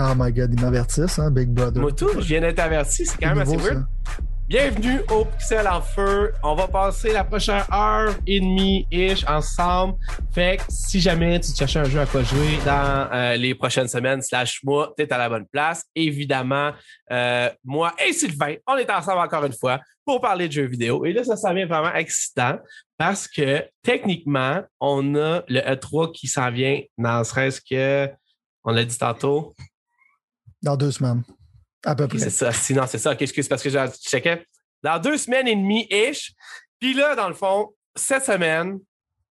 Oh my god, ils m'avertissent, hein, Big Brother. Moi tout, je viens d'être averti, c'est quand même assez weird. Bienvenue au Pixel en feu. On va passer la prochaine heure et demie-ish ensemble. Fait que si jamais tu cherches un jeu à quoi jouer dans euh, les prochaines semaines slash mois, t'es à la bonne place. Évidemment, euh, moi et Sylvain, on est ensemble encore une fois pour parler de jeux vidéo. Et là, ça s'en vient vraiment excitant parce que techniquement, on a le E3 qui s'en vient dans serait-ce que, on l'a dit tantôt, dans deux semaines. À peu près. C'est ça. Sinon, c'est ça. Ok, excuse, parce que je checkais. Dans deux semaines et demie-ish. Puis là, dans le fond, cette semaine,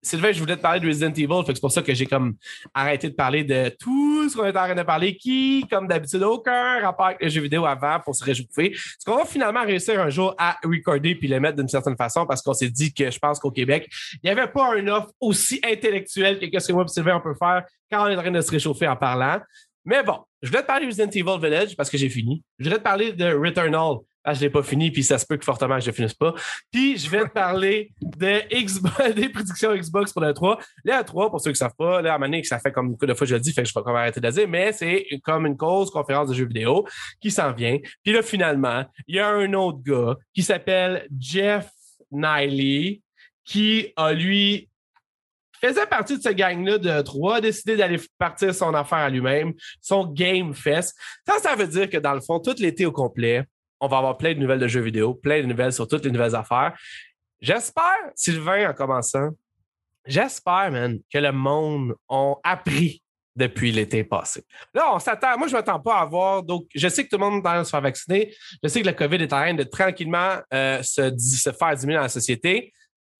Sylvain, je voulais te parler de Resident Evil. c'est pour ça que j'ai comme arrêté de parler de tout ce qu'on était en train de parler, qui, comme d'habitude, aucun rapport avec les jeux vidéo avant pour se réchauffer. Est-ce qu'on va finalement réussir un jour à recorder puis les mettre d'une certaine façon parce qu'on s'est dit que je pense qu'au Québec, il n'y avait pas un offre aussi intellectuel que ce que moi et Sylvain on peut faire quand on est en train de se réchauffer en parlant. Mais bon, je voulais te parler de Resident Evil Village parce que j'ai fini. Je voulais te parler de Returnal. Ah, je l'ai pas fini, puis ça se peut que fortement je ne finisse pas. Puis je vais te parler de Xbox, des prédictions Xbox pour le 3. Le 3, pour ceux qui ne savent pas, là, à que ça fait comme beaucoup de fois je le dis, fait que je vais pas arrêter de le dire, mais c'est comme une cause conférence de jeux vidéo qui s'en vient. Puis là, finalement, il y a un autre gars qui s'appelle Jeff Niley qui a lui faisait partie de ce gang-là de trois, a décidé d'aller partir son affaire à lui-même, son Game Fest. Ça, ça veut dire que dans le fond, tout l'été au complet, on va avoir plein de nouvelles de jeux vidéo, plein de nouvelles sur toutes les nouvelles affaires. J'espère, Sylvain, en commençant, j'espère, man, que le monde a appris depuis l'été passé. Là, on s'attend. Moi, je ne m'attends pas à avoir. Donc, je sais que tout le monde est en train de se faire vacciner. Je sais que le COVID est en train de tranquillement euh, se, se, faire diminuer dans la société.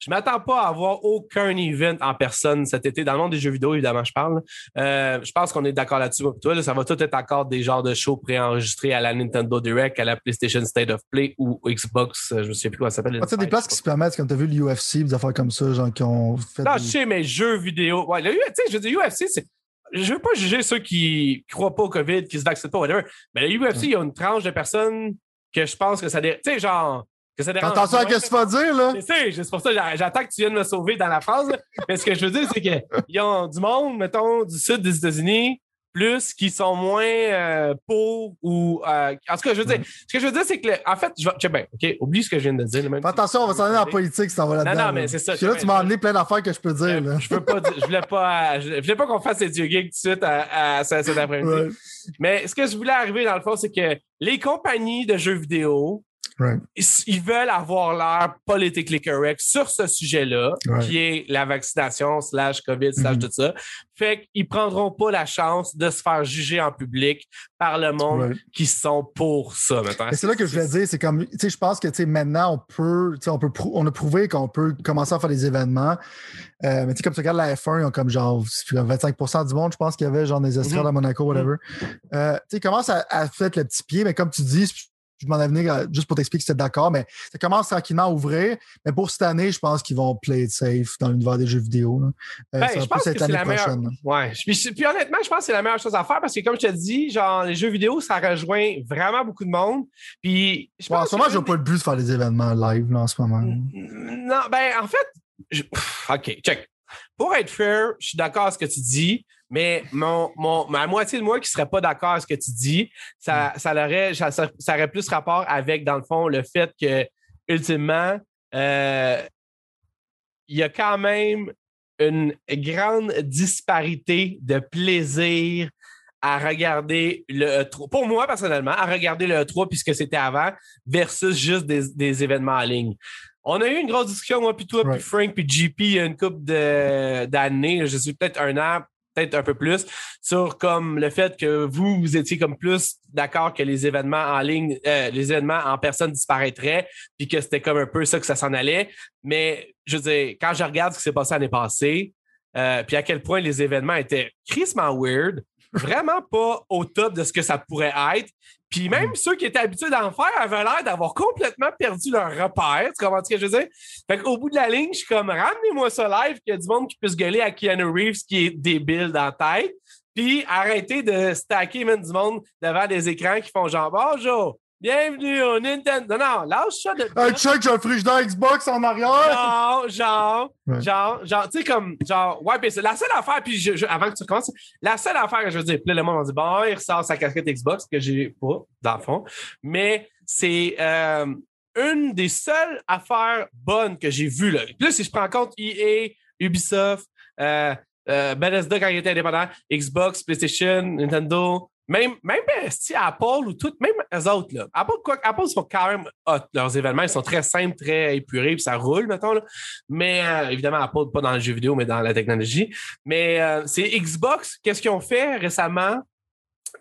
Je m'attends pas à avoir aucun event en personne cet été. Dans le monde des jeux vidéo, évidemment, je parle. Euh, je pense qu'on est d'accord là-dessus. Toi, ça va tout être encore des genres de shows préenregistrés à la Nintendo Direct, à la PlayStation State of Play ou Xbox. Euh, je ne sais plus comment ça s'appelle. Ah, tu des places qui se permettent, comme tu as vu l'UFC, des affaires comme ça, genre qui ont fait. Non, je sais, mais jeux vidéo. Ouais, tu sais, je veux dire, UFC, c'est je veux pas juger ceux qui croient pas au COVID, qui se vaccinent pas, whatever. Mais le UFC, il y a une tranche de personnes que je pense que ça. Tu sais, genre, que ça Attention à ce que tu vas dire, là? C'est pour ça j'attends que tu viennes me sauver dans la phrase. Mais ce que je veux dire, c'est qu'ils ont du monde, mettons, du sud des États-Unis, plus qui sont moins euh, pauvres ou. Euh, en tout cas, je veux dire, ce que je veux dire, c'est que, en fait, je vais. bien, OK, oublie ce que je viens de dire. attention, on va s'en aller dans la politique si t'en vas là-dedans. Non, non, mais c'est ça. Là, tu m'as amené plein d'affaires que je peux dire. Là. Je peux pas je voulais pas, je voulais pas qu'on fasse dieux gigs tout de suite à, à, cet après-midi. Mais ce que je voulais arriver, dans le fond, c'est que les compagnies de jeux vidéo ils veulent avoir l'air politically correct sur ce sujet-là, qui est la vaccination, slash COVID, slash mm-hmm. tout ça. Fait qu'ils prendront pas la chance de se faire juger en public par le monde qui sont pour ça, maintenant. C'est là que je voulais dire, c'est comme, tu sais, je pense que, tu sais, maintenant, on peut, on peut, on a prouvé qu'on peut commencer à faire des événements. Euh, mais tu sais, comme tu regardes la F1, ils ont comme genre 25% du monde, je pense qu'il y avait genre des estrades mm-hmm. à Monaco, whatever. Mm-hmm. Euh, tu sais, commence à, à faire le petit pied, mais comme tu dis, je m'en ai euh, juste pour t'expliquer que c'était d'accord, mais ça commence tranquillement à ouvrir. Mais pour cette année, je pense qu'ils vont play it safe dans l'univers des jeux vidéo. Euh, ben, je pense que c'est la meilleure. Ouais. Puis, honnêtement, je pense que c'est la meilleure chose à faire parce que, comme je te dis, genre, les jeux vidéo, ça rejoint vraiment beaucoup de monde. Puis, je pense. en ce moment, je n'ai pas le but de faire des événements live là, en ce moment. Non, ben, en fait, OK, check. Pour être fair, je suis d'accord avec ce que tu dis, mais mon, mon, ma moitié de moi qui ne serait pas d'accord avec ce que tu dis, ça, ça, aurait, ça, aurait plus rapport avec, dans le fond, le fait que, ultimement, euh, il y a quand même une grande disparité de plaisir à regarder le E3. Pour moi, personnellement, à regarder le E3 puisque c'était avant versus juste des, des, événements en ligne. On a eu une grosse discussion, moi, puis toi, puis Frank, puis GP, il y a une couple d'années, je suis peut-être un an, peut-être un peu plus, sur comme le fait que vous, vous étiez comme plus d'accord que les événements en ligne, euh, les événements en personne disparaîtraient, puis que c'était comme un peu ça que ça s'en allait. Mais je veux dire, quand je regarde ce qui s'est passé l'année passée, euh, puis à quel point les événements étaient crissement weird, vraiment pas au top de ce que ça pourrait être. Puis même ceux qui étaient habitués d'en faire avaient l'air d'avoir complètement perdu leur repère. Tu comprends ce que je veux dire? Fait qu'au bout de la ligne, je suis comme, ramenez-moi ça live, qu'il y a du monde qui puisse gueuler à Keanu Reeves qui est débile dans la tête. Puis arrêtez de stacker même du monde devant des écrans qui font genre, bonjour, Bienvenue au Nintendo. Non, non, lâche ça de. Hey, check, j'ai un frigidaire Xbox en arrière. Genre, genre, Ouais. genre, genre, tu sais, comme, genre, ouais, puis c'est la seule affaire, puis je, je- avant que tu commences, la seule affaire que je veux dire, puis le monde m'a dit, bon, il ressort sa casquette Xbox, que j'ai pas, dans le fond, mais c'est euh, une des seules affaires bonnes que j'ai vues, là. Puis là, si je prends en compte EA, Ubisoft, euh, euh, Bethesda quand il était indépendant, Xbox, PlayStation, Nintendo, même, même si Apple ou tout, même eux autres, là. Apple, quoi, Apple, ils sont quand même hot, leurs événements. Ils sont très simples, très épurés, puis ça roule, mettons, là. Mais euh, évidemment, Apple, pas dans le jeu vidéo, mais dans la technologie. Mais euh, c'est Xbox, qu'est-ce qu'ils ont fait récemment?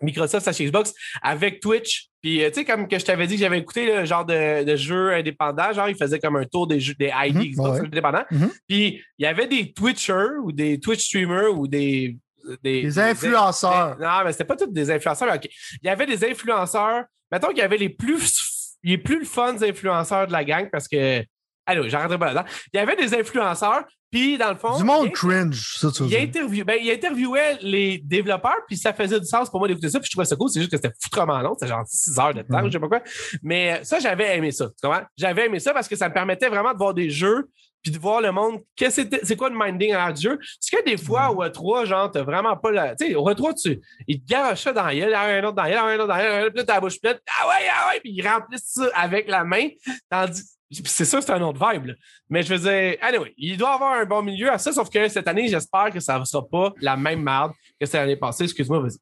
Microsoft, chez Xbox, avec Twitch. Puis, euh, tu sais, comme que je t'avais dit que j'avais écouté le genre de, de jeux indépendants, genre, ils faisaient comme un tour des, jeux, des ID Mhm, Xbox ouais. indépendants. Mhm. Puis, il y avait des Twitchers ou des Twitch streamers ou des. Des, influenceurs. des- non, mais c'était pas tous des influenceurs. mais. Il y avait des influenceurs. Mettons qu'il y avait les plus, les plus fun influenceurs de la gang parce que. Allô, j'arrêterai pas là-dedans. Il y avait des influenceurs, puis dans le fond. Du monde il- cringe, ça, tu il, interview- ben, il interviewait les développeurs, puis ça faisait du sens pour moi d'écouter ça, puis je trouvais ça cool. C'est juste que c'était foutrement long, c'était genre 6 heures de temps, Mhm. je sais pas quoi. Mais ça, j'avais aimé ça. Tu comprends? J'avais aimé ça parce que ça me permettait vraiment de voir des jeux, puis de voir le monde. Qu'est-ce que c'est quoi le minding à du jeu? Parce que des fois, Mhm. au E3, genre, t'as vraiment pas la. Tu sais, au E3, tu, ils te garochent ça dans la gueule, un autre dans la gueule, un autre dans la gueule, puis là, t'as la bouche pleine. Ah ouais, ah ouais, puis ils remplissent ça avec la main. Tandis. C'est sûr, c'est un autre vibe. là. Mais je veux dire, anyway, il doit avoir un bon milieu à ça, sauf que cette année, j'espère que ça ne sera pas la même merde que c'était l'année passée. Excuse-moi, vas-y.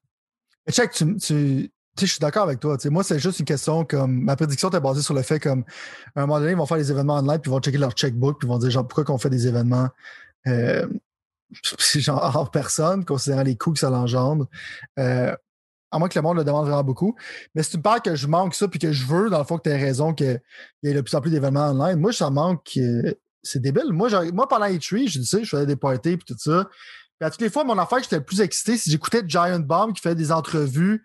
Check, tu, tu, je suis d'accord avec toi. Moi, c'est juste une question comme. Ma prédiction était basée sur le fait comme, un moment donné, ils vont faire des événements online, puis ils vont checker leur checkbook, puis ils vont dire, genre, pourquoi qu'on fait des événements euh, genre hors personne, considérant les coûts que ça l'engendre. Euh, à moins que le monde le demande vraiment beaucoup. Mais si tu me parles que je manque ça, puis que je veux, dans le fond, que tu aies raison qu'il y ait de plus en plus d'événements online, moi, ça manque. euh, c'est débile. Moi, moi, pendant E3, je sais, je faisais des parties, puis tout ça. Puis à toutes les fois, mon affaire j'étais le plus excité, c'est j'écoutais Giant Bomb qui fait des entrevues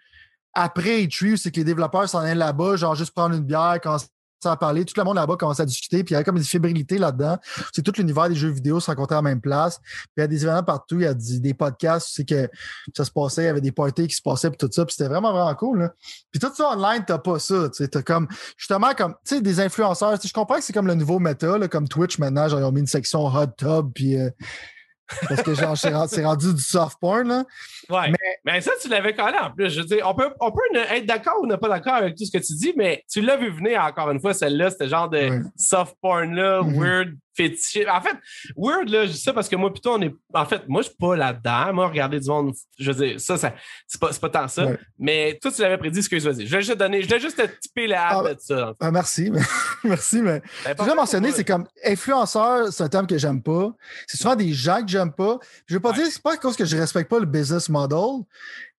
après E3, où c'est que les développeurs s'en allaient là-bas, genre juste prendre une bière, commencer à parler. Tout le monde là-bas commençait à discuter, puis il y avait comme une fébrilité là-dedans. C'est tout l'univers des jeux vidéo se rencontrait à la même place. Puis il y a des événements partout, il y a des, des podcasts, c'est que ça se passait, il y avait des parties qui se passaient, puis tout ça, puis c'était vraiment, vraiment cool. Là. Puis tout ça online, t'as pas ça. Tu sais, t'as comme, justement, comme, tu sais, des influenceurs. Je comprends que c'est comme le nouveau méta, là, comme Twitch maintenant, genre, ils ont mis une section hot tub, puis. euh, parce que genre, c'est rendu, c'est rendu du soft porn, là. Ouais. Mais, ça, tu l'avais collé en plus. Je veux dire, on peut, on peut être d'accord ou ne pas d'accord avec tout ce que tu dis, mais tu l'as vu venir encore une fois, celle-là, ce genre de soft porn-là, Mhm. weird, En fait, weird, là, je dis ça parce que moi, plutôt, on est. En fait, moi, je suis pas là-dedans. Moi, regarder du monde, je veux dire, ça, ça c'est pas, pas tant ça. Ouais. Mais toi, tu l'avais prédit, excuse, vas-y. Je vais juste donner, je vais juste te tiper la Ah, de ça. Ah, merci, merci, mais Ben, l'as mentionné, c'est comme influenceur, c'est un terme que j'aime pas. C'est souvent des gens que j'aime pas. Je veux pas Ouais. dire, c'est pas à cause que je respecte pas le business model.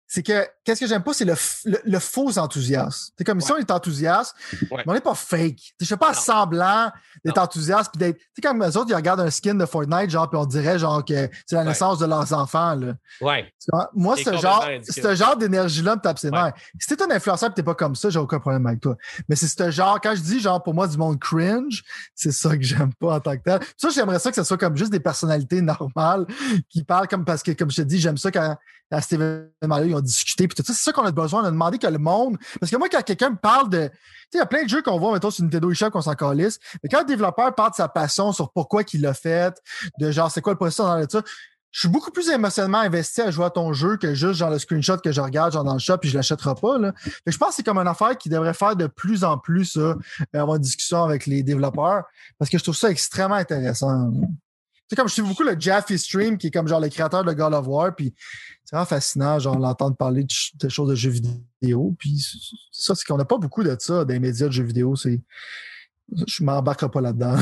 C'est que, qu'est-ce que j'aime pas, c'est le, le, le faux enthousiasme. C'est comme si on est enthousiaste, Ouais. mais on n'est pas fake. Je fais pas Non. semblant d'être enthousiaste puis d'être. Tu sais, comme eux autres, ils regardent un skin de Fortnite, genre, puis on dirait, genre, que c'est la Ouais. naissance de leurs enfants, là. Ouais. Moi, C'est ce genre, ce genre d'énergie-là me tape ses nerfs. Si t'es un influenceur et t'es pas comme ça, j'ai aucun problème avec toi. Mais c'est ce genre, quand je dis genre pour moi du monde cringe, c'est ça que j'aime pas en tant que tel. Ça, j'aimerais ça que ce soit comme juste des personnalités normales qui parlent comme parce que, comme je te dis, j'aime ça quand à cet événement-là, ils ont discuté puis tout ça. C'est ça qu'on a besoin. On a demandé que le monde. Parce que moi, quand quelqu'un me parle de. Tu sais, il y a plein de jeux qu'on voit, mettons, sur Nintendo eShop qu'on s'en calisse. Mais quand un développeur parle de sa passion sur pourquoi qu'il l'a fait, de genre c'est quoi le processus dans ça, je suis beaucoup plus émotionnellement investi à jouer à ton jeu que juste genre le screenshot que je regarde genre dans le shop puis je l'achèterai pas. Là. Je pense que c'est comme une affaire qui devrait faire de plus en plus ça, euh, avoir une discussion avec les développeurs parce que je trouve ça extrêmement intéressant. C'est comme je suis beaucoup le Jaffe Stream qui est comme genre le créateur de God of War puis c'est vraiment fascinant genre l'entendre parler de, ch- de choses de jeux vidéo puis ça c'est qu'on n'a pas beaucoup de ça dans les médias de jeux vidéo c'est je m'embarquerai pas là-dedans.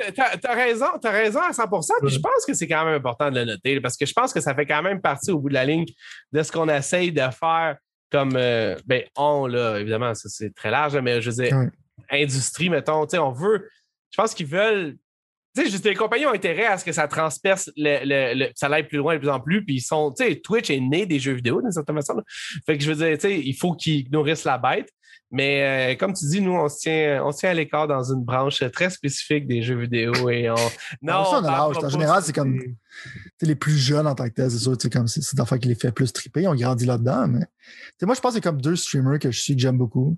Mais t'as- raison, t'as raison à 100 Puis je pense que c'est quand même important de le noter parce que je pense que ça fait quand même partie au bout de la ligne de ce qu'on essaye de faire comme, euh, ben, on, là, évidemment, ça c'est très large, mais je veux dire, industrie, mettons, tu sais, on veut, je pense qu'ils veulent, tu sais, les compagnies ont intérêt à ce que ça transperce, le, le, ça aille plus loin de plus en plus. Puis ils sont, tu sais, Twitch est né des jeux vidéo d'une certaine façon. Fait que je veux dire, tu sais, il faut qu'ils nourrissent la bête. Mais euh, comme tu dis, nous, on se tient, on tient à l'écart dans une branche très spécifique des jeux vidéo et on. Non, ça, on En général, c'est comme les plus jeunes en tant que tel, c'est sûr, comme c'est qui les fait plus triper. On grandit là-dedans. Mais moi, je pense que c'est comme deux streamers que je suis que j'aime beaucoup.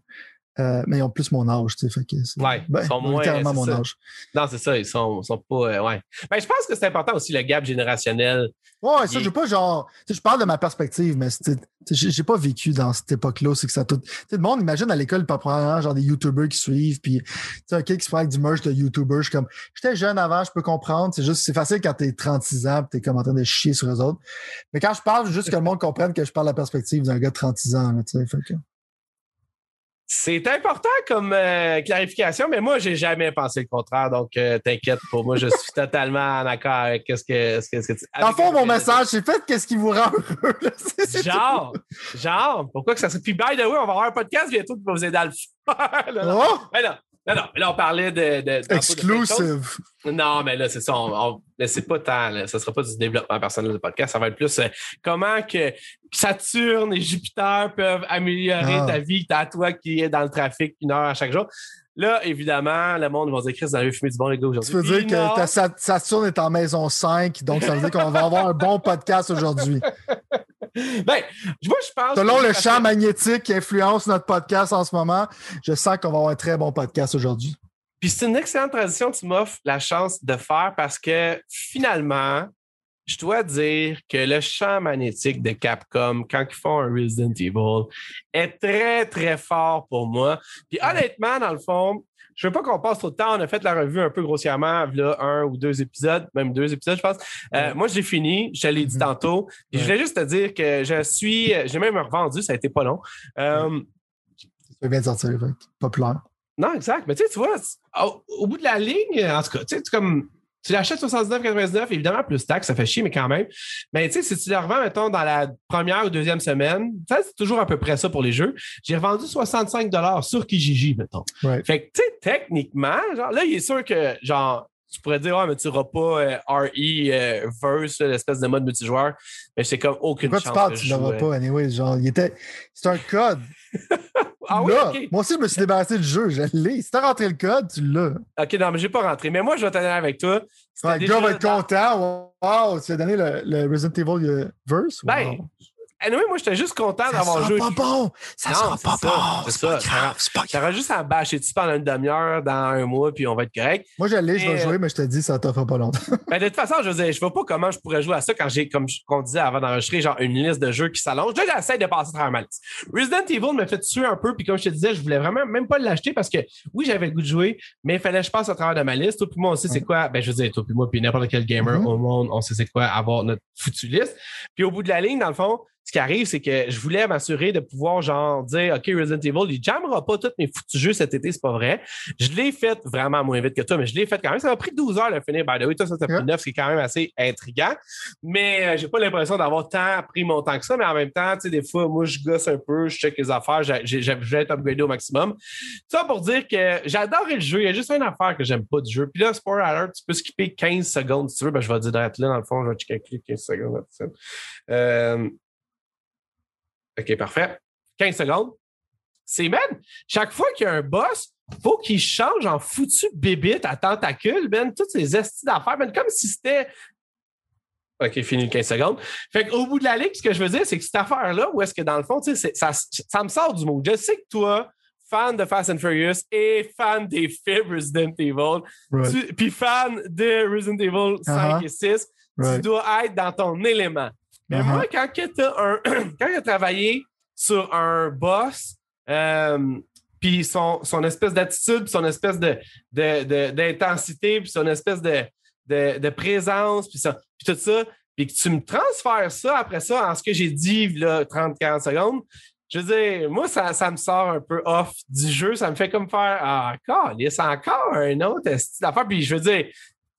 Euh, mais ils ont plus mon âge, tu sais. Fait que ouais, ben, ils sont moins. Mon âge. Non, c'est ça, ils sont, sont pas. Euh, ouais. Ben, je pense que c'est important aussi le gap générationnel. Ouais, ça, je veux pas genre. Je parle de ma perspective, mais j'ai pas vécu dans cette époque-là. C'est que ça tout. Le monde imagine à l'école, pas probablement genre des YouTubers qui suivent, puis tu sais, un qui se fait avec du merch de YouTubers. Je suis comme, j'étais jeune avant, je peux comprendre. C'est juste, c'est facile quand t'es 36 ans, t'es comme en train de chier sur eux autres. Mais quand je parle, juste que le monde comprenne que je parle de la perspective d'un gars de 36 ans, tu sais. Fait que... C'est important comme euh, clarification, mais moi, j'ai jamais pensé le contraire, donc euh, t'inquiète pour moi, je suis totalement en accord avec ce que, ce que, ce que tu. Dans fond, mon message, c'est fait qu'est-ce qui vous rend heureux. genre, genre, pourquoi que ça serait. Puis, by the way, on va avoir un podcast bientôt qui va vous aider à le faire. Là, oh! Mais non, non, non, là, on parlait de. de Exclusive. non, mais là, c'est ça. On, mais c'est pas tant. Là, ça sera pas du développement personnel de podcast. Ça va être plus euh, comment que Saturne et Jupiter peuvent améliorer ah. ta vie, t'as toi qui est dans le trafic une heure à chaque jour. Là, évidemment, le monde va dire Chris, vous avez fumé du bon, les gars, aujourd'hui. Tu veux dire que ta Saturne est en maison 5, donc ça veut dire qu'on va avoir un bon podcast aujourd'hui. Ben, moi, je pense. Selon le champ magnétique qui influence notre podcast en ce moment, je sens qu'on va avoir un très bon podcast aujourd'hui. Puis c'est une excellente transition que tu m'offres la chance de faire parce que finalement, je dois dire que le champ magnétique de Capcom, quand ils font un Resident Evil, est très, très fort pour moi. Puis honnêtement, dans le fond, je veux pas qu'on passe trop de temps. On a fait la revue un peu grossièrement, là, un ou deux épisodes, même deux épisodes, je pense. Euh, moi, j'ai fini, je l'ai dit mm-hmm. tantôt. je voulais juste te dire que je suis, j'ai même revendu, ça a été pas long. Euh, ça vient de sortir, populaire. Non, exact. Mais tu sais, tu vois, au, bout de la ligne, en tout cas, tu sais, comme tu l'achètes 79,99, évidemment, plus taxe, ça fait chier, mais quand même. Mais tu sais, si tu le revends, mettons, dans la première ou deuxième semaine, c'est toujours à peu près ça pour les jeux. J'ai revendu 65 sur Kijiji, mettons. Fait que, tu sais, techniquement, genre, là, il est sûr que, genre, tu pourrais dire, ah, mais tu n'auras pas euh, RE euh, verse, l'espèce de mode multijoueur. Mais c'est comme aucune Pourquoi chance. Pourquoi tu parles, tu l'auras pas, anyway? Genre, il était. C'est un code. ah oui, Moi aussi, je me suis débarrassé du jeu. Je l'ai. Si t'as rentré le code, tu l'as. OK, non, mais j'ai pas rentré. Mais moi, je vais t'en avec toi. Ouais, le gars va être content. Wow, tu as donné le, le Resident Evil euh, verse? Ben, Anyway, moi, j'étais juste content d'avoir joué. Ça sera pas bon! Ça sera pas bon! C'est pas grave, c'est pas grave. juste à bâcher dessus pendant une demi-heure, dans un mois, puis on va être correct. Moi, j'allais, je vais jouer, mais je te dis, ça te fera pas longtemps. ben, de toute façon, je veux je vois pas comment je pourrais jouer à ça quand j'ai, comme on disait avant d'enregistrer, genre une liste de jeux qui s'allonge. Là, j'essaie de passer à travers ma liste. Resident Evil me fait tuer un peu, puis comme je te disais, je voulais vraiment même pas l'acheter parce que oui, j'avais le goût de jouer, mais il fallait que je passe à travers de ma liste. Toi, puis moi, on sait c'est quoi. Ben, je veux dire, toi, puis moi, puis n'importe quel gamer mm-hmm. au monde, on sait c'est quoi avoir notre foutu liste. Puis au bout de la ligne, dans le fond, ce qui arrive, c'est que je voulais m'assurer de pouvoir genre dire OK, Resident Evil, il jammera pas tous mes foutus jeux cet été, c'est pas vrai. Je l'ai fait vraiment moins vite que toi, mais je l'ai fait quand même. Ça m'a pris 12 heures de finir. By the way, toi, ça t'a pris 9, ce qui est quand même assez intriguant. Mais euh, j'ai pas l'impression d'avoir tant pris mon temps que ça, mais en même temps, tu sais, des fois, moi, je gosse un peu, je check les affaires, je vais être upgradé au maximum. Ça pour dire que j'adorais le jeu. Il y a juste une affaire que j'aime pas du jeu. Puis là, Sport Alert, tu peux skipper 15 secondes si tu veux. Ben, je vais dire là, dans le fond, je vais checker 15 secondes. Euh, OK, parfait. 15 secondes. C'est Ben. Chaque fois qu'il y a un boss, faut qu'il change en foutu bébite à tentacule, Ben, toutes ces estis d'affaires, Ben, comme si c'était. OK, fini 15 secondes. Fait qu'au bout de la ligne, ce que je veux dire, c'est que cette affaire-là, où est-ce que dans le fond, ça, ça me sort du mot. Je sais que toi, fan de Fast and Furious et fan des films Resident Evil, puis fan de Resident Evil 5 uh-huh. et 6, tu dois être dans ton élément. Mais uh-huh. moi, quand tu as, travaillé sur un boss, euh, puis son, son espèce d'attitude, son espèce de, d'intensité, puis son espèce de, de, présence, puis, ça, puis tout ça, puis que tu me transfères ça après ça en ce que j'ai dit là, 30-40 secondes, je veux dire, moi, ça, ça, me sort un peu off du jeu. Ça me fait comme faire Ah, encore, il y a encore un autre style d'affaire. Puis je veux dire,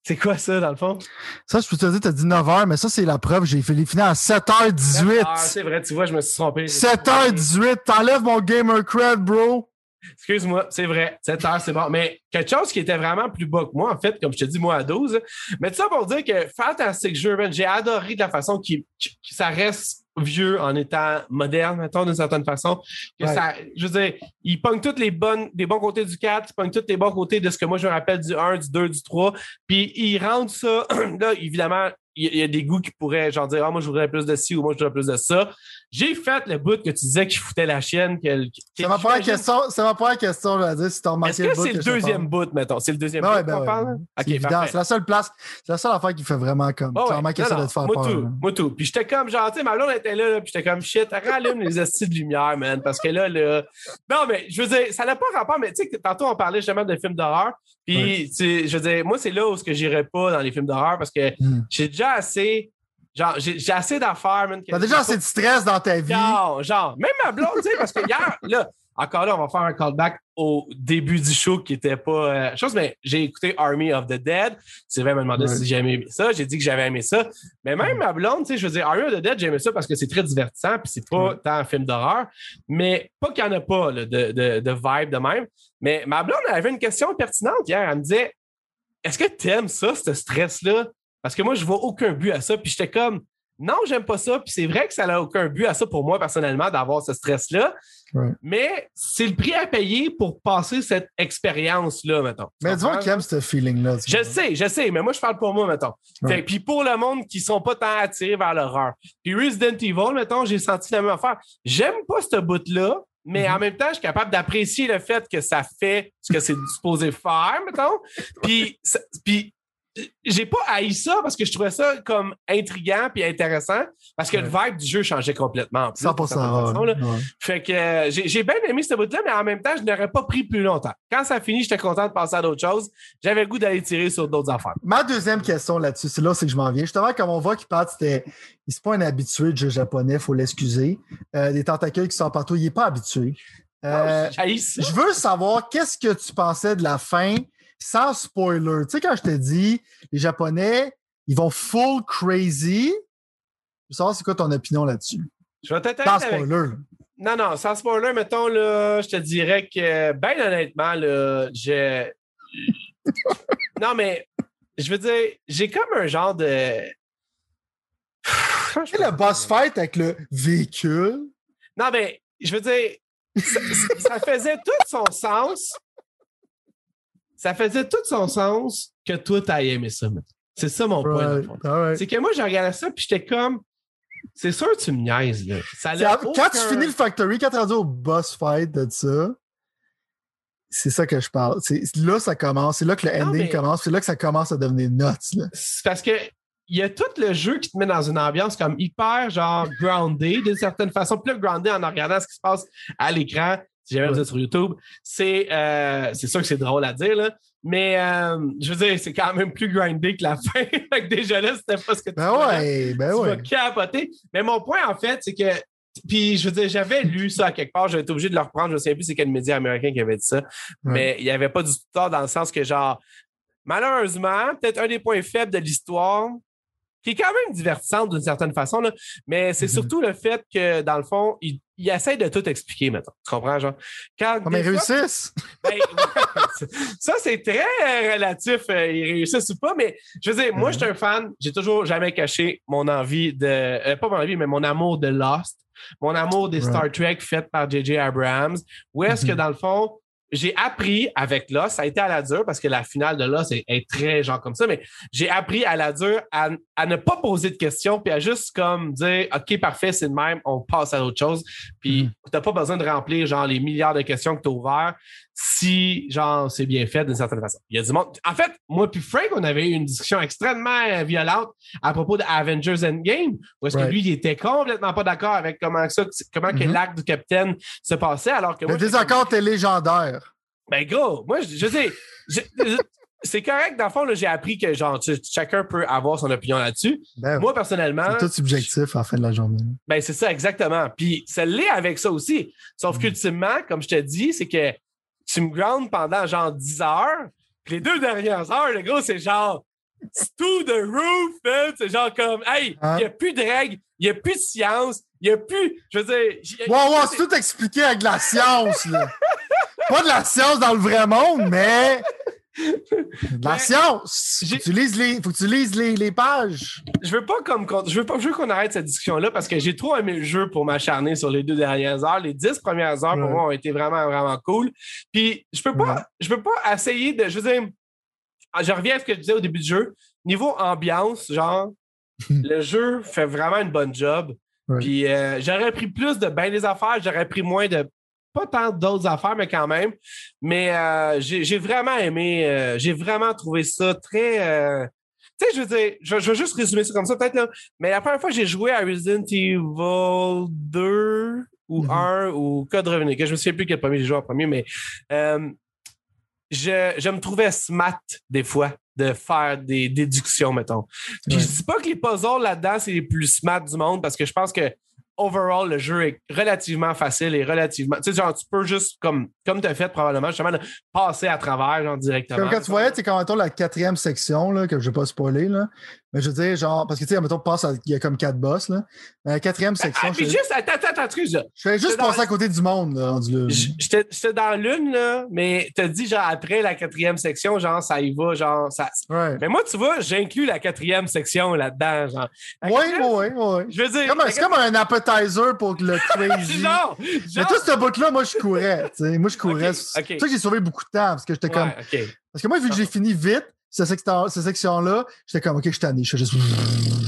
c'est quoi ça, dans le fond? Ça, je peux te dire, t'as dit 9h, mais ça, c'est la preuve. J'ai fait les finales à 7h18. Ah, c'est vrai, tu vois, je me suis trompé. 7h18, t'enlèves mon gamer cred, bro. Excuse-moi, c'est vrai. 7 heures, c'est bon. Mais quelque chose qui était vraiment plus bas que moi, en fait, comme je te dis, moi à 12. Mais tout ça pour dire que Fantastic Jeux, j'ai adoré de la façon que ça reste vieux en étant moderne, mettons, d'une certaine façon. Que ça, je veux dire, il pogne tous les, bonnes, les bons côtés du 4, il pogne tous les bons côtés de ce que moi je me rappelle du 1, du 2, du 3. Puis il rentre ça, là, évidemment, il y, a des goûts qui pourraient genre dire Ah, moi je voudrais plus de ci ou moi je voudrais plus de ça. J'ai fait le bout que tu disais qu'il foutait la chienne. Qu ça m'a pas la question, ça m'a pas la question, je vais dire, si t'as remarqué Est-ce que c'est le deuxième bout, mettons? C'est le deuxième bout ben qu'on parle? C'est la seule place, c'est la seule affaire qui fait vraiment comme. Oh, clairement que ça doit te faire moi peur. Tout, moi tout. Puis j'étais comme, genre, tu sais, ma blonde était là, là puis j'étais comme, shit, rallume les astuces de lumière, man. Parce que là, là. Non, mais je veux dire, ça n'a pas rapport, mais tu sais, tantôt on parlait justement de films d'horreur. Puis, je veux dire, moi, c'est là où je n'irais pas dans les films d'horreur parce que mm. j'ai déjà assez Genre, j'ai assez d'affaires, man. T'as déjà assez de stress dans ta vie. Genre, genre. Même ma blonde, tu sais, parce que hier, là, encore là, on va faire un callback au début du show qui était pas euh, chose, mais j'ai écouté Army of the Dead. Sylvain m'a demandé si j'aimais aimé ça. J'ai dit que j'avais aimé ça. Mais même ma blonde, tu sais, je veux dire, Army of the Dead, j'aimais ça parce que c'est très divertissant, puis c'est pas tant un film d'horreur. Mais pas qu'il n'y en a pas là, de, de, de vibe de même. Mais ma blonde, elle avait une question pertinente hier. Elle me disait Est-ce que tu aimes ça, ce stress-là? Parce que moi, je vois aucun but à ça. Puis j'étais comme, non, j'aime pas ça. Puis c'est vrai que ça n'a aucun but à ça pour moi, personnellement, d'avoir ce stress-là. Ouais. Mais c'est le prix à payer pour passer cette expérience-là, mettons. Mais dis-moi qui aime ce feeling-là. Je sais, je sais, mais moi, je parle pour moi, mettons. Ouais. Puis pour le monde qui sont pas tant attirés vers l'horreur. Puis Resident Evil, mettons, j'ai senti la même affaire. J'aime pas ce bout-là, mais Mhm. en même temps, je suis capable d'apprécier le fait que ça fait ce que c'est supposé faire, mettons. Puis, puis j'ai pas haï ça parce que je trouvais ça comme intriguant puis intéressant parce que le vibe du jeu changeait complètement. en plus, d'une 100%. certaine façon, là. ouais. Fait que euh, j'ai bien aimé ce bout-là, mais en même temps, je n'aurais pas pris plus longtemps. Quand ça finit, j'étais content de passer à d'autres choses. J'avais le goût d'aller tirer sur d'autres affaires. Ma deuxième question là-dessus, c'est là c'est que je m'en viens. Justement, comme on voit qu'il parle, c'était. Il n'est pas un habitué de jeu japonais, il faut l'excuser. Euh, des tentacules qui sortent partout, il n'est pas habitué. Euh, Oh, ça. je veux savoir qu'est-ce que tu pensais de la fin sans spoiler. Tu sais, quand je te dis, les Japonais, ils vont full crazy. Je veux savoir c'est quoi ton opinion là-dessus. Je vais Sans avec- spoiler. Non, non, sans spoiler, mettons, là, je te dirais que, ben honnêtement, là, je. non, mais, je veux dire, j'ai comme un genre de. Sais, le boss fight avec le véhicule. Non, mais, je veux dire, ça, ça faisait tout son sens. Ça faisait tout son sens que toi, t'as aimé ça. C'est ça mon point, Right. All right. C'est que moi, j'ai regardé ça, puis j'étais comme. C'est sûr que tu me niaises, là. Ça Quand aucun- tu finis le factory, quand tu rendu au boss fight de ça, c'est ça que je parle. C'est là ça commence. C'est là que le Non, ending mais- commence. C'est là que ça commence à devenir nuts. Là. C'est parce que il y a tout le jeu qui te met dans une ambiance comme hyper genre grounded d'une certaine façon. Plus grounded en regardant ce qui se passe à l'écran. Si jamais vous êtes sur YouTube, c'est euh, c'est sûr que c'est drôle à dire là, mais euh, je veux dire c'est quand même plus grindé que la fin. Déjà là c'était pas ce que tu Ben ouais, ben tu vas ouais. capoter. Mais mon point, en fait, c'est que. Puis, je veux dire, j'avais lu ça à quelque part, j'avais été obligé de le reprendre. Je ne sais plus c'est quel média américain qui avait dit ça. Mais il n'y avait pas du tout tort dans le sens que, genre, malheureusement, peut-être un des points faibles de l'histoire, qui est quand même divertissante d'une certaine façon, là, mais c'est Mhm. surtout le fait que, dans le fond, il, il essaie de tout expliquer maintenant. Tu comprends, genre? Quand Comme ils réussissent. ben, ça, c'est très euh, relatif. euh, ils réussissent ou pas, mais je veux dire, moi, Mhm. je suis un fan. J'ai toujours jamais caché mon envie de. euh, pas mon envie, mais mon amour de Lost, mon amour des Right. Star Trek faites par J.J. Abrams. Où est-ce que, Mhm. dans le fond, j'ai appris avec Lost, ça a été à la dure parce que la finale de Lost est, est très genre comme ça, mais j'ai appris à la dure à, à ne pas poser de questions puis à juste comme dire OK, parfait, c'est le même, on passe à autre chose. Puis Mhm. t'as pas besoin de remplir genre les milliards de questions que tu as ouvertes si genre c'est bien fait d'une certaine façon. Il y a du monde. En fait, moi puis Frank, on avait eu une discussion extrêmement violente à propos de Avengers Endgame, où est-ce que lui, il était complètement pas d'accord avec comment ça, comment que Mhm. l'acte du capitaine se passait, alors que Le moi, désaccord est légendaire. ben, gros, moi, je, je sais, je- je- c'est correct. Dans le fond, j'ai appris que genre, tu- chacun peut avoir son opinion là-dessus. Ben, Moi, personnellement, c'est tout subjectif à la fin de la journée. ben, c'est ça, exactement. Puis, ça l'est avec ça aussi. Sauf Mm. qu'ultimement, comme je te dis, c'est que tu me grounds pendant genre 10 heures. Puis, les deux dernières heures, le gros, c'est genre to the roof, man. C'est genre comme, hey, il Hein? n'y a plus de règles, il n'y a plus de science, il n'y a plus. Je veux dire. wow, c'est tout expliqué avec de la science, là. pas de la science dans le vrai monde, mais de la science. Faut que tu lises les, faut que tu lises les, les pages. Je veux pas comme je veux pas je veux qu'on arrête cette discussion là parce que j'ai trop aimé le jeu pour m'acharner sur les deux dernières heures. Les dix premières heures pour Ouais. moi ont été vraiment vraiment cool. Puis je peux pas Ouais. je peux pas essayer de je veux dire je reviens à ce que je disais au début du jeu. Niveau ambiance, genre le jeu fait vraiment une bonne job. Ouais. Puis euh, j'aurais pris plus de bien des affaires, j'aurais pris moins de pas tant d'autres affaires, mais quand même. Mais euh, j'ai vraiment aimé, euh, j'ai vraiment trouvé ça très. euh, tu sais, je veux dire, je, je vais juste résumer ça comme ça, peut-être, là. Mais la première fois que j'ai joué à Resident Evil 2 ou Mhm. 1 ou Code Revenu, que je me souviens plus quel premier j'ai joué en premier, mais je, je me trouvais smart des fois de faire des déductions, mettons. Puis Ouais. je dis pas que les puzzles là-dedans, c'est les plus smart du monde parce que je pense que overall, le jeu est relativement facile et relativement. Tu sais, genre, tu peux juste, comme, comme tu as fait probablement, justement, passer à travers, genre, directement. Comme quand tu voyais, c'est quand mettons la quatrième section, là, que je vais pas spoiler, là. Mais je veux dire, genre, parce que tu sais, mettons, passe il y a comme quatre boss, là. Mais la quatrième section, Ah, je puis juste, attends, attends, attends, excuse, là. je fais juste dans- passer à côté du monde, là, rendu là. J'étais dans l'une, là, mais t'as dit, genre, après la quatrième section, genre, ça y va, genre, ça. Ouais. Mais moi, tu vois, j'inclus la quatrième section là-dedans, genre. Oui, oui, oui. Je veux dire. Comme C'est comme un appetizer pour le crazy. Mais tout ce bout-là, moi, je courais. Moi, je courais. Ok, C'est ça que j'ai sauvé beaucoup de temps, parce que j'étais comme. Parce que moi, vu que j'ai fini vite, cette section- cette section-là, j'étais comme, OK, je suis tanné. Je fais juste.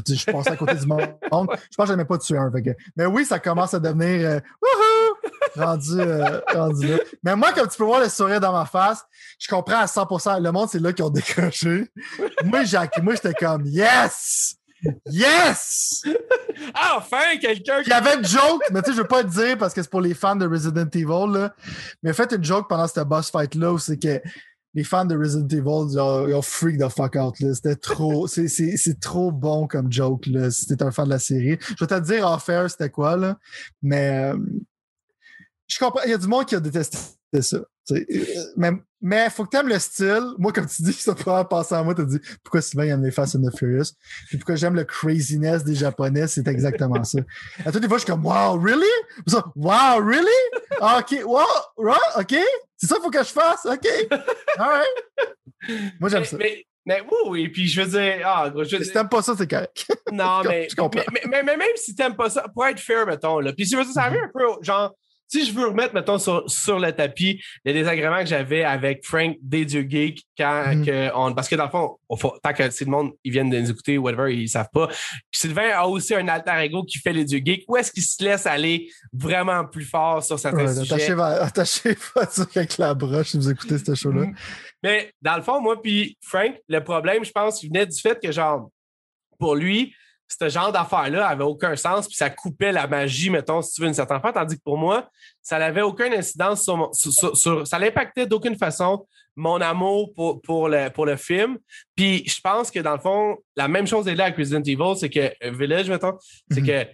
Je passe à côté du monde. Je pense que j'aimais pas tuer un. fait que- Mais oui, ça commence à devenir. euh, wouhou! Rendu, euh, rendu là. Mais moi, comme tu peux voir le sourire dans ma face, je comprends à 100%. Le monde, c'est là qu'ils ont décroché. moi, Jacques, moi, j'étais comme, yes! Yes! Enfin, quelqu'un il y avait une joke, mais tu sais, je veux pas le dire parce que c'est pour les fans de Resident Evil, là. Mais faites une joke pendant cette boss fight-là où c'est que les fans de Resident Evil, ils ont, ils ont freak the fuck out, là. C'était trop, c'est, c'est, c'est trop bon comme joke, là, si t'es un fan de la série. Je vais te dire en faire c'était quoi, là. Mais, euh, je comprends, il y a du monde qui a détesté ça. tu sais. Euh, Mais, mais faut que t'aimes le style. Moi, comme tu dis, ça pourrait passer à moi, t'as dit pourquoi Sylvain aime les Fast and the Furious? Puis pourquoi j'aime le craziness des Japonais, c'est exactement ça. À toutes les fois, je suis comme Wow, really? Ça, wow, really? Ah, OK, wow, right, OK? C'est ça qu'il faut que je fasse? OK? All right. Moi, j'aime mais, ça. mais, mais oui, oui, puis je veux dire, ah, je veux Si dire- t'aimes pas ça, c'est correct. non, je mais, comprends. mais, mais, mais même si t'aimes pas ça, pour être fair, mettons, là, puis si dire, ça revient un peu, genre, si je veux remettre, mettons, sur, sur le tapis les désagréments que j'avais avec Frank des Dieux Geek quand que on, parce que dans le fond, tant que si le monde, ils viennent de nous écouter, whatever, ils savent pas. Sylvain a aussi un alter ego qui fait les Dieux Geeks. Où est-ce qu'il se laisse aller vraiment plus fort sur certains Ouais, sujets? attachez, attachez avec la broche si vous écoutez ce show-là. Mhm. Mais dans le fond, moi puis Frank, le problème, je pense, venait du fait que, genre, pour lui, ce genre d'affaire-là avait aucun sens, puis ça coupait la magie, mettons, si tu veux, une certaine fois, tandis que pour moi, ça n'avait aucune incidence sur, mon- sur- sur- sur- ça l'impactait d'aucune façon mon amour pour, pour, le, pour le film. Puis je pense que dans le fond, la même chose est là avec Resident Evil, c'est que euh, Village, mettons, c'est Mhm. que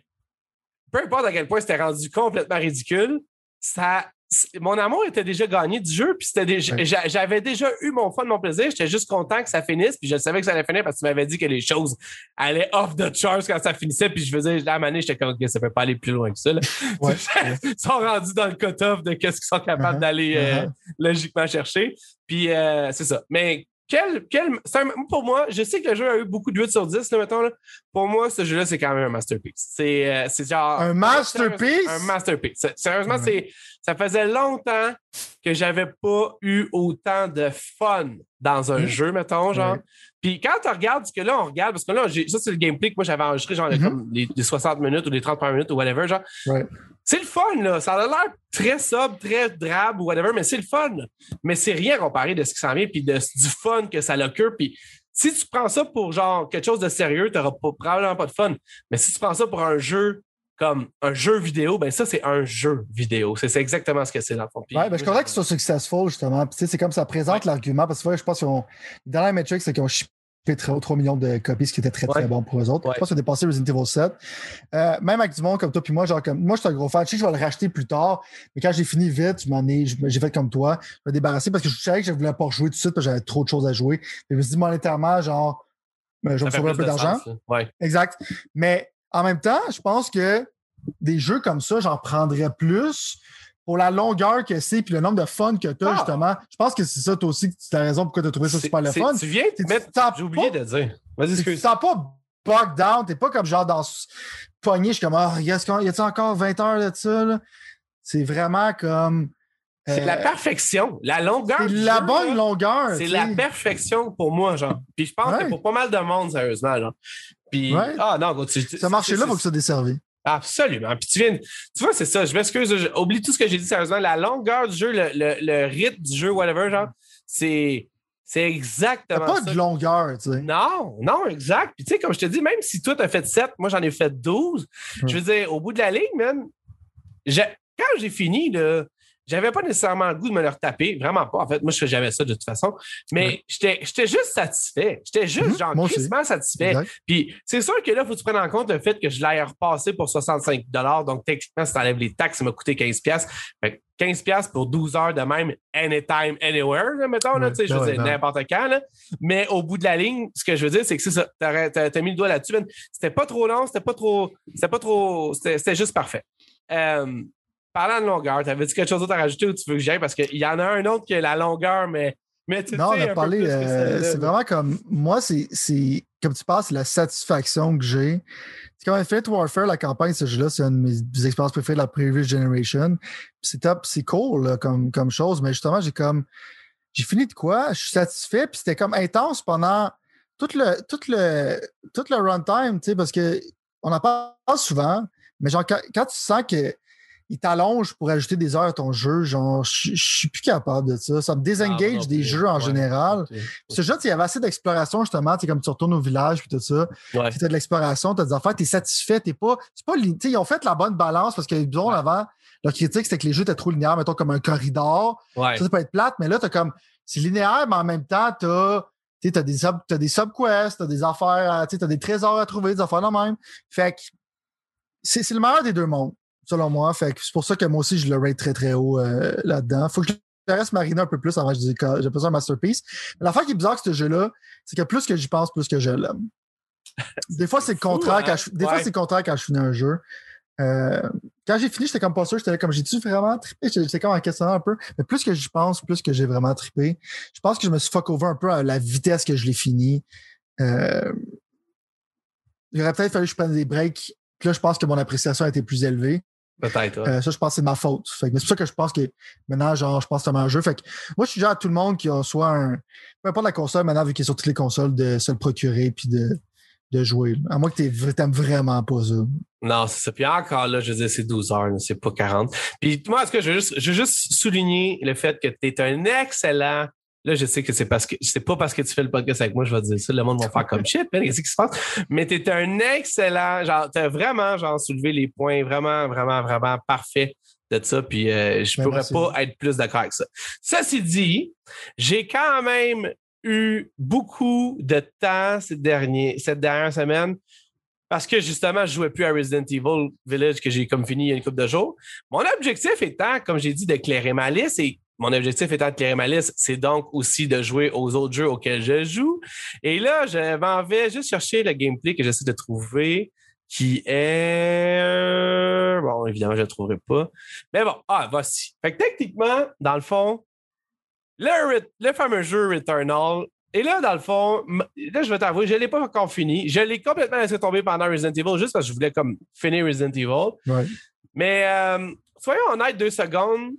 peu importe à quel point c'était rendu complètement ridicule, ça, mon amour était déjà gagné du jeu, puis c'était déjà, Ouais. j'a- j'avais déjà eu mon fun, mon plaisir. J'étais juste content que ça finisse, puis je savais que ça allait finir parce que tu m'avais dit que les choses allaient off the charts quand ça finissait, puis je faisais, la manée, j'étais comme, OK, ça peut pas aller plus loin que ça. Là. Ouais. Ils sont rendus dans le cut-off de qu'est-ce qu'ils sont capables Uh-huh. d'aller euh, Uh-huh. logiquement chercher. Puis euh, c'est ça. Mais quel, quel, pour moi, je sais que le jeu a eu beaucoup de 8 sur 10, là, mettons. Là. Pour moi, ce jeu-là, c'est quand même un masterpiece. C'est, euh, c'est genre. Un masterpiece? Un masterpiece. Sérieusement, Ouais. c'est, ça faisait longtemps que j'avais pas eu autant de fun dans un Mhm. jeu, mettons, genre. Puis quand tu regardes ce que là, on regarde, parce que là, ça, c'est le gameplay que moi, j'avais enregistré, genre, Mhm. comme les, les 60 minutes ou les 30 premières minutes ou whatever, genre. Ouais. C'est le fun, là. Ça a l'air très sobre, très drabe ou whatever, mais c'est le fun. Mais c'est rien comparé de ce qui s'en vient puis de, du fun que ça l'occure. Puis si tu prends ça pour genre quelque chose de sérieux, tu n'auras probablement pas de fun. Mais si tu prends ça pour un jeu comme un jeu vidéo, ben ça, c'est un jeu vidéo. C'est c'est exactement ce que c'est dans le fond. Puis- Ouais, ben, je content qu'ils soient successful, justement. Puis, tu sais, c'est comme ça présente l'argument, parce que ouais, je pense qu'ils ont. Dans la Matrix, c'est qu'ils ont shippé 3, 3 millions de copies, ce qui était très, très bon pour eux autres. Je pense qu'ils ont dépassé Resident Evil 7. Euh, même avec du monde comme toi, puis moi, genre, comme, moi, je suis un gros fan. Je sais que je vais le racheter plus tard, mais quand j'ai fini vite, je m'en ai, j'ai fait comme toi. Je me débarrasser parce que je savais que je voulais pas rejouer tout de suite, parce que j'avais trop de choses à jouer. Et je me suis dit, monétairement, genre, ben, je vais me sauver un peu d'argent. Ouais. Exact. Mais en même temps, je pense que des jeux comme ça, j'en prendrais plus pour la longueur que c'est puis le nombre de fun que tu as, Ah. justement. Je pense que c'est ça, toi aussi, que tu as raison pourquoi tu as trouvé ça super le fun. Tu viens de mettre. tu J'ai oublié pas- de dire. Vas-y, Tu excuse. sens pas bogged down, t'es pas comme genre dans ce pogné, je suis comme, ah, y a-t-il encore 20 heures de ça, là? C'est vraiment comme. C'est euh, la perfection. La longueur. C'est la bonne longueur. C'est tu la perfection pour moi, genre. Puis je pense Ouais. que pour pas mal de monde, sérieusement, genre. Puis, Ouais. ah non, tu, tu- Ce marché-là, c'est- il faut que ça desserve. Absolument. Puis tu viens, tu vois, c'est ça. Je m'excuse, je- oublie tout ce que j'ai dit sérieusement. La longueur du jeu, le, le, le rythme du jeu, whatever, genre, c'est, c'est exactement pas ça. de longueur, tu sais. Non, non, exact. Puis tu sais, comme je te dis, même si toi, t'as fait 7, moi, j'en ai fait 12, je veux dire, au bout de la ligne, man, quand j'ai fini, là, j'avais pas nécessairement le goût de me le retaper. Vraiment pas. En fait, moi, je fais jamais ça de toute façon. Mais Ouais. j'étais j'étais juste satisfait. J'étais juste, Mhm, genre, crissement satisfait. Exact. Puis c'est sûr que là, il faut que tu prennes en compte le fait que je l'ai repassé pour 65 Donc, techniquement, si tu enlèves les taxes, ça m'a coûté 15 Fait que 15 pour 12 heures de même, anytime, anywhere, là, mettons, là, Ouais, tu sais, je veux dire, n'importe quand. Là. Mais au bout de la ligne, ce que je veux dire, c'est que c'est ça. T'as as, mis le doigt là-dessus. C'était pas trop long, c'était pas trop. C'était pas trop. C'était c'était juste parfait. Euh, parlant de longueur, t'avais-tu quelque chose d'autre à rajouter ou tu veux que j'aille? Parce qu'il y en a un autre qui est la longueur, mais. mais tu Non, on a parlé. euh, c'est vraiment comme. Moi, c'est. Comme tu parles, c'est la satisfaction que j'ai. C'est comme Infinite Warfare, la campagne, ce jeu-là, c'est une de mes des expériences préférées de la Previous Generation. C'est top, c'est cool là, comme, comme chose, mais justement, j'ai comme. J'ai fini de quoi? Je suis satisfait, puis c'était comme intense pendant tout le, tout le, tout le runtime, tu sais, parce que on en parle souvent, mais genre, quand, quand tu sens que il t'allonge pour ajouter des heures à ton jeu, genre, je je suis plus capable de ça. Ça me Ah, désengage des jeux en Ouais. général. Ok. Ce jeu, il y avait assez d'exploration, justement. Tu sais, comme tu retournes au village, puis tout ça. Ouais. Tu as de l'exploration, tu as des affaires, tu es satisfait. T'es pas. C'est pas. ils ont fait la bonne balance parce que besoin avant, leur critique, c'était que les jeux étaient trop linéaires, mettons, comme un corridor. Ouais. Ça, ça peut être plate, mais là, tu comme. C'est linéaire, mais en même temps, tu as. Tu as des, sub, t'as des subquests, tu as des affaires, tu as des trésors à trouver, des affaires là même. Fait que c'est c'est le meilleur des deux mondes, selon moi. Fait c'est pour ça que moi aussi, je le rate très, très haut euh, là-dedans. Faut que je reste mariner un peu plus avant que je dise que j'ai ça un masterpiece. Mais l'affaire qui est bizarre avec ce jeu-là, c'est que plus que j'y pense, plus que je l'aime. Des fois, c'est le contraire hein? quand je, des fois, Ouais. c'est le contraire quand je finis un jeu. Euh, quand j'ai fini, j'étais comme pas sûr, j'étais comme j'ai-tu vraiment trippé? J'étais comme en questionnant un peu. Mais plus que j'y pense, plus que j'ai vraiment trippé. Je pense que je me suis fuck over un peu à la vitesse que je l'ai fini. Euh, il aurait peut-être fallu que je prenne des breaks. Puis là, je pense que mon appréciation a été plus élevée. Peut-être. ouais. Euh, ça, je pense que c'est ma faute. Que c'est pour ça que je pense que maintenant, genre, je pense que c'est un jeu. Fait que moi, je suis déjà à tout le monde qui a soit un. Peu importe la console, maintenant, vu qu'il est sur toutes les consoles, de se le procurer puis de, de jouer. À moins que t'aies- t'aimes vraiment pas ça. Non, c'est ça. Puis encore là, je veux dire, c'est 12 heures, c'est pas 40. Puis moi, est-ce que je veux juste, je veux juste souligner le fait que tu es un excellent. Là, je sais que c'est parce que c'est pas parce que tu fais le podcast avec moi, je vais te dire ça. Le monde va faire comme shit, qu'est-ce qui se passe? Mais tu es un excellent, genre, t'as vraiment, genre, soulevé les points vraiment, vraiment, vraiment parfaits de ça. Puis euh, je Ben, pourrais merci. pas être plus d'accord avec ça. Ceci dit, j'ai quand même eu beaucoup de temps ces derniers, cette dernière semaine parce que justement, je jouais plus à Resident Evil Village que j'ai comme fini il y a une couple de jours. Mon objectif étant, comme j'ai dit, de clairer ma liste et mon objectif étant de clairer ma liste, c'est donc aussi de jouer aux autres jeux auxquels je joue. Et là, je m'en vais juste chercher le gameplay que j'essaie de trouver qui est... Bon, évidemment, je ne le trouverai pas. Mais bon, ah, voici. Fait que techniquement, dans le fond, le, fameux jeu Returnal, et là, dans le fond, là, je vais t'avouer, je ne l'ai pas encore fini. Je l'ai complètement laissé tomber pendant Resident Evil, juste parce que je voulais comme finir Resident Evil. Ouais. Mais euh, soyons honnêtes deux secondes.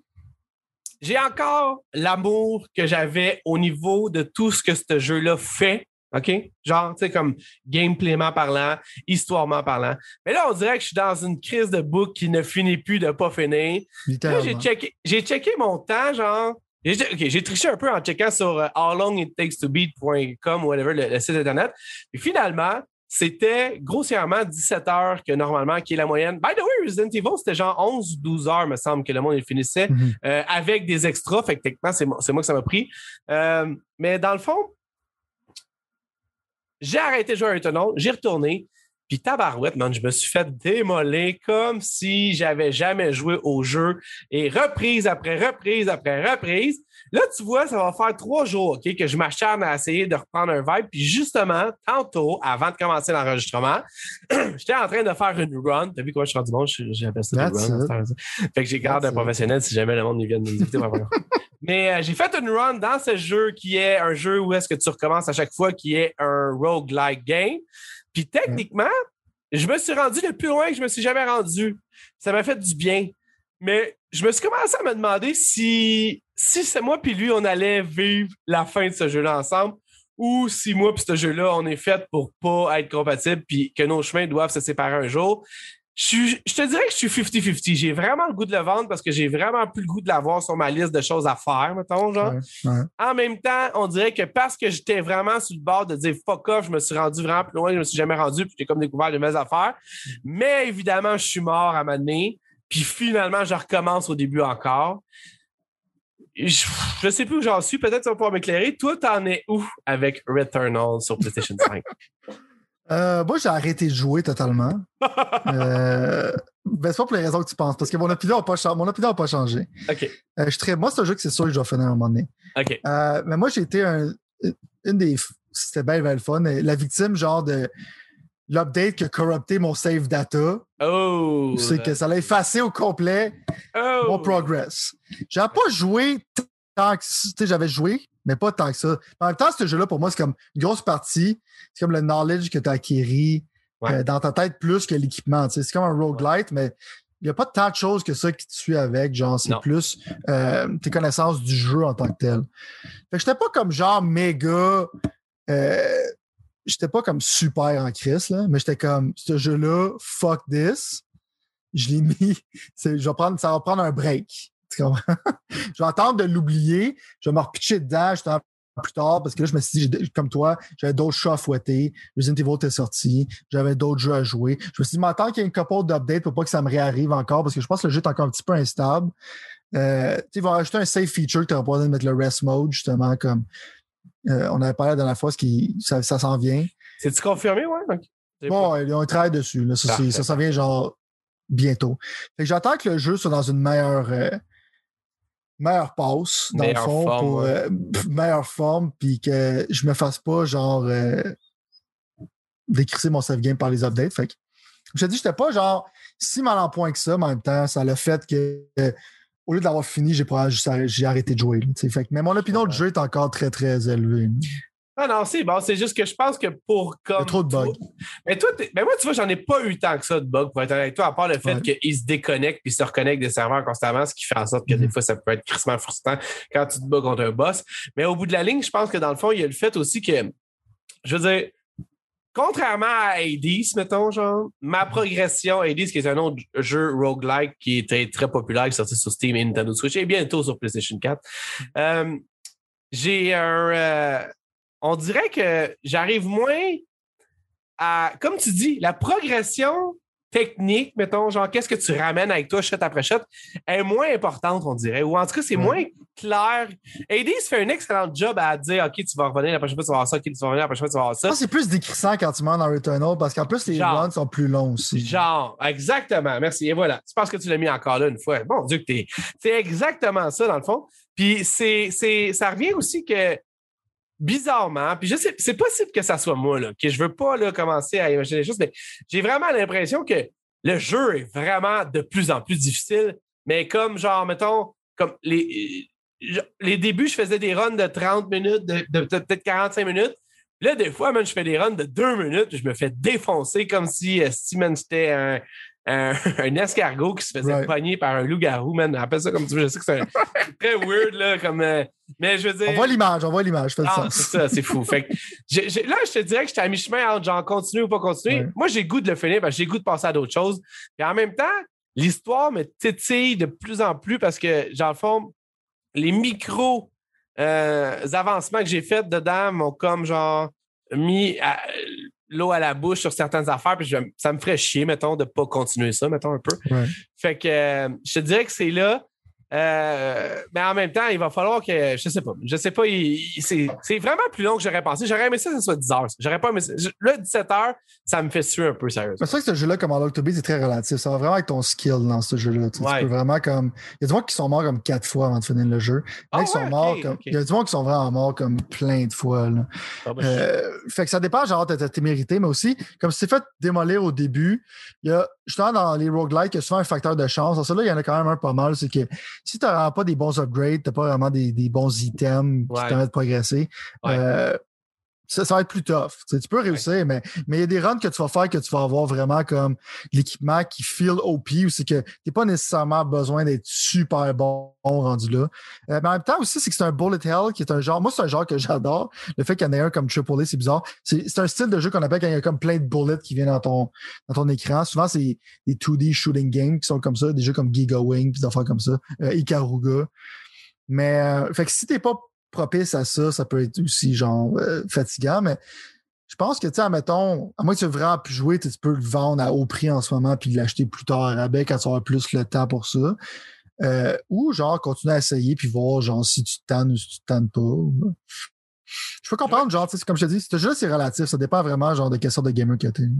J'ai encore l'amour que j'avais au niveau de tout ce que ce jeu-là fait. OK? Genre, tu sais, comme gameplayment parlant, histoirement parlant. Mais là, on dirait que je suis dans une crise de boucle qui ne finit plus de pas finir. Là, j'ai checké, j'ai checké mon temps, genre. J'ai, ok, j'ai triché un peu en checkant sur euh, howlongittakes2beat.com ou whatever, le, le site internet. Puis finalement, c'était grossièrement 17 heures que normalement, qui est la moyenne. By the way, Resident Evil, c'était genre 11 ou 12 heures, me semble, que le monde il finissait Mhm. euh, avec des extras. Fait que techniquement, c'est, moi- c'est moi que ça m'a pris. Euh, mais dans le fond, j'ai arrêté de jouer à Returnal, j'ai retourné. Puis tabarouette, man, je me suis fait démoler comme si j'avais jamais joué au jeu. Et reprise après reprise après reprise. Là, tu vois, ça va faire trois jours ok, que je m'acharne à essayer de reprendre un vibe. Puis justement, tantôt, avant de commencer l'enregistrement, j'étais en train de faire une run. T'as vu quoi je suis rendu bon? J'appelle ça une run. Fait que j'ai garde un professionnel si jamais le monde vient de nous inviter. Mais euh, j'ai fait une run dans ce jeu qui est un jeu où est-ce que tu recommences à chaque fois, qui est un roguelike game. Puis techniquement, je me suis rendu le plus loin que je me suis jamais rendu. Ça m'a fait du bien. Mais je me suis commencé à me demander si, c'est moi puis lui, on allait vivre la fin de ce jeu-là ensemble ou si moi puis ce jeu-là, on est fait pour pas être compatible puis que nos chemins doivent se séparer un jour. Je, te dirais que je suis 50-50. J'ai vraiment le goût de le vendre parce que j'ai vraiment plus le goût de l'avoir sur ma liste de choses à faire, mettons, genre. En même temps, on dirait que parce que j'étais vraiment sur le bord de dire fuck off, je me suis rendu vraiment plus loin, je me suis jamais rendu, puis j'ai comme découvert de mes affaires. Mais évidemment, je suis mort à ma puis finalement, je recommence au début encore. Je, ne sais plus où j'en suis, peut-être tu vas pouvoir m'éclairer. Toi, t'en es où avec Returnal sur PlayStation 5? Euh, moi, j'ai arrêté de jouer totalement. euh, ben, c'est pas pour les raisons que tu penses, parce que mon opinion n'a pas, pas, changé. OK. Euh, moi, c'est un jeu que c'est sûr que je dois finir à un moment donné. OK. Euh, mais moi, j'ai été un, une des. C'était bien, bien le fun. La victime, genre, de l'update qui a corrupté mon save data. Oh! C'est que ça l'a effacé au complet oh. mon progress. J'avais pas joué tant que. J'avais joué, mais pas tant que ça. En même temps, ce jeu-là, pour moi, c'est comme une grosse partie. C'est comme le knowledge que tu as acquis euh, dans ta tête plus que l'équipement. C'est comme un roguelite, mais il n'y a pas tant de choses que ça qui te suit avec. Genre, c'est plus euh, tes connaissances du jeu en tant que tel. Fait que j'étais pas comme genre méga. Euh, j'étais pas comme super en crise, mais j'étais comme ce jeu-là, fuck this. Je l'ai mis. Je vais prendre, ça va prendre un break. je vais attendre de l'oublier. Je vais me repitcher dedans justement plus tard parce que là, je me suis dit, comme toi, j'avais d'autres chats à fouetter. Resident Evil était sorti. J'avais d'autres jeux à jouer. Je me suis dit, m'attends qu'il y ait une couple d'updates pour pas que ça me réarrive encore parce que je pense que le jeu est encore un petit peu instable. Euh, ils vont rajouter un save feature que tu pas besoin de mettre le rest mode, justement, comme euh, on avait parlé la dernière fois, ce qui, ça, s'en vient. C'est-tu confirmé, ouais? Bon, ils ont un travail dessus. Ça, ça s'en vient genre bientôt. J'attends que le jeu soit dans une meilleure. Euh, meilleure passe, dans le fond, pour euh, meilleure forme, puis que je me fasse pas genre euh, décrisser mon save game par les updates. Fait que je te dis, j'étais pas genre si mal en point que ça, mais en même temps, ça a le fait que au lieu d'avoir fini, j'ai arrêté de jouer. fait mais mon opinion de jeu est encore très, très élevée. Ah non, c'est bon. C'est juste que je pense que pour comme. Il y a trop de bugs. mais toi, mais moi, tu vois, j'en ai pas eu tant que ça de bugs pour être avec toi, à part le fait qu'ils se déconnectent puis se reconnectent des serveurs constamment, ce qui fait en sorte que des mm-hmm. fois, ça peut être crissement frustrant quand tu te bats contre un boss. Mais au bout de la ligne, je pense que dans le fond, il y a le fait aussi que, je veux dire, contrairement à Hades, mettons, genre, ma progression, Hades, qui est un autre jeu roguelike qui est très, très populaire, qui est sorti sur Steam et Nintendo Switch, et bientôt sur PlayStation 4, euh, j'ai un. Euh, on dirait que j'arrive moins à. Comme tu dis, la progression technique, mettons, genre, qu'est-ce que tu ramènes avec toi shot après shot, est moins importante, on dirait. Ou en tout cas, c'est moins clair. Hades fait un excellent job à dire, OK, tu vas revenir la prochaine fois, tu vas voir ça, OK, tu vas revenir la prochaine fois, tu vas voir ça. C'est plus décrissant quand tu meurs dans Returnal parce qu'en plus, les runs sont plus longs aussi. Genre, exactement. Merci. Et voilà. Tu penses que tu l'as mis encore là une fois. Bon Dieu que t'es. C'est exactement ça, dans le fond. Puis c'est, c'est, ça revient aussi que bizarrement, puis je sais, c'est possible que ça soit moi, là, que je veux pas là, commencer à imaginer les choses, mais j'ai vraiment l'impression que le jeu est vraiment de plus en plus difficile. Mais comme, genre, mettons, comme les, les débuts, je faisais des runs de 30 minutes, de, peut-être 45 minutes. Là, des fois, même, je fais des runs de 2 minutes, je me fais défoncer comme si, euh, si c'était un, un, escargot qui se faisait pogner par un loup-garou, man. Appelle ça comme tu veux. Je sais que c'est très weird, là, comme. Euh, mais je veux dire. On voit l'image, on voit l'image. Ah, c'est ça, c'est fou. fait là, je te dirais que j'étais à mi-chemin entre genre continuer ou pas continuer. Moi, j'ai goût de le finir parce que j'ai goût de passer à d'autres choses. Et en même temps, l'histoire me titille de plus en plus parce que, genre, le fond, les micros euh, avancements que j'ai faits dedans m'ont comme genre mis à, l'eau à la bouche sur certaines affaires, puis ça me ferait chier, mettons, de ne pas continuer ça, mettons, un peu. Fait que euh, je te dirais que c'est là. Euh, mais en même temps, il va falloir que. Je sais pas. Je sais pas. c'est vraiment plus long que j'aurais pensé. J'aurais aimé ça que ce soit 10 heures. J'aurais pas aimé ça. Là, 17 heures, ça me fait suer un peu, sérieusement. C'est vrai que ce jeu-là, comme en to c'est très relatif. Ça va vraiment avec ton skill dans ce jeu-là. Tu, peux vraiment comme. Il y a du monde qui sont morts comme 4 fois avant de finir le jeu. Il y, ah sont morts comme... il y a du monde qui sont vraiment morts comme plein de fois. Là. Ah, ben, euh, fait que ça dépend, genre, de tes mérité, mais aussi, comme si tu fait démolir au début, il y a, justement, dans les roguelikes, il y a souvent un facteur de chance. Dans celui-là, il y en a quand même un pas mal. C'est que si tu n'as pas des bons upgrades, tu n'as pas vraiment des, bons items qui te permettent de progresser, euh, ça, va être plus tough. Tu, peux réussir, mais mais il y a des runs que tu vas faire que tu vas avoir vraiment comme l'équipement qui feel OP ou c'est que tu n'as pas nécessairement besoin d'être super bon rendu là. Euh, mais en même temps aussi, c'est que c'est un bullet hell qui est un genre. Moi, c'est un genre que j'adore. Le fait qu'il y en ait un comme Triple A, c'est bizarre. C'est un style de jeu qu'on appelle quand il y a comme plein de bullets qui viennent dans ton, dans ton écran. Souvent, c'est des 2D shooting games qui sont comme ça, des jeux comme Giga Wing, puis des affaires comme ça, euh, Ikaruga. Mais euh, fait que si t'es pas propice à ça, ça peut être aussi genre euh, fatigant, mais je pense que, tu sais, admettons, à moins que tu veux vraiment plus jouer, tu peux le vendre à haut prix en ce moment puis l'acheter plus tard à rabais quand tu auras plus le temps pour ça. Euh, ou genre continuer à essayer puis voir genre si tu te tannes ou si tu te tannes pas. Je peux comprendre, genre, comme je te dis, ce jeu c'est relatif, ça dépend vraiment genre de sorte de gamer que tu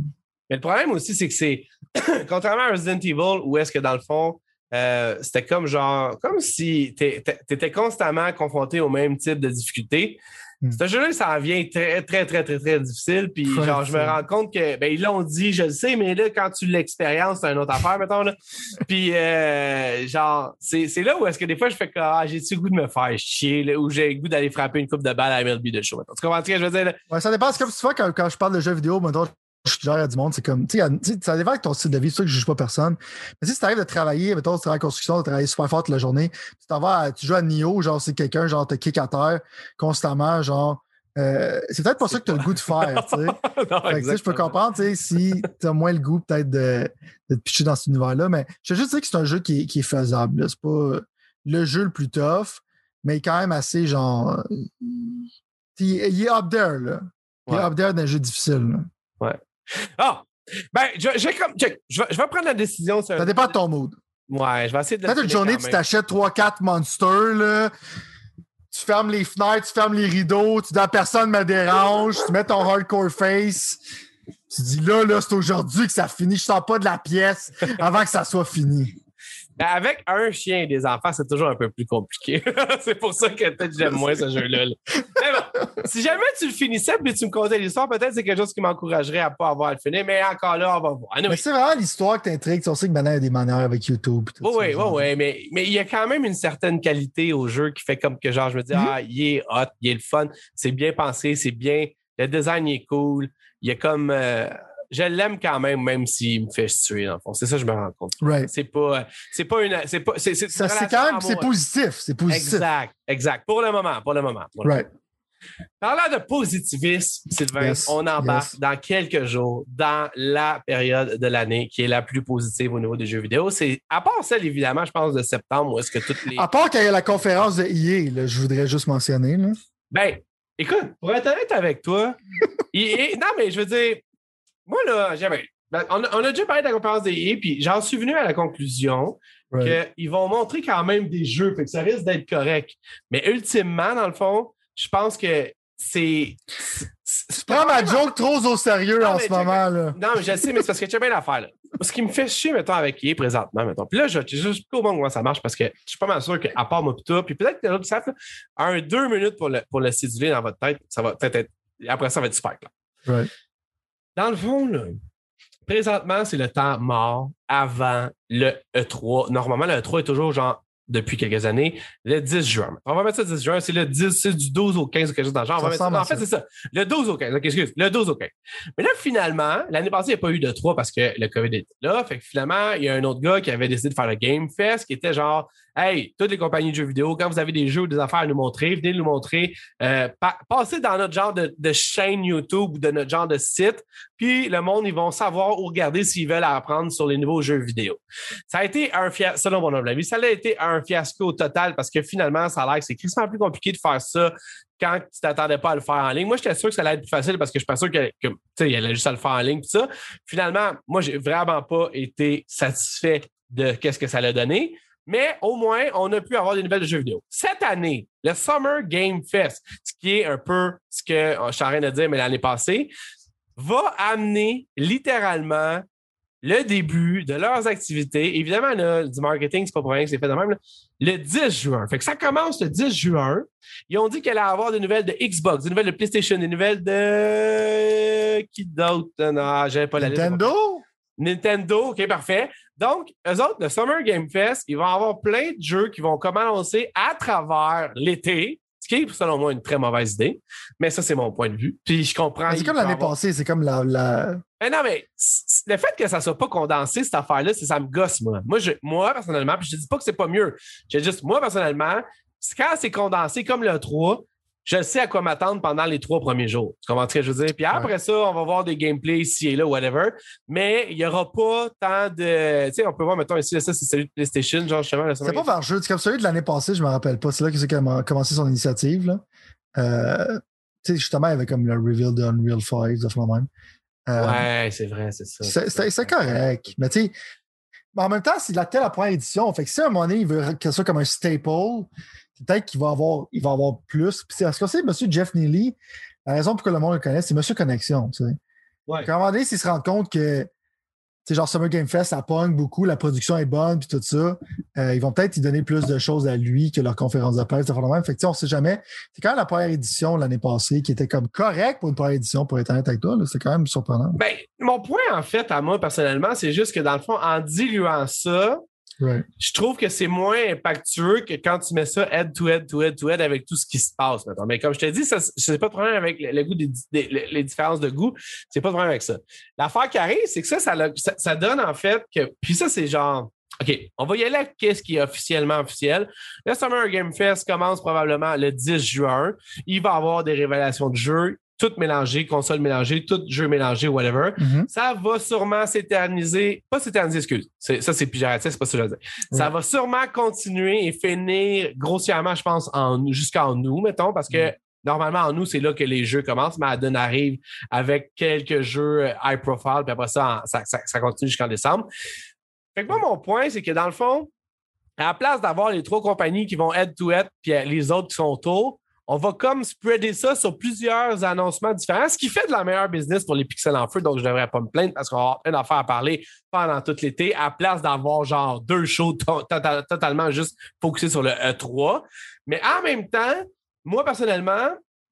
Mais le problème aussi, c'est que c'est, contrairement à Resident Evil, où est-ce que dans le fond, euh, c'était comme genre, comme si tu étais constamment confronté au même type de difficultés. Hmm. Ce jeu-là, ça vient très, très, très, très, très difficile. Puis, genre, je me rends compte que, ben, ils l'ont dit, je le sais, mais là, quand tu l'expériences, c'est une autre affaire, mettons, là. Puis, euh, genre, c'est là où est-ce que des fois, je fais que, ah, j'ai-tu le goût de me faire chier, là, ou j'ai le goût d'aller frapper une coupe de balle à MLB de show. Tu comprends ce que je veux dire? Ouais, ça dépend. C'est comme vois, quand, quand je parle de jeux vidéo, mettons, je suis à du monde, c'est comme, tu sais, ça dépend avec ton style de vie, c'est sûr que je juge pas personne. Mais si tu arrives de travailler, mettons, tu travailles en construction, tu travailles super fort toute la journée, tu t'en vas, tu joues à Nio, genre, c'est quelqu'un, genre, te kick à terre constamment, genre, euh, c'est peut-être pas ça que tu as le goût de faire, tu sais. je peux comprendre, tu sais, si tu as moins le goût, peut-être, de, de, te pitcher dans cet univers-là, mais je veux juste dire que c'est un jeu qui, qui est faisable, C'est pas le jeu le plus tough, mais quand même assez, genre, il, est up there, là. Il est up there d'un jeu difficile, Ouais. Ah! Ben, je, je, comme, je, vais, prendre la décision. Ça dépend de ton mood. Ouais, je vais essayer de. Peut-être une journée, tu t'achètes 3-4 monsters, là. Tu fermes les fenêtres, tu fermes les rideaux, tu dis personne me dérange, tu mets ton hardcore face. Tu dis là, là, c'est aujourd'hui que ça finit. Je sors pas de la pièce avant que ça soit fini. Ben, avec un chien et des enfants, c'est toujours un peu plus compliqué. c'est pour ça que peut-être j'aime moins ce jeu-là. Mais bon, si jamais tu le finissais et tu me contais l'histoire, peut-être c'est quelque chose qui m'encouragerait à pas avoir à le finir. Mais encore là, on va voir. Mais c'est vraiment l'histoire qui t'intrigue. Tu sais que maintenant, il y a des manières avec YouTube. oui, oui, oui, mais, mais il y a quand même une certaine qualité au jeu qui fait comme que genre, je me dis, mm-hmm. ah, il est hot, il est le fun, c'est bien pensé, c'est bien, le design est cool. Il y a comme. Euh, je l'aime quand même, même s'il me fait tuer, dans le fond. C'est ça que je me rends compte. C'est pas, c'est pas une, c'est pas, c'est, c'est, quand même, c'est positif. C'est positif. Exact, exact. Pour le moment, pour le moment. right. Parlant de positivisme, Sylvain, on embarque dans quelques jours dans la période de l'année qui est la plus positive au niveau des jeux vidéo. C'est à part celle, évidemment, je pense, de septembre, où est-ce que toutes les. À part qu'il y a la conférence de EA, je voudrais juste mentionner. Là. Ben, écoute, pour être honnête avec toi, EA, non, mais je veux dire, moi, là, j'avais. Ben, on, a déjà parlé de la conférence des EA, puis j'en suis venu à la conclusion qu'ils vont montrer quand même des jeux, fait que ça risque d'être correct. Mais ultimement, dans le fond, je pense que c'est. Tu prends ma joke trop au sérieux en ce moment. là. Non, mais je sais, mais c'est parce que tu as bien l'affaire. Ce qui me fait chier, mettons, avec EA présentement, mettons. Puis là, je juste au moins comment ça marche parce que je suis pas mal sûr qu'à part moi toi, puis peut-être que l'autre savent, un deux minutes pour le, pour le céduler dans votre tête, ça va peut-être être. Après, ça va être super clair. Dans le fond, là, présentement, c'est le temps mort avant le E3. Normalement, le E3 est toujours genre depuis quelques années, le 10 juin. On va mettre ça le 10 juin, c'est le 10, c'est du 12 au 15 ou quelque chose dans le genre. On va mettre ça, en fait, c'est ça. Le 12 au 15. excuse, le 12 au 15. Mais là, finalement, l'année passée, il n'y a pas eu de 3 parce que le COVID était là. Fait que finalement, il y a un autre gars qui avait décidé de faire le Game Fest qui était genre, hey, toutes les compagnies de jeux vidéo, quand vous avez des jeux ou des affaires à nous montrer, venez nous montrer. Euh, passez dans notre genre de, chaîne YouTube ou de notre genre de site, puis le monde, ils vont savoir ou regarder s'ils veulent apprendre sur les nouveaux jeux vidéo. Ça a été un fiasco, selon mon avis, ça a été un fiasco total parce que finalement, ça a l'air que c'est extrêmement plus compliqué de faire ça quand tu t'attendais pas à le faire en ligne. Moi, j'étais sûr que ça allait être plus facile parce que je sûr que, que il allait juste à le faire en ligne, tout ça. Finalement, moi, j'ai vraiment pas été satisfait de qu'est-ce que ça allait donner. Mais au moins, on a pu avoir des nouvelles de jeux vidéo. Cette année, le Summer Game Fest, ce qui est un peu ce que je suis en train de dire, mais l'année passée, va amener littéralement le début de leurs activités. Évidemment, là, du marketing, c'est pas pour rien que c'est fait de même. là. Le 10 juin. Fait que ça commence le 10 juin. Ils ont dit qu'elle allait avoir des nouvelles de Xbox, des nouvelles de PlayStation, des nouvelles de. Qui d'autre? Non, j'avais pas la liste. Nintendo? Nintendo, OK, parfait. Donc, eux autres, le Summer Game Fest, ils vont avoir plein de jeux qui vont commencer à travers l'été, ce qui est, selon moi, une très mauvaise idée. Mais ça, c'est mon point de vue. Puis je comprends. C'est comme l'année avoir- passée, c'est comme la. la... mais non, mais le fait que ça soit pas condensé, cette affaire-là, c'est ça me gosse, moi. Moi, je, moi personnellement, puis je te dis pas que c'est pas mieux. Je dis juste, moi, personnellement, quand c'est condensé comme le 3, je sais à quoi m'attendre pendant les trois premiers jours. Tu comprends ce que je veux dire? Puis après ça, on va voir des gameplays ici et là, whatever. Mais il y aura pas tant de. Tu sais, on peut voir, mettons, ici, ça, c'est celui de PlayStation, genre, justement, C'est pas vers jeu. C'est comme celui de l'année passée, je me rappelle pas. C'est là qu'il a commencé son initiative. Là. Euh, tu sais, justement, il y avait comme le reveal de Unreal 5, de la même. Euh, Ouais, c'est vrai, c'est ça. c'est- correct. Mais tu sais, en même temps, c'est la telle la première édition. Fait que si à un moment donné, il veut que ça soit comme un staple, peut-être qu'il va avoir, il va avoir plus. Puis c'est parce que c'est M. Jeff Neely, la raison pour que le monde le connaît, c'est M. Connexion. Tu sais. Ouais. Qu'à un moment donné, s'ils se rendent compte que genre Summer Game Fest, ça pogne beaucoup, la production est bonne, puis tout ça, euh, ils vont peut-être y donner plus de choses à lui que leur conférence de presse. de même. Fait que, on sait jamais. C'est quand même la première édition l'année passée qui était comme correct pour une première édition, pour être honnête avec toi. C'est quand même surprenant. Ben, mon point, en fait, à moi, personnellement, c'est juste que dans le fond, en diluant ça, Je trouve que c'est moins impactueux que quand tu mets ça head to head to head to head avec tout ce qui se passe maintenant. Mais comme je te dis, c'est pas de problème avec des, les, différences de goût. C'est pas de problème avec ça. L'affaire qui arrive, c'est que ça ça, donne en fait que. Puis ça, c'est genre. OK, on va y aller avec qu'est-ce qui est officiellement officiel. Le Summer Game Fest commence probablement le 10 juin. Il va y avoir des révélations de jeux, toutes mélangées, consoles mélangées, toutes jeux mélangés, whatever. Mhm. Ça va sûrement s'éterniser. Pas s'éterniser, excuse. Ça, c'est péjoratif, c'est pas ça que je veux dire. Ça va sûrement continuer et finir grossièrement, je pense, en jusqu'en nous, mettons, parce que normalement, en nous, c'est là que les jeux commencent. Madden arrive avec quelques jeux euh, high profile, puis après ça, en- ça, ça- ça continue jusqu'en décembre. Fait que moi, mon point, c'est que dans le fond, à la place d'avoir les trois compagnies qui vont head-to-head, puis euh, les autres qui sont autour, on va comme spreader ça sur plusieurs annoncements différents, ce qui fait de la meilleure business pour les pixels en feu, donc je ne devrais pas me plaindre parce qu'on avoir plein d'affaires à parler pendant tout l'été, à la place d'avoir genre deux shows to- to- totalement juste focusés sur le E3. Mais en même temps, moi personnellement,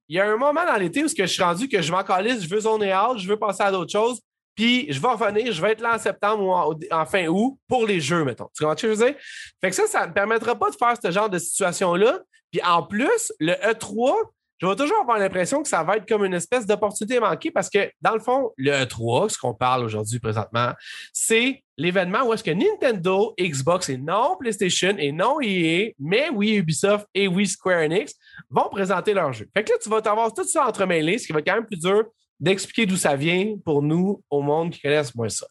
il y a un moment dans l'été où je suis rendu que je m'en calisse, je veux zoner out, je veux passer à d'autres choses, puis je vais revenir, je vais être là en septembre ou en, en fin août pour les jeux, mettons. Tu comprends ce que je veux dire? Fait que ça, ça ne me permettra pas de faire ce genre de situation-là. Puis en plus, le E3, je vais toujours avoir l'impression que ça va être comme une espèce d'opportunité manquée parce que, dans le fond, le E3, ce qu'on parle aujourd'hui présentement, c'est l'événement où est-ce que Nintendo, Xbox et non PlayStation et non EA, mais oui Ubisoft et oui Square Enix vont présenter leurs jeux. Fait que là, tu vas t'avoir tout ça entremêlé, ce qui va être quand même plus dur d'expliquer d'où ça vient pour nous, au monde qui connaissent moins ça.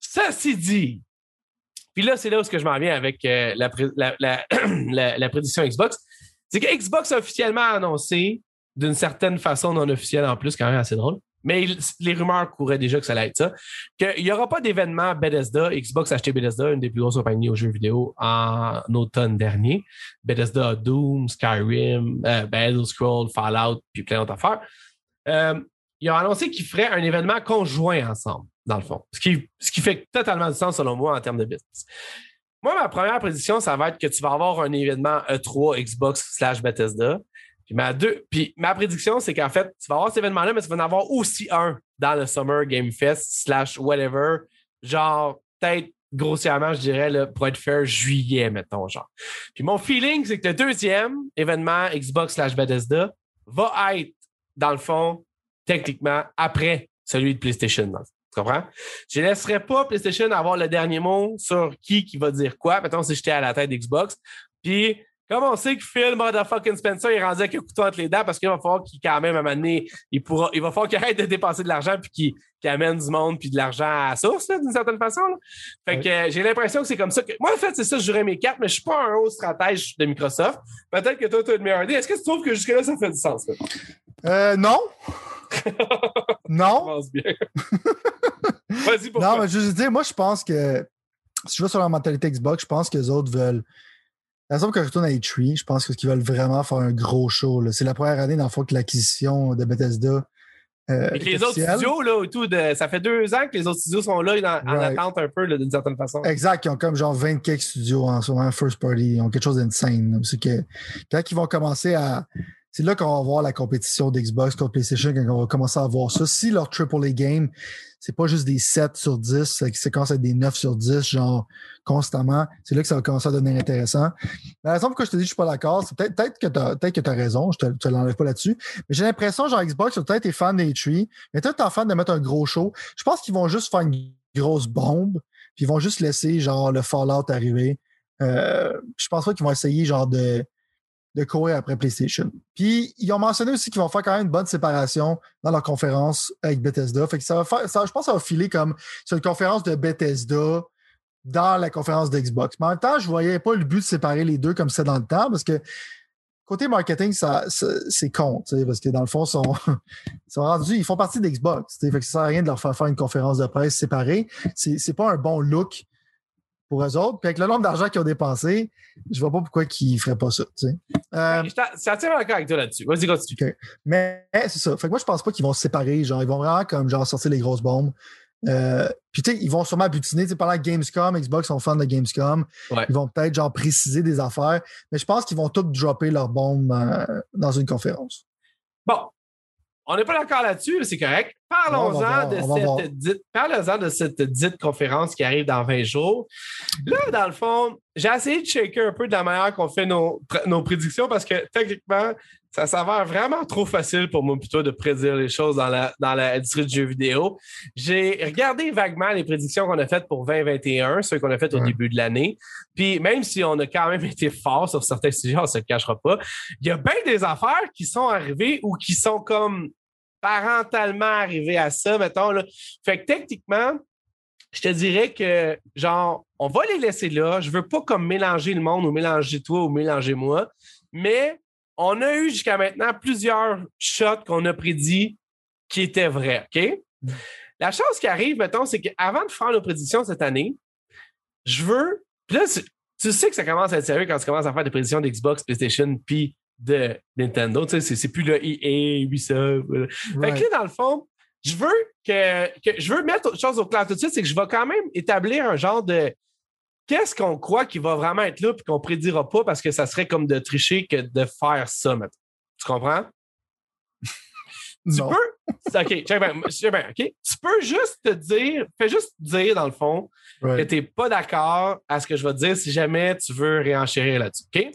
Ceci dit, puis là, c'est là où ce que je m'en viens avec euh, la, la, la, prédiction Xbox. C'est que Xbox a officiellement annoncé, d'une certaine façon non officielle en plus, quand même assez drôle, mais les rumeurs couraient déjà que ça allait être ça, qu'il n'y aura pas d'événement Bethesda. Xbox a acheté Bethesda, une des plus grosses compagnies aux jeux vidéo, en automne dernier. Bethesda a Doom, Skyrim, euh, ben, Elder Scrolls, Fallout, puis plein d'autres affaires. Euh, ils ont annoncé qu'ils feraient un événement conjoint ensemble, dans le fond. Ce qui, fait totalement du sens, selon moi, en termes de business. Moi, ma première prédiction, ça va être que tu vas avoir un événement E3 Xbox slash Bethesda. Puis ma, deux, puis ma prédiction, c'est qu'en fait, tu vas avoir cet événement-là, mais tu vas en avoir aussi un dans le Summer Game Fest slash whatever. Genre, peut-être grossièrement, je dirais, là, pour être fair, juillet, mettons, genre. Puis mon feeling, c'est que le deuxième événement Xbox slash Bethesda va être, dans le fond, techniquement, après celui de PlayStation. Tu comprends? Je ne laisserai pas PlayStation avoir le dernier mot sur qui qui va dire quoi. Mettons, si j'étais à la tête d'Xbox. Puis, comme on sait que Phil Motherfucking Spencer est rendu avec un couteau entre les dents parce qu'il va falloir qu'il, quand même, à un moment donné, il, pourra, il va falloir qu'il arrête de dépenser de l'argent puis qu'il, qu'il amène du monde puis de l'argent à la source, là, d'une certaine façon. là. Fait que euh, j'ai l'impression que c'est comme ça que. Moi, en fait, c'est ça, je jouerais mes cartes, mais je suis pas un haut stratège de Microsoft. Peut-être que toi, tu as une meilleure idée. Est-ce que tu trouves que jusque-là, ça fait du sens? là? Euh, non. Je non. pense bien. Vas-y pour Non, mais je veux dire, moi, je pense que si je vais sur la mentalité Xbox, je pense que les autres veulent. La que je retourne à E3, je pense qu'ils veulent vraiment faire un gros show. C'est la première année, dans le fond, que l'acquisition de Bethesda. Euh, et que les autres studios, là, tout de, ça fait deux ans que les autres studios sont là en, attente un peu, d'une certaine façon. Exact, ils ont comme genre 20 quelques studios en ce moment, first party. Ils ont quelque chose d'insane. C'est que quand ils vont commencer à c'est là qu'on va voir la compétition d'Xbox contre PlayStation quand on va commencer à voir ça. Si leur AAA game, c'est pas juste des 7 sur 10, c'est quand être des 9 sur 10, genre constamment, c'est là que ça va commencer à devenir intéressant. La raison pourquoi je te dis que je suis pas d'accord, c'est peut-être peut que tu as, peut as raison, je te, te l'enlève pas là-dessus, mais j'ai l'impression, genre Xbox, peut-être es fan des tree mais peut-être t'es fan de mettre un gros show. Je pense qu'ils vont juste faire une grosse bombe, puis ils vont juste laisser genre le Fallout arriver. Euh, je pense pas qu'ils vont essayer genre de de courir après PlayStation. Puis, ils ont mentionné aussi qu'ils vont faire quand même une bonne séparation dans leur conférence avec Bethesda. Fait que ça va faire, ça, je pense que ça va filer comme sur une conférence de Bethesda dans la conférence d'Xbox. Mais en même temps, je voyais pas le but de séparer les deux comme c'est dans le temps parce que côté marketing, ça, c'est con, parce que dans le fond, sont rendus, ils font partie d'Xbox. Fait que ça sert à rien de leur faire faire une conférence de presse séparée. C'est, c'est pas un bon look pour eux autres. Puis avec le nombre d'argent qu'ils ont dépensé, je vois pas pourquoi ils feraient pas ça. Tu sais. Euh, je suis d'accord avec toi là-dessus. Vas-y, continue. Mais c'est ça. Fait que moi, je pense pas qu'ils vont se séparer. Genre, ils vont vraiment comme genre sortir les grosses bombes. Euh, puis tu sais, ils vont sûrement butiner. Pendant Gamescom, Xbox sont fans de Gamescom. Ils vont peut-être genre préciser des affaires. Mais je pense qu'ils vont tous dropper leurs bombes euh, dans une conférence. Bon, on n'est pas d'accord là-dessus, c'est correct. Parlons-en de, cette dite, parlons de cette dite conférence qui arrive dans 20 jours. Là, dans le fond, j'ai essayé de checker un peu de la manière qu'on fait nos, nos prédictions parce que techniquement, ça s'avère vraiment trop facile pour moi plutôt de prédire les choses dans la dans l'industrie du jeu vidéo. J'ai regardé vaguement les prédictions qu'on a faites pour 2021, ceux qu'on a faites au début de l'année. Puis même si on a quand même été fort sur certains sujets, on se le cachera pas, il y a bien des affaires qui sont arrivées ou qui sont comme parentalement arrivées à ça, mettons. Là. Fait que techniquement, je te dirais que, genre, on va les laisser là. Je veux pas comme mélanger le monde ou mélanger toi ou mélanger moi, mais on a eu jusqu'à maintenant plusieurs shots qu'on a prédits qui étaient vrais, OK? La chose qui arrive, mettons, c'est qu'avant de faire nos prédictions cette année, je veux. Puis là, tu sais que ça commence à être sérieux quand tu commences à faire des prédictions d'Xbox, PlayStation, puis de Nintendo. Tu sais, c'est plus le EA, Ubisoft. Fait que là, dans le fond, je veux que, je veux mettre autre chose au clair tout de suite, c'est que je vais quand même établir un genre de qu'est-ce qu'on croit qui va vraiment être là et qu'on prédira pas parce que ça serait comme de tricher que de faire ça maintenant. Tu comprends? tu peux. OK, bien, OK? Tu peux juste te dire, fais juste dire dans le fond que tu n'es pas d'accord à ce que je vais te dire si jamais tu veux réenchérir là-dessus. OK?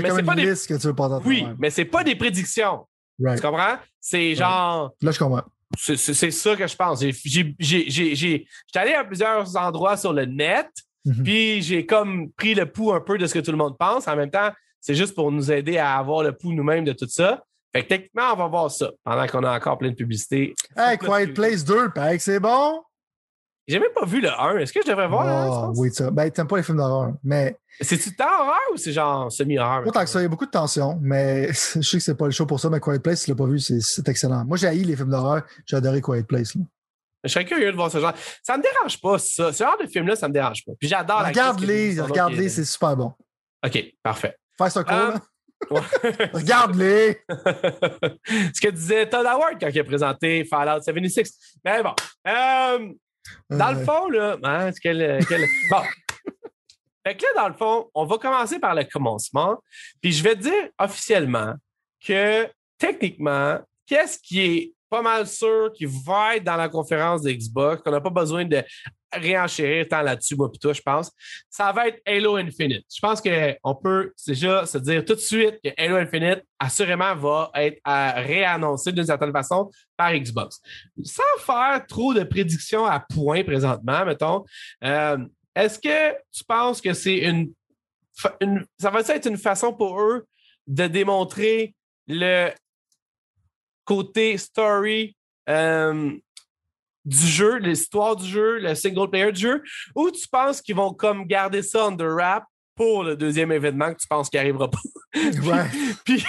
mais c'est pas des... que tu veux pas Oui, mais c'est pas des prédictions. Tu comprends? C'est genre. Là, je comprends. C'est ça que je pense. J'étais allé à plusieurs endroits sur le net Mhm. Puis j'ai comme pris le pouls un peu de ce que tout le monde pense. En même temps, c'est juste pour nous aider à avoir le pouls nous-mêmes de tout ça. Fait que techniquement, on va voir ça pendant qu'on a encore plein de publicité. Hey, Quiet Place 2, pareil, c'est bon? J'ai même pas vu le 1. Est-ce que je devrais voir le 1? oui, ça. Ben, t'aimes pas les films d'horreur. Mais. C'est-tu tant horreur ou c'est genre semi-horreur? Pas tant que ça. Il y a beaucoup de tension, mais je sais que c'est pas le show pour ça, mais Quiet Place, si tu l'as pas vu, c'est excellent. Moi, j'ai haï les films d'horreur. J'ai adoré Quiet Place. Là. Je serais curieux de voir ce genre. Ça me dérange pas, ça. Ce genre de film-là, ça me dérange pas. Puis j'adore Regarde-les, regarde-les, c'est super bon. OK, parfait. Fais ce cool, Regarde-les! Ce que disait Todd Howard quand il a présenté Fallout 76. Mais bon. Euh, dans le fond, là. Hein, quel, quel... bon. Fait que là, dans le fond, on va commencer par le commencement. Puis je vais te dire officiellement que techniquement, qu'est-ce qui est pas mal sûr qu'il va être dans la conférence de Xbox, qu'on n'a pas besoin de réenchérir tant là-dessus, moi, toi, je pense. Ça va être Halo Infinite. Je pense qu'on peut déjà se dire tout de suite que Halo Infinite, assurément, va être réannoncé d'une certaine façon par Xbox. Sans faire trop de prédictions à point présentement, mettons, euh, est-ce que tu penses que c'est une, une, Ça va être une façon pour eux de démontrer le côté story euh, du jeu, l'histoire du jeu, le single player du jeu, ou tu penses qu'ils vont comme garder ça under wrap pour le deuxième événement que tu penses qu'il n'arrivera pas? puis,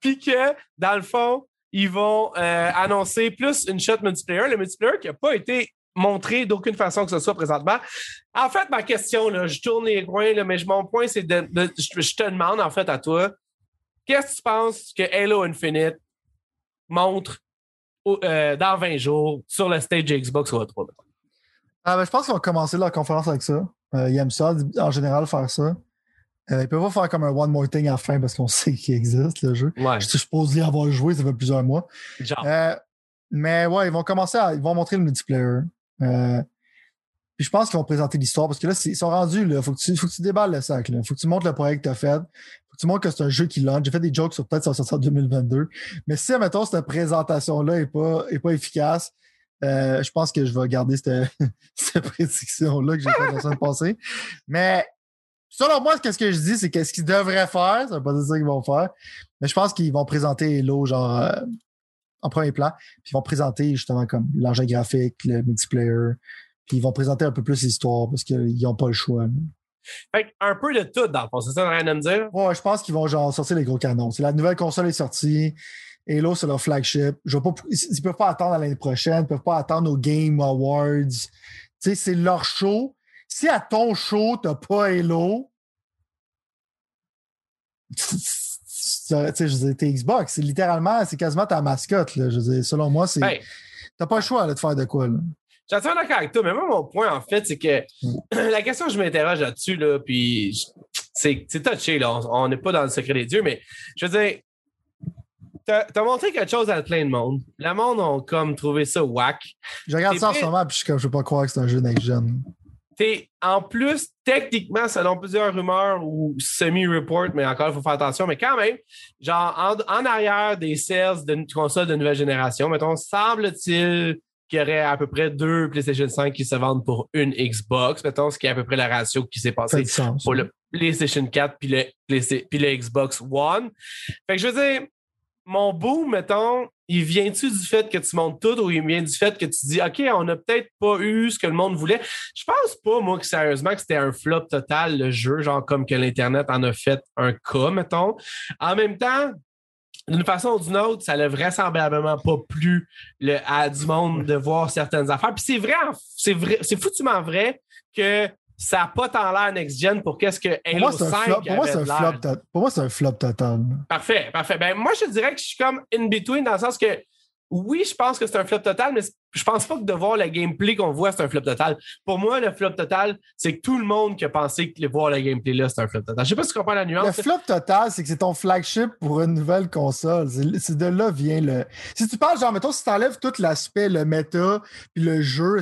puis, que, dans le fond, ils vont euh, annoncer plus une shot multiplayer. Le multiplayer qui n'a pas été montrer d'aucune façon que ce soit présentement. En fait, ma question, là, je tourne les coins, là, mais mon point, c'est de, je, te demande, en fait, à toi, qu'est-ce que tu penses que Halo Infinite montre euh, dans 20 jours sur le stage Xbox ou 3 ah, ben, je pense qu'ils vont commencer leur conférence avec ça. Euh, ils aiment ça, en général, faire ça. Euh, ils peuvent pas faire comme un One More Thing à la fin parce qu'on sait qu'il existe, le jeu. Ouais. Je suppose y avoir joué, ça fait plusieurs mois. Genre. mais ouais, ils vont commencer à. Ils vont montrer le multiplayer. puis je pense qu'ils vont présenter l'histoire parce que là, ils sont rendus, là. Faut que tu, faut que tu déballes le sac, là. Faut que tu montres le projet que tu as fait. Tu montres que c'est un jeu qui launch. J'ai fait des jokes sur peut-être ça va sortir en 2022. Mais si, mettons, cette présentation-là est pas, est pas efficace, euh, je pense que je vais garder cette, cette prédiction-là que j'ai fait la semaine passée. Mais selon moi, qu'est-ce que je dis, c'est qu'est-ce qu'ils devraient faire. Ça veut pas dire ça qu'ils vont faire. Mais je pense qu'ils vont présenter Halo genre euh, en premier plan. Puis ils vont présenter justement comme l'argent graphique, le multiplayer. Puis ils vont présenter un peu plus l'histoire parce qu'ils n'ont pas le choix. Fait un peu de tout, dans le fond. C'est ça, rien à me dire? Ouais, je pense qu'ils vont genre sortir les gros canons. C'est la nouvelle console est sortie. Halo, c'est leur flagship. Je pas, ils peuvent pas attendre l'année prochaine, ils peuvent pas attendre aux Game Awards. Tu sais, c'est leur show. Si à ton show, t'as pas Halo, tu sais, je t'es Xbox. C'est littéralement, c'est quasiment ta mascotte. Là. Je veux dire, selon moi, c'est. T'as pas le choix là, de faire de quoi. Là. J'attends d'accord avec toi, mais moi, mon point, en fait, c'est que la question que je m'interroge là-dessus, là, puis c'est touché, là. On n'est pas dans le secret des dieux, mais je veux dire, t'as as montré quelque chose à plein de monde. Le monde a comme trouvé ça whack. Je regarde ça en ce moment, puis je, comme, je peux pas croire que c'est un jeu next-gen. En plus, techniquement, selon plusieurs rumeurs ou semi-report, mais encore, il faut faire attention, mais quand même, genre, en, arrière des sales de consoles de nouvelle génération, mettons, semble-t-il qu'il y aurait à peu près deux PlayStation 5 qui se vendent pour une Xbox, mettons, ce qui est à peu près la ratio qui s'est passée pour le PlayStation 4 puis le, puis le Xbox One. Fait que je veux dire, mon boom, mettons, il vient-tu du fait que tu montes tout ou il vient du fait que tu dis, OK, on n'a peut-être pas eu ce que le monde voulait? Je pense pas, moi, que sérieusement, que c'était un flop total, le jeu, genre comme que l'Internet en a fait un cas, mettons. En même temps, d'une façon ou d'une autre, ça n'a vraisemblablement pas plu le, à du monde de voir certaines affaires. Puis c'est vrai, c'est vrai, c'est foutument vrai que ça n'a pas tant l'air next-gen pour qu'est-ce que Halo 5 pour moi, c'est un flop Pour moi, c'est un flop total. Parfait, parfait. Ben, moi, je dirais que je suis comme in-between dans le sens que oui, je pense que c'est un flop total, mais je pense pas que de voir le gameplay qu'on voit, c'est un flop total. Pour moi, le flop total, c'est que tout le monde qui a pensé que voir le gameplay là, c'est un flop total. Je sais pas si tu comprends la nuance. Le flop total, c'est que c'est ton flagship pour une nouvelle console. C'est de là vient le. Si tu parles, genre, mettons, si tu enlèves tout l'aspect, le méta, puis le jeu,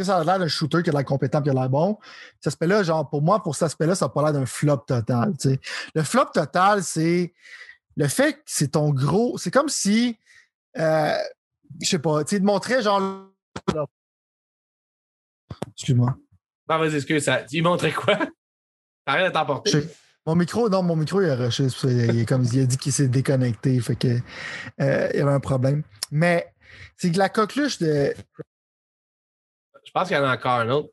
ça a l'air d'un shooter qui a l'air compétent et qui a l'air bon? Cet aspect-là, genre, pour moi, pour cet aspect-là, ça n'a pas l'air d'un flop total. Le flop total, c'est le fait que c'est ton gros. C'est comme si, euh, je sais pas, tu sais, de montrer genre. Excuse-moi. Non, vas-y, excuse, ça. Il montrait quoi? Rien à t'emporter? Mon micro, non, mon micro, il a rushé. Il, est comme, il a dit qu'il s'est déconnecté. Fait que, euh, il y avait un problème. Mais c'est que la coqueluche de je pense qu'il y en a encore un autre.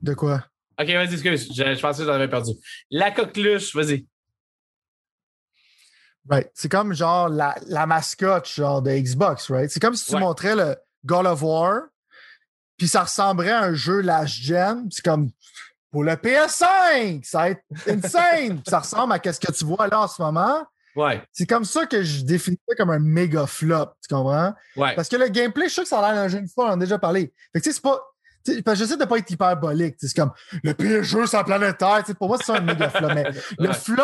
De quoi? Ok, vas-y, excuse. Je, je pensais que j'en avais perdu. La coqueluche, vas-y. Right. C'est comme genre la, la, mascotte genre de Xbox, right? C'est comme si tu montrais le God of War, puis ça ressemblerait à un jeu last gen. C'est comme pour le PS5, ça va être insane. ça ressemble à ce que tu vois là en ce moment. Ouais. C'est comme ça que je définis ça comme un méga flop, tu comprends? Ouais. Parce que le gameplay, je sais que ça a l'air d'un jeu une fois, on en a déjà parlé. Fait que tu sais, c'est pas. Parce que j'essaie de pas être hyperbolique. C'est comme le pire jeu sur la planète Terre. pour moi, c'est un méga flop. Mais le flop,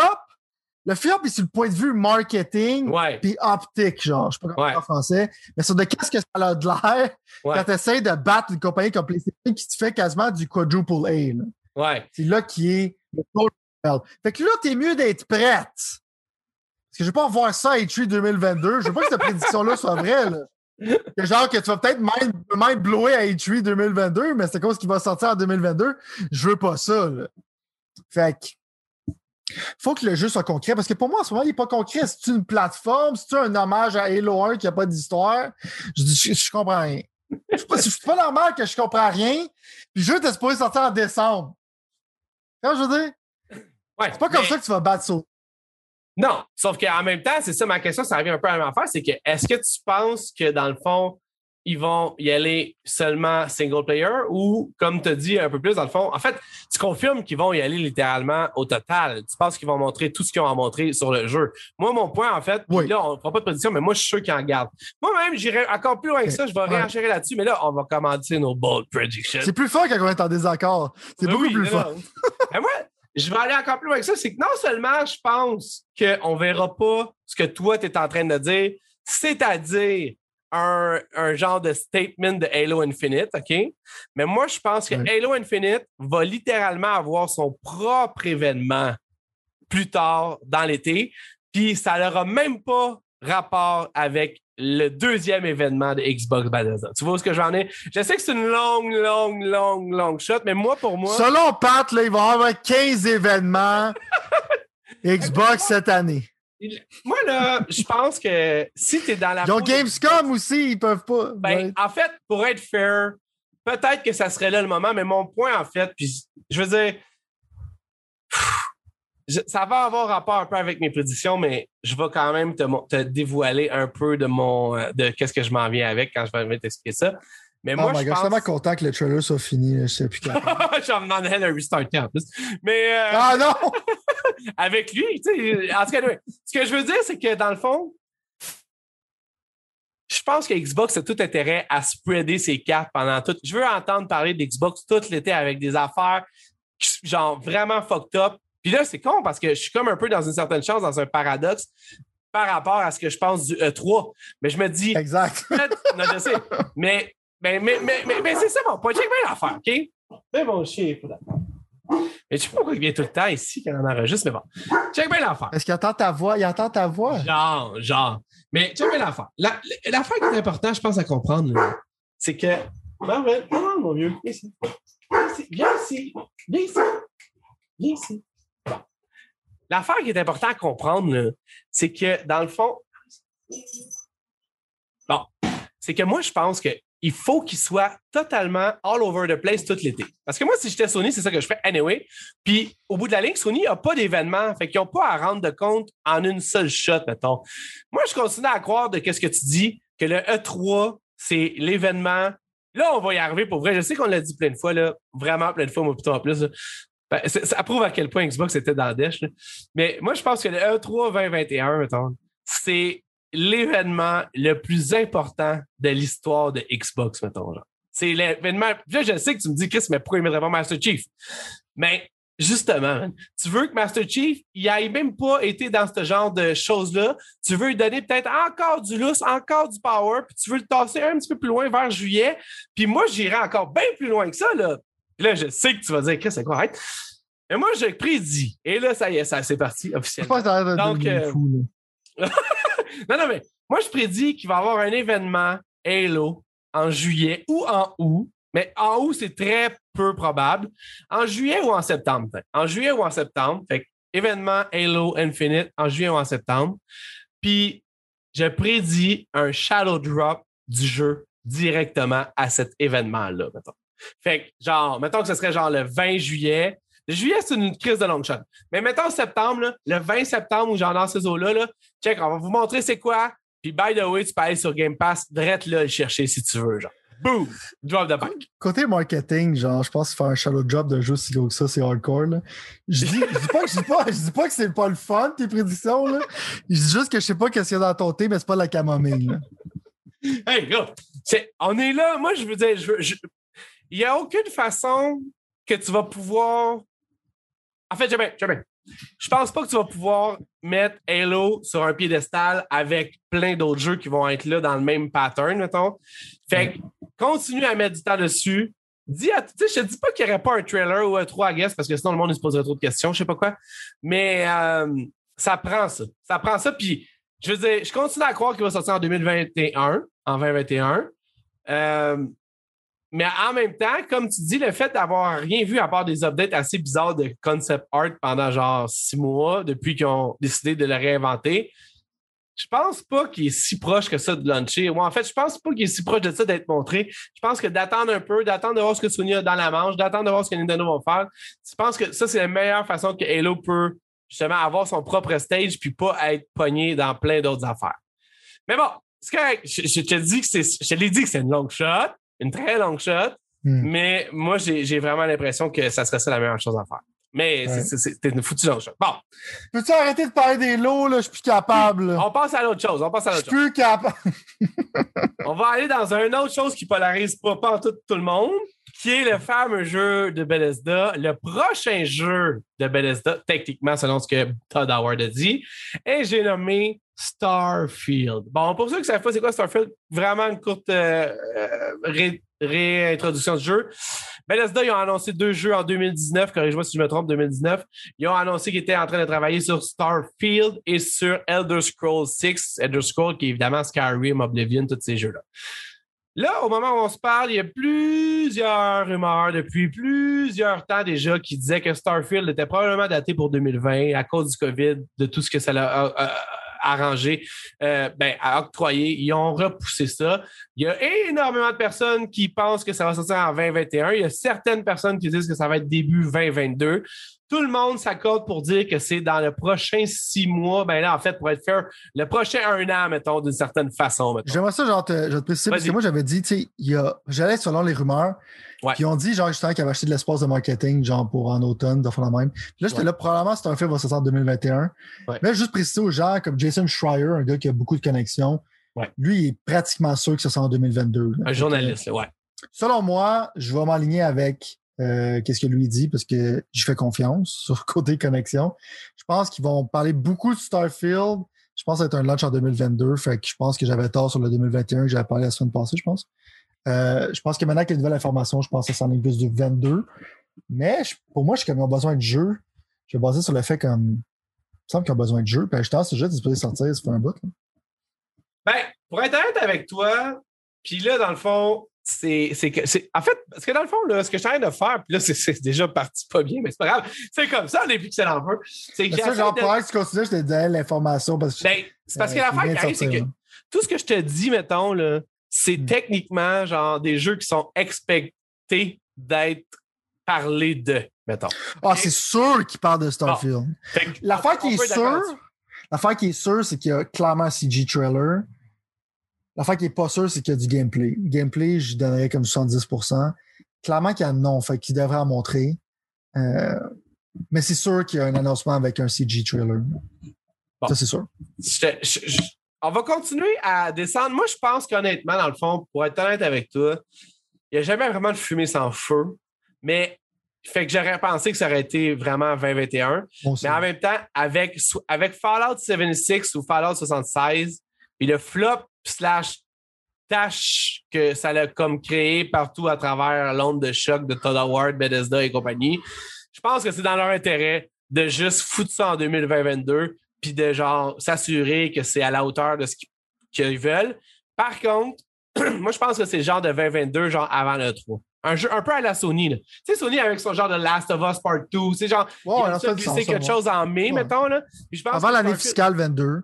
le flop est sur le point de vue marketing puis optique, genre. Je sais pas comment dire en français. Mais sur de qu'est-ce que ça a de l'air quand tu essaies de battre une compagnie comme PlayStation qui te fait quasiment du quadruple A. Là. Ouais. C'est là qui est le Fait que là, t'es mieux d'être prête parce que je veux pas voir ça à E3 2022. Je veux pas que cette prédiction-là soit vraie. Là. Que genre que tu vas peut-être même, même blower à E3 2022, mais c'est ce qui va sortir en 2022. Je veux pas ça. Là. Fait que faut que le jeu soit concret. Parce que pour moi, en ce moment, il n'est pas concret. C'est une plateforme, c'est un hommage à Halo 1 qui n'a pas d'histoire? Je, je, je, comprends rien. Je suis pas, normal que je comprends rien. Puis le jeu était supposé sortir en décembre. Quand je veux dire? Ouais, c'est pas comme ça que tu vas battre ça. Non, sauf qu'en même temps, c'est ça ma question, ça revient un peu à la même affaire, c'est que est-ce que tu penses que dans le fond, ils vont y aller seulement single player ou, comme tu as dit un peu plus, dans le fond, en fait, tu confirmes qu'ils vont y aller littéralement au total. Tu penses qu'ils vont montrer tout ce qu'ils ont à montrer sur le jeu. Moi, mon point, en fait, là, on ne fera pas de prédiction, mais moi, je suis sûr qu'ils en gardent. Moi-même, j'irai encore plus loin que ça. Je vais réenchérir là-dessus, mais là, on va commenter nos bold predictions. C'est plus fort quand on est en désaccord. C'est ben beaucoup plus fort. mais moi, je vais aller encore plus loin que ça. C'est que non seulement je pense qu'on ne verra pas ce que toi, tu es en train de dire, c'est-à-dire un, genre de statement de Halo Infinite, OK? Mais moi, je pense que Halo Infinite va littéralement avoir son propre événement plus tard dans l'été, puis ça n'aura même pas rapport avec le deuxième événement de Xbox Bethesda. Tu vois ce que j'en ai? Je sais que c'est une longue, longue, longue, longue shot, mais moi, pour moi... Selon Pat, là, il va y avoir 15 événements Xbox cette année. Moi, là, je pense que si tu es dans la. Ils ont Gamescom aussi, ils peuvent pas. Ben, en fait, pour être fair, peut-être que ça serait là le moment, mais mon point, en fait, puis je veux dire. ça va avoir rapport un peu avec mes prédictions, mais je vais quand même te, dévoiler un peu de mon de qu'est-ce que je m'en viens avec quand je vais t'expliquer ça. Mais oh moi, je, suis tellement content que le trailer soit fini. Je sais plus J'en demandais un restart en plus. Mais. Euh, ah non! avec lui, tu sais. En tout cas, ce que je veux dire, c'est que dans le fond, je pense que Xbox a tout intérêt à spreader ses cartes pendant tout. Je veux entendre parler d'Xbox tout l'été avec des affaires genre vraiment fucked up. Puis là, c'est con parce que je suis comme un peu dans une certaine chance, dans un paradoxe par rapport à ce que je pense du E3. Mais je me dis. Exact. non, je sais. Mais mais, mais, mais, mais, c'est ça mon point. Check bien l'affaire, OK? Mais bon chien, mais je sais pas pourquoi il vient tout le temps ici quand on enregistre, mais bon. Check bien l'affaire. Est-ce qu'il entend ta voix? Il entend ta voix? Genre, genre. Mais check bien l'affaire. L'affaire qui est importante, je pense, à comprendre, c'est que. Marvel, non, mon vieux, viens ici. Viens ici. Viens ici. Viens ici. Bon. L'affaire qui est importante à comprendre, c'est que, dans le fond. Bon. C'est que moi, je pense que il faut qu'il soit totalement all over the place tout l'été. Parce que moi, si j'étais Sony, c'est ça que je fais anyway. Puis au bout de la ligne, Sony n'a pas d'événement. Fait qu'ils n'ont pas à rendre de compte en une seule shot, mettons. Moi, je continue à croire de ce que tu dis, que le E3, c'est l'événement. Là, on va y arriver pour vrai. Je sais qu'on l'a dit plein de fois, là, vraiment plein de fois, moi, plutôt en plus. Ben, ça prouve à quel point Xbox était dans le dèche. Mais moi, je pense que le E3 2021, mettons, c'est l'événement le plus important de l'histoire de Xbox, mettons. C'est l'événement. Là, je sais que tu me dis, Chris, mais pourquoi il ne mettrait pas Master Chief? Mais justement, tu veux que Master Chief, il n'ait même pas été dans ce genre de choses-là. Tu veux lui donner peut-être encore du lousse, encore du power, puis tu veux le tasser un petit peu plus loin vers juillet. Puis moi, j'irai encore bien plus loin que ça. Là, là je sais que tu vas dire, Chris, c'est quoi? Mais moi, je prédis. Et là, ça y est, ça, c'est parti officiellement. Donc, euh... fou, non, non, mais moi, je prédis qu'il va y avoir un événement Halo en juillet ou en août. Mais en août, c'est très peu probable. En juillet ou en septembre. En juillet ou en septembre. Fait événement Halo Infinite en juillet ou en septembre. Puis, je prédis un shadow drop du jeu directement à cet événement-là, mettons. Fait que, genre, mettons que ce serait genre le 20 juillet. Le juillet, c'est une crise de long shot. Mais mettons septembre, le 20 septembre où j'en dans ces eaux-là, là, check, on va vous montrer c'est quoi. Puis, by the way, tu peux aller sur Game Pass, direct là le chercher si tu veux, genre. Boom! Drop the back. Côté marketing, genre, je pense que faire un shallow drop de jeu si gros que ça, c'est hardcore. Là. Je dis, je dis pas que je dis pas, je dis pas que c'est pas le fun, tes prédictions. Là. Je dis juste que je sais pas qu'est-ce qu'il y a dans ton thé, mais c'est pas la camomille. Là. Hey, gars, on est là. Moi, je veux dire, il n'y a aucune façon que tu vas pouvoir en fait, jamais, jamais. Je pense pas que tu vas pouvoir mettre Halo sur un piédestal avec plein d'autres jeux qui vont être là dans le même pattern, mettons. Fait que continue à mettre du temps dessus. Dis à, je te dis pas qu'il n'y aurait pas un trailer ou un 3 à guess parce que sinon le monde se poserait trop de questions, je sais pas quoi. Mais euh, ça prend ça. Ça prend ça. Puis, je veux dire, je continue à croire qu'il va sortir en 2021, en 2021. Euh, mais en même temps, comme tu dis, le fait d'avoir rien vu à part des updates assez bizarres de concept art pendant genre six mois depuis qu'ils ont décidé de le réinventer, je pense pas qu'il est si proche que ça de launcher. Ou en fait, je pense pas qu'il est si proche de ça d'être montré. Je pense que d'attendre un peu, d'attendre de voir ce que Sony a dans la manche, d'attendre de voir ce que Nintendo va faire. Je pense que ça, c'est la meilleure façon que Halo peut justement avoir son propre stage puis pas être pogné dans plein d'autres affaires. Mais bon, c'est correct. Je, je te dis que c'est, je te l'ai dit que c'est une longue shot, une très longue shot, Hmm. mais moi, j'ai, vraiment l'impression que ça serait ça la meilleure chose à faire. Mais Ouais. c'est une foutue longue shot. Bon, Peux-tu arrêter de parler des lots, là? Je suis plus capable. là. on passe à l'autre chose. On passe à Je l'autre suis chose. plus capable. On va aller dans une autre chose qui polarise pas, pas en tout, tout le monde, qui est le fameux jeu de Bethesda, le prochain jeu de Bethesda, techniquement, selon ce que Todd Howard a dit. Et j'ai nommé Starfield. Bon, pour ceux qui ne savent pas c'est quoi Starfield, vraiment une courte euh, euh, ré- réintroduction du jeu. Bethesda, ils ont annoncé deux jeux en 2019, corrige-moi si je me trompe, 2019. Ils ont annoncé qu'ils étaient en train de travailler sur Starfield et sur Elder Scrolls 6. Elder Scrolls, qui est évidemment Skyrim, Oblivion, tous ces jeux-là. Là, au moment où on se parle, il y a plusieurs rumeurs depuis plusieurs temps déjà qui disaient que Starfield était probablement daté pour 2020 à cause du COVID, de tout ce que ça a, arrangé, euh, ben, à octroyer. Ils ont repoussé ça. Il y a énormément de personnes qui pensent que ça va sortir en 2021. Il y a certaines personnes qui disent que ça va être début 2022. Tout le monde s'accorde pour dire que c'est dans le prochain six mois. Ben là, en fait, pour être fair, le prochain un an, mettons, d'une certaine façon. mettons. J'aimerais ça, genre, te, je vais te préciser, parce Vas-y. que moi, j'avais dit, tu sais, il y a, j'allais selon les rumeurs, Ouais. ils ont dit, genre, justement, qu'ils avaient acheté de l'espace de marketing, genre, pour en automne, de la même. Puis là, j'étais Ouais. là, probablement, c'est un film va sortir en 2021. Ouais. Mais juste préciser aux gens, comme Jason Schreier, un gars qui a beaucoup de connexions, Ouais. lui, il est pratiquement sûr que ça sort en 2022. là. Un journaliste, là, ouais. Selon moi, je vais m'aligner avec euh, qu'est-ce que lui dit? Parce que je fais confiance sur côté connexion. Je pense qu'ils vont parler beaucoup de Starfield. Je pense que être un launch en 2022. Fait que je pense que j'avais tort sur le 2021 que j'avais parlé la semaine passée, je pense. Euh, je pense que maintenant avec les nouvelles informations, je pense que ça s'en est plus du 22. Mais pour moi, je suis comme ils ont besoin de jeu. Je vais baser sur le fait comme me semble qu'ils ont besoin de jeu. Puis que ce jeu est supposé sortir, ça fait un bout. Ben, pour être honnête avec toi, puis là, dans le fond, c'est c'est que c'est en fait parce que dans le fond là ce que je suis en train de faire puis là c'est- c'est déjà parti pas bien mais c'est pas grave. C'est comme ça les pixels en feu. C'est que genre, de- que tu continues, je te disais l'information parce que ben, c'est parce que euh, l'affaire il vient qui arrive c'est que tout ce que je te dis mettons là c'est Mm. techniquement genre des jeux qui sont expectés d'être parlés de mettons. Ah, c'est sûr qu'il parle de Starfield. Que L'affaire qui est sûre, l'affaire qui est sûre, c'est qu'il y a clairement un CG trailer. L'affaire qui est pas sûre, c'est qu'il y a du gameplay. Gameplay, je donnerais comme 70%. Clairement qu'il y a non, fait qu'il devrait en montrer. Euh, mais c'est sûr qu'il y a un annoncement avec un CG trailer. Bon. Ça, c'est sûr. Je- je- je- on va continuer à descendre. Moi, je pense qu'honnêtement, dans le fond, pour être honnête avec toi, il n'y a jamais vraiment de fumée sans feu. Mais fait que j'aurais pensé que ça aurait été vraiment 2021. Bon, Mais en même temps, avec, avec Fallout 76 ou Fallout 76, puis le flop slash tâche que ça l'a comme créé partout à travers l'onde de choc de Todd Howard, Bethesda et compagnie, je pense que c'est dans leur intérêt de juste foutre ça en 2022 puis de genre s'assurer que c'est à la hauteur de ce qu'ils veulent. Par contre, moi, je pense que c'est le genre de 2022, genre avant le 3. Un jeu un peu à la Sony. là. Tu sais, Sony avec son genre de Last of Us Part 2, c'est genre, il a ça sens, ça, quelque chose en mai, Ouais. mettons. Là. Puis je pense Avant l'année fiscale 22.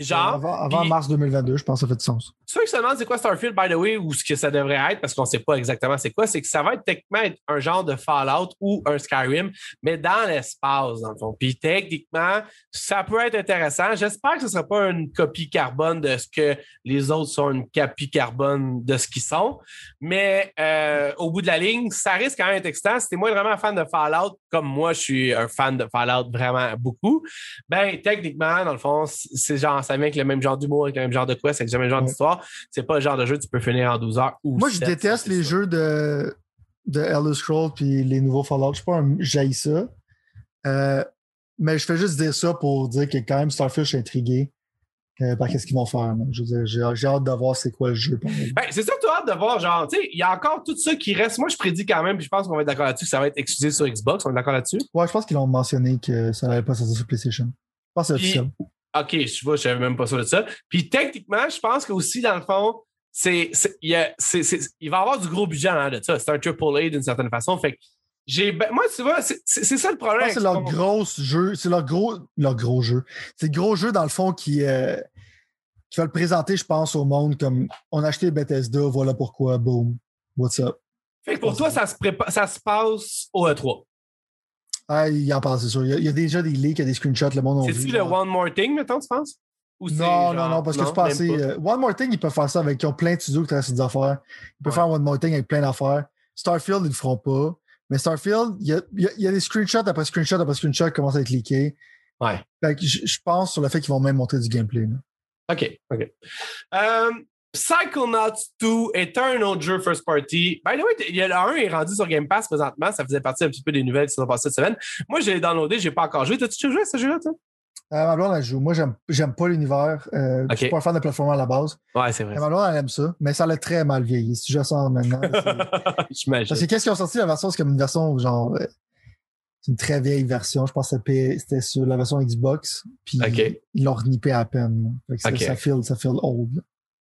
Genre, Avant, avant mars 2022, je pense que ça fait du sens. ceux qui se demandent c'est quoi Starfield, by the way, ou ce que ça devrait être, parce qu'on ne sait pas exactement c'est quoi, c'est que ça va être techniquement être un genre de Fallout ou un Skyrim, mais dans l'espace, dans le fond. Puis techniquement, ça peut être intéressant. J'espère que ce ne sera pas une copie carbone de ce que les autres sont une copie carbone de ce qu'ils sont. Mais euh, au bout de la ligne, ça risque quand même d'être excitant. Si t'es moi vraiment fan de Fallout, comme moi, je suis un fan de Fallout vraiment beaucoup, ben techniquement, dans le fond, c'est genre, ça vient avec le même genre d'humour, avec le même genre de quest, avec le même genre Ouais. d'histoire. C'est pas le genre de jeu que tu peux finir en 12 heures ou Moi, je 7, déteste les c'est jeux de, de Elder Scrolls puis les nouveaux Fallout. Je sais pas, un- j'haïs ça. Euh, mais je fais juste dire ça pour dire que quand même Starfield, je suis intrigué euh, par qu'est-ce qu'ils vont faire. là. Je veux dire, j'ai, hâte de voir c'est quoi le jeu. Ben, c'est ça que tu as hâte de voir, genre, tu sais, il y a encore tout ça qui reste. Moi, je prédis quand même, puis je pense qu'on va être d'accord là-dessus, que ça va être exclusif sur Xbox. On est d'accord là-dessus? Ouais, je pense qu'ils ont mentionné que ça n'allait pas sortir sur PlayStation. Je pense que c'est officiel. OK, je vois, je savais même pas ça de ça. Puis techniquement, je pense qu'aussi, dans le fond, c'est, il, va y avoir du gros budget en de ça. C'est un triple A d'une certaine façon. Fait que j'ai. ben, moi, tu vois, c'est, ça le problème. que c'est leur gros jeu. C'est leur gros, leur gros jeu. C'est le gros jeu, dans le fond, qui, euh, qui va le présenter, je pense, au monde comme on a acheté Bethesda, voilà pourquoi, boom. What's up? Fait que pour toi, ça se, prépa- ça se passe au E E3. Ah, il en parle, c'est sûr. Il y, a, il y a déjà des leaks, il y a des screenshots, le monde. C'est-tu le One More Thing, mettons, tu penses? non, non, non, parce que c'est pas assez. Euh, One More Thing, ils peuvent faire ça avec. Ils ont plein de studios qui travaillent sur des affaires. Ils peuvent faire One More Thing avec plein d'affaires. Starfield, ils le feront pas. Mais Starfield, il y a, y a, des screenshots après screenshots après screenshots qui commencent à être leakés. Ouais. Fait que je pense sur le fait qu'ils vont même montrer du gameplay. OK, OK. Euh, Psychonauts 2 est un autre jeu first party. By the way, il y a le 1 est rendu sur Game Pass présentement. Ça faisait partie un petit peu des nouvelles qui sont passées cette semaine. Moi, je l'ai downloadé, je n'ai pas encore joué. T'as-tu joué à ce jeu-là, toi? Euh, ma blonde, elle joue. Moi, j'aime, j'aime pas l'univers. Euh, Je suis pas un fan de plateforme à la base. Ouais, c'est vrai. ma blonde, elle aime ça, mais ça l'a très mal vieilli. Si je sors maintenant. J'imagine. Parce que qu'est-ce qu'ils ont sorti? La version? C'est comme une version genre. Euh, c'est une très vieille version. Je pense que c'était sur la version Xbox. Puis ils l'ont renippé à peine. Ça, ça, feel, ça feel old.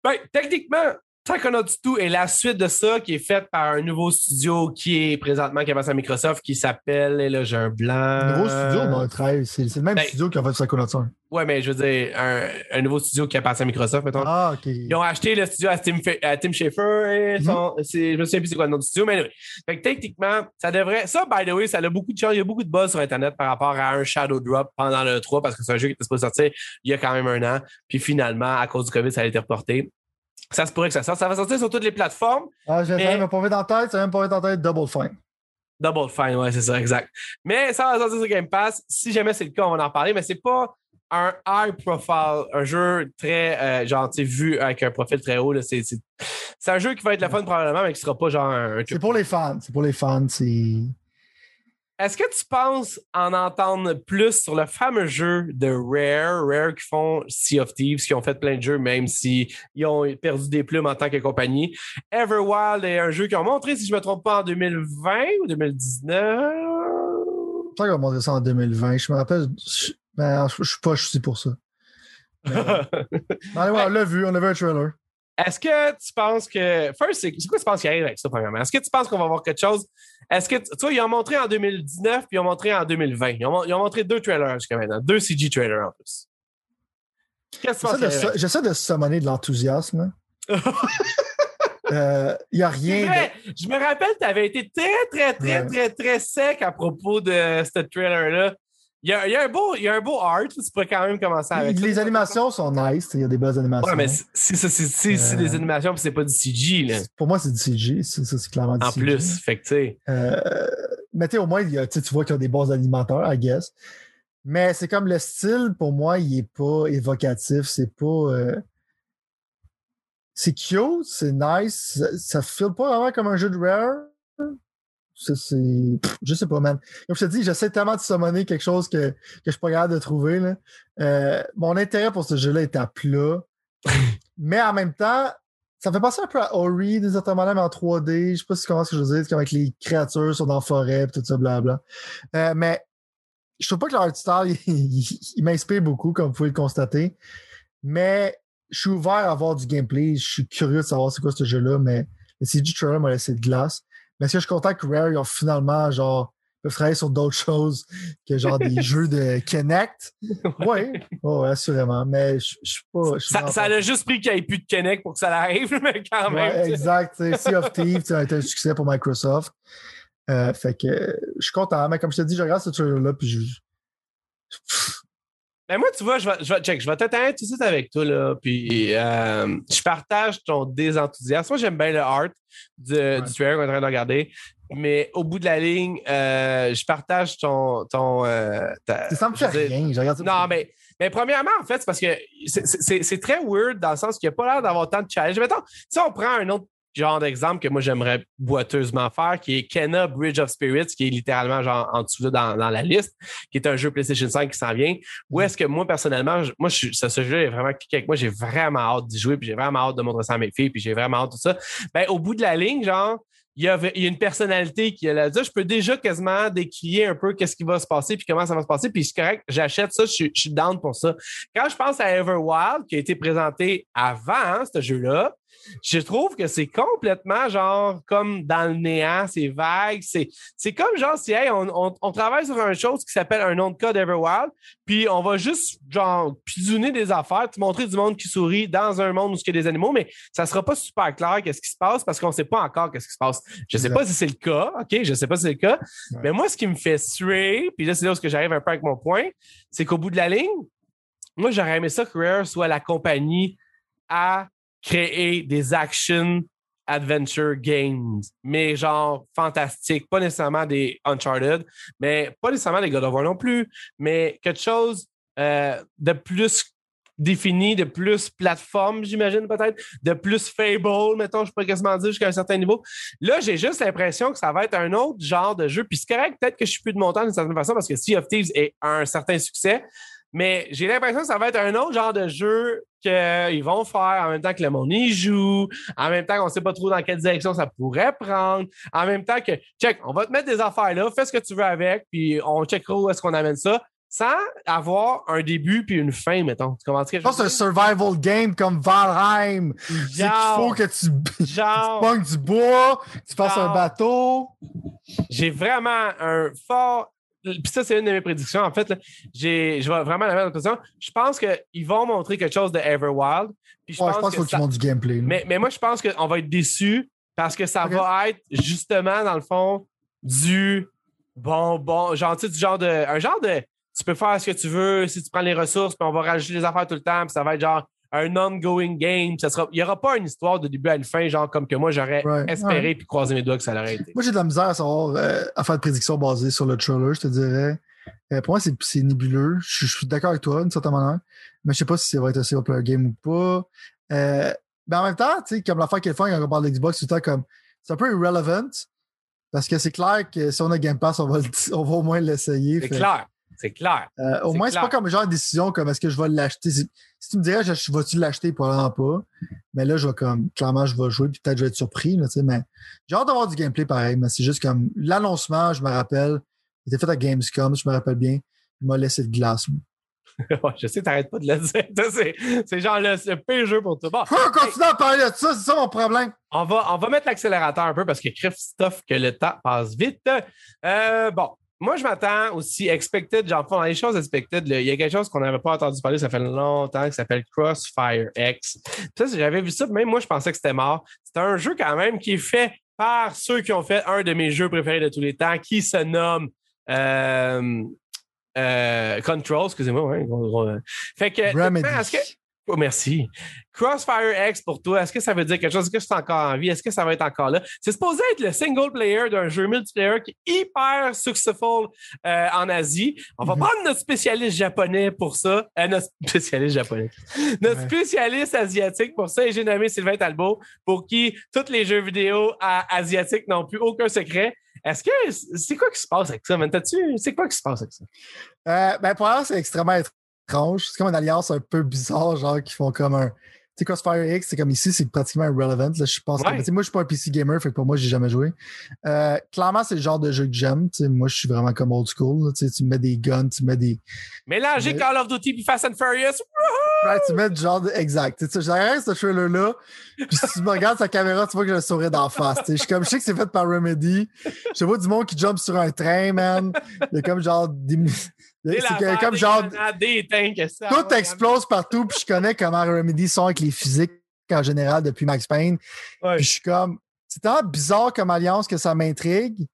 Ben, techniquement, Psychonauts 2 est la suite de ça qui est faite par un nouveau studio qui est présentement qui passe à Microsoft qui s'appelle, et là j'ai un blanc. Nouveau studio, ben, c'est le même ben, studio qui a fait Psychonauts 1. Ouais, mais je veux dire, un, nouveau studio qui a passé à Microsoft, mettons. Ah, OK. Ils ont acheté le studio à Tim, à Tim Schafer. Et mm je me souviens plus c'est quoi le nom du studio, mais fait que techniquement, ça devrait. Ça, by the way, ça a beaucoup de choses. Il y a beaucoup de buzz sur Internet par rapport à un Shadow Drop pendant le 3 parce que c'est un jeu qui était supposé sortir il y a quand même un an. Puis finalement, à cause du COVID, ça a été reporté. Ça se pourrait que ça sorte. Ça va sortir sur toutes les plateformes. Ah, j'ai mais... même pas vu dans la tête, ça même pas vu dans la tête Double Fine. Double Fine, ouais, c'est ça, exact. Mais ça va sortir sur Game Pass. Si jamais c'est le cas, on va en parler, mais c'est pas un high profile, un jeu très, euh, genre, tu vu avec un profil très haut. C'est un jeu qui va être le fun probablement, mais qui sera pas genre un. C'est pour les fans. C'est pour les fans. C'est. Est-ce que tu penses en entendre plus sur le fameux jeu de Rare, Rare qui font Sea of Thieves, qui ont fait plein de jeux, même s'ils ont perdu des plumes en tant que compagnie? Everwild est un jeu qu'ils ont montré, si je ne me trompe pas, en 2020 ou 2019? Je crois qu'ils ont montré ça en 2020. Je me rappelle, je, ben, je, suis pas suis pour ça. on l'a vu, on a vu un trailer. Est-ce que tu penses que. First, c'est quoi tu penses qu'il arrive avec ça, premièrement? Est-ce que tu penses qu'on va voir quelque chose? Est-ce que. Tu vois, ils ont montré en 2019 puis ils ont montré en 2020. Ils ont, ils ont montré deux trailers jusqu'à maintenant. Deux CG trailers en plus. Qu'est-ce que tu penses? J'essaie de summoner de l'enthousiasme. Il euh, n'y a rien. Je me rappelle, tu avais été très, très, très, très, très sec à propos de ce trailer-là. Il y, a, il, y a un beau, il y a un beau art, tu pourrais quand même commencer avec Les animations sont nice, il y a des belles animations. Ouais, mais si c'est si, des euh, animations c'est pas du CG, là. Pour moi, c'est du CG, ça c'est clairement du en CG. En plus, fait que tu sais. Euh, mais tu au moins, il y a, tu vois qu'il y a des bons animateurs, I guess. Mais c'est comme le style, pour moi, il est pas évocatif, c'est pas. Euh, c'est cute, c'est nice, ça, ça file pas vraiment comme un jeu de rare c'est. Je sais pas, man. Comme je te dis, j'essaie tellement de summoner quelque chose que, que je suis pas capable de trouver. Là. Euh, mon intérêt pour ce jeu-là est à plat. mais en même temps, ça me fait penser un peu à Ori, des manières, mais en 3D. Je sais pas si tu comprends ce que je veux dire, comme avec les créatures sont dans la forêt et tout ça, blabla. Euh, mais je trouve pas que l'art style, il, m'inspire beaucoup, comme vous pouvez le constater. Mais je suis ouvert à voir du gameplay. Je suis curieux de savoir c'est quoi ce jeu-là, mais le CG trailer m'a laissé de glace. Mais est-ce que je suis content que Rare, ils ont finalement, genre, peuvent travailler sur d'autres choses que genre des jeux de Connect? Oui, oh, assurément. Mais je suis pas. ça, ça a juste pris qu'il n'y ait plus de Connect pour que ça arrive, mais quand même. Ouais, exact. Sea of Thieves ça a été un succès pour Microsoft. Euh, fait que je suis content. Mais comme je te dis, je regarde ce trailer-là, puis je. Ben moi, tu vois, je vais, je vais, check, je vais t'atteindre tout de suite avec toi, là. Puis, euh, je partage ton désenthousiasme. Moi, j'aime bien le art du trailer qu'on est en train de regarder. Mais au bout de la ligne, euh, je partage ton. ton euh, ça me fait rien. Je regarde non, mais, mais premièrement, en fait, c'est parce que c'est très weird dans le sens qu'il n'y a pas l'air d'avoir tant de challenge. Mettons, si on prend un autre genre d'exemple que moi j'aimerais boiteusement faire, qui est Kenna Bridge of Spirits, qui est littéralement genre en dessous dans, dans la liste, qui est un jeu PlayStation 5 qui s'en vient. Où est-ce que moi, personnellement, moi, je, ce, ce jeu est vraiment cliqué avec moi, j'ai vraiment hâte d'y jouer, puis j'ai vraiment hâte de montrer ça à mes filles, puis j'ai vraiment hâte de tout ça. Ben, au bout de la ligne, genre, il y, a, une personnalité qui a là je peux déjà quasiment décrire un peu qu'est-ce qui va se passer puis comment ça va se passer puis c'est correct j'achète ça je, suis down pour ça quand je pense à Everwild qui a été présenté avant hein, ce jeu là je trouve que c'est complètement genre comme dans le néant, c'est vague. C'est, comme genre si hey, on, on, travaille sur une chose qui s'appelle un nom de code Everwild, puis on va juste genre pisonner des affaires, te montrer du monde qui sourit dans un monde où il y a des animaux, mais ça sera pas super clair qu'est-ce qui se passe parce qu'on sait pas encore qu'est-ce qui se passe. Je sais pas si c'est le cas, OK? Je sais pas si c'est le cas. Mais moi, ce qui me fait suer, puis là, c'est là où j'arrive un peu avec mon point, c'est qu'au bout de la ligne, moi, j'aurais aimé ça que Rare soit la compagnie à créer des action adventure games, mais genre fantastiques, pas nécessairement des Uncharted, mais pas nécessairement des God of War non plus, mais quelque chose euh, de plus défini, de plus plateforme, j'imagine peut-être, de plus Fable, mettons, je pourrais quasiment dire jusqu'à un certain niveau. Là, j'ai juste l'impression que ça va être un autre genre de jeu. Puis c'est correct, peut-être que je suis plus de mon temps d'une certaine façon parce que Sea of Thieves est un certain succès. Mais j'ai l'impression que ça va être un autre genre de jeu qu'ils vont faire en même temps que le monde y joue, en même temps qu'on ne sait pas trop dans quelle direction ça pourrait prendre, en même temps que, check, on va te mettre des affaires là, fais ce que tu veux avec, puis on checkera où est-ce qu'on amène ça sans avoir un début puis une fin, mettons. Tu comprends ce que je C'est un survival game comme Valheim. C'est qu'il faut que tu, genre, tu du bois, tu fasses un bateau. J'ai vraiment un fort. Puis ça, c'est une de mes prédictions. En fait, j'ai, je vais vraiment la mettre en question. Je pense qu'ils vont montrer quelque chose de Everwild. Puis je, pense qu'il faut qu'ils montrent du gameplay. Mais, mais, moi, je pense qu'on va être déçus parce que ça va être justement, dans le fond, du bon, bon, genre, du genre de. Un genre de tu peux faire ce que tu veux si tu prends les ressources, puis on va rajouter les affaires tout le temps, puis ça va être genre un ongoing game. Ça sera, il n'y aura pas une histoire de début à la fin, genre comme que moi j'aurais espéré puis croisé mes doigts que ça l'aurait été. Moi j'ai de la misère à savoir euh, à faire de prédictions basées sur le trailer, je te dirais. Euh, pour moi, c'est nébuleux. Je, suis d'accord avec toi, d'une certaine manière. Mais je sais pas si ça va être un single player game ou pas. Euh, mais en même temps, tu sais, comme l'affaire qu'elle fait quand on parle d'Xbox, tout le temps comme c'est un peu irrelevant. Parce que c'est clair que si on a Game Pass, on va, on va au moins l'essayer. C'est clair. C'est clair. Euh, au moins, c'est pas comme genre de décision comme est-ce que je vais l'acheter? Si tu me dirais, je, vas-tu l'acheter? Probablement pas. Mais là, je vais comme, clairement, je vais jouer, puis peut-être je vais être surpris, là, mais j'ai hâte d'avoir du gameplay pareil, mais c'est juste comme l'annoncement, je me rappelle, il était fait à Gamescom, je me rappelle bien, il m'a laissé de glace. je sais, t'arrêtes pas de le dire. C'est genre le, le, pire jeu pour toi. Bon, on continue à parler de ça, c'est ça mon problème. On va, on va mettre l'accélérateur un peu parce que stuff que le temps passe vite. Euh, bon, moi, je m'attends aussi, expected, genre, dans les choses expected, il y a quelque chose qu'on n'avait pas entendu parler, ça fait longtemps, qui s'appelle Crossfire X. Ça, j'avais vu ça, même moi, je pensais que c'était mort. C'est un jeu quand même qui est fait par ceux qui ont fait un de mes jeux préférés de tous les temps, qui se nomme euh, euh, Control, excusez-moi. Ouais, fait que, est-ce que, Oh, merci. Crossfire X pour toi, est-ce que ça veut dire quelque chose? Est-ce que c'est encore en vie? Est-ce que ça va être encore là? C'est supposé être le single player d'un jeu multiplayer qui est hyper successful euh, en Asie. On va mhm. prendre notre spécialiste japonais pour ça. Euh, notre spécialiste japonais. Notre spécialiste asiatique pour ça. Et j'ai nommé Sylvain Talbot, pour qui tous les jeux vidéo asiatiques n'ont plus aucun secret. Est-ce que c'est quoi qui se passe avec ça, C'est quoi qui se passe avec ça? Euh, ben, pour moi, c'est extrêmement c'est comme une alliance un peu bizarre, genre, qui font comme un. Tu sais, Crossfire X, c'est comme ici, c'est pratiquement irrelevant. Là, je pense que, moi, je suis pas un PC gamer, fait que pour moi, j'ai jamais joué. Euh, clairement, c'est le genre de jeu que j'aime. Moi, je suis vraiment comme old school. tu mets des guns, tu mets des. Mélanger Call of Duty et Fast and Furious. Ouais, tu mets du genre de... Exact. Tu sais, j'arrête ce trailer-là. Puis si tu me regardes sa caméra, tu vois que j'ai le sourire d'en face. Je suis comme, je sais que c'est fait par Remedy. Je vois du monde qui jump sur un train, man. Il y a comme genre des. C'est comme genre. Tout explose partout, puis je connais comment Remedy sont avec les physiques en général depuis Max Payne. Puis je suis comme. C'est tellement bizarre comme alliance que ça m'intrigue.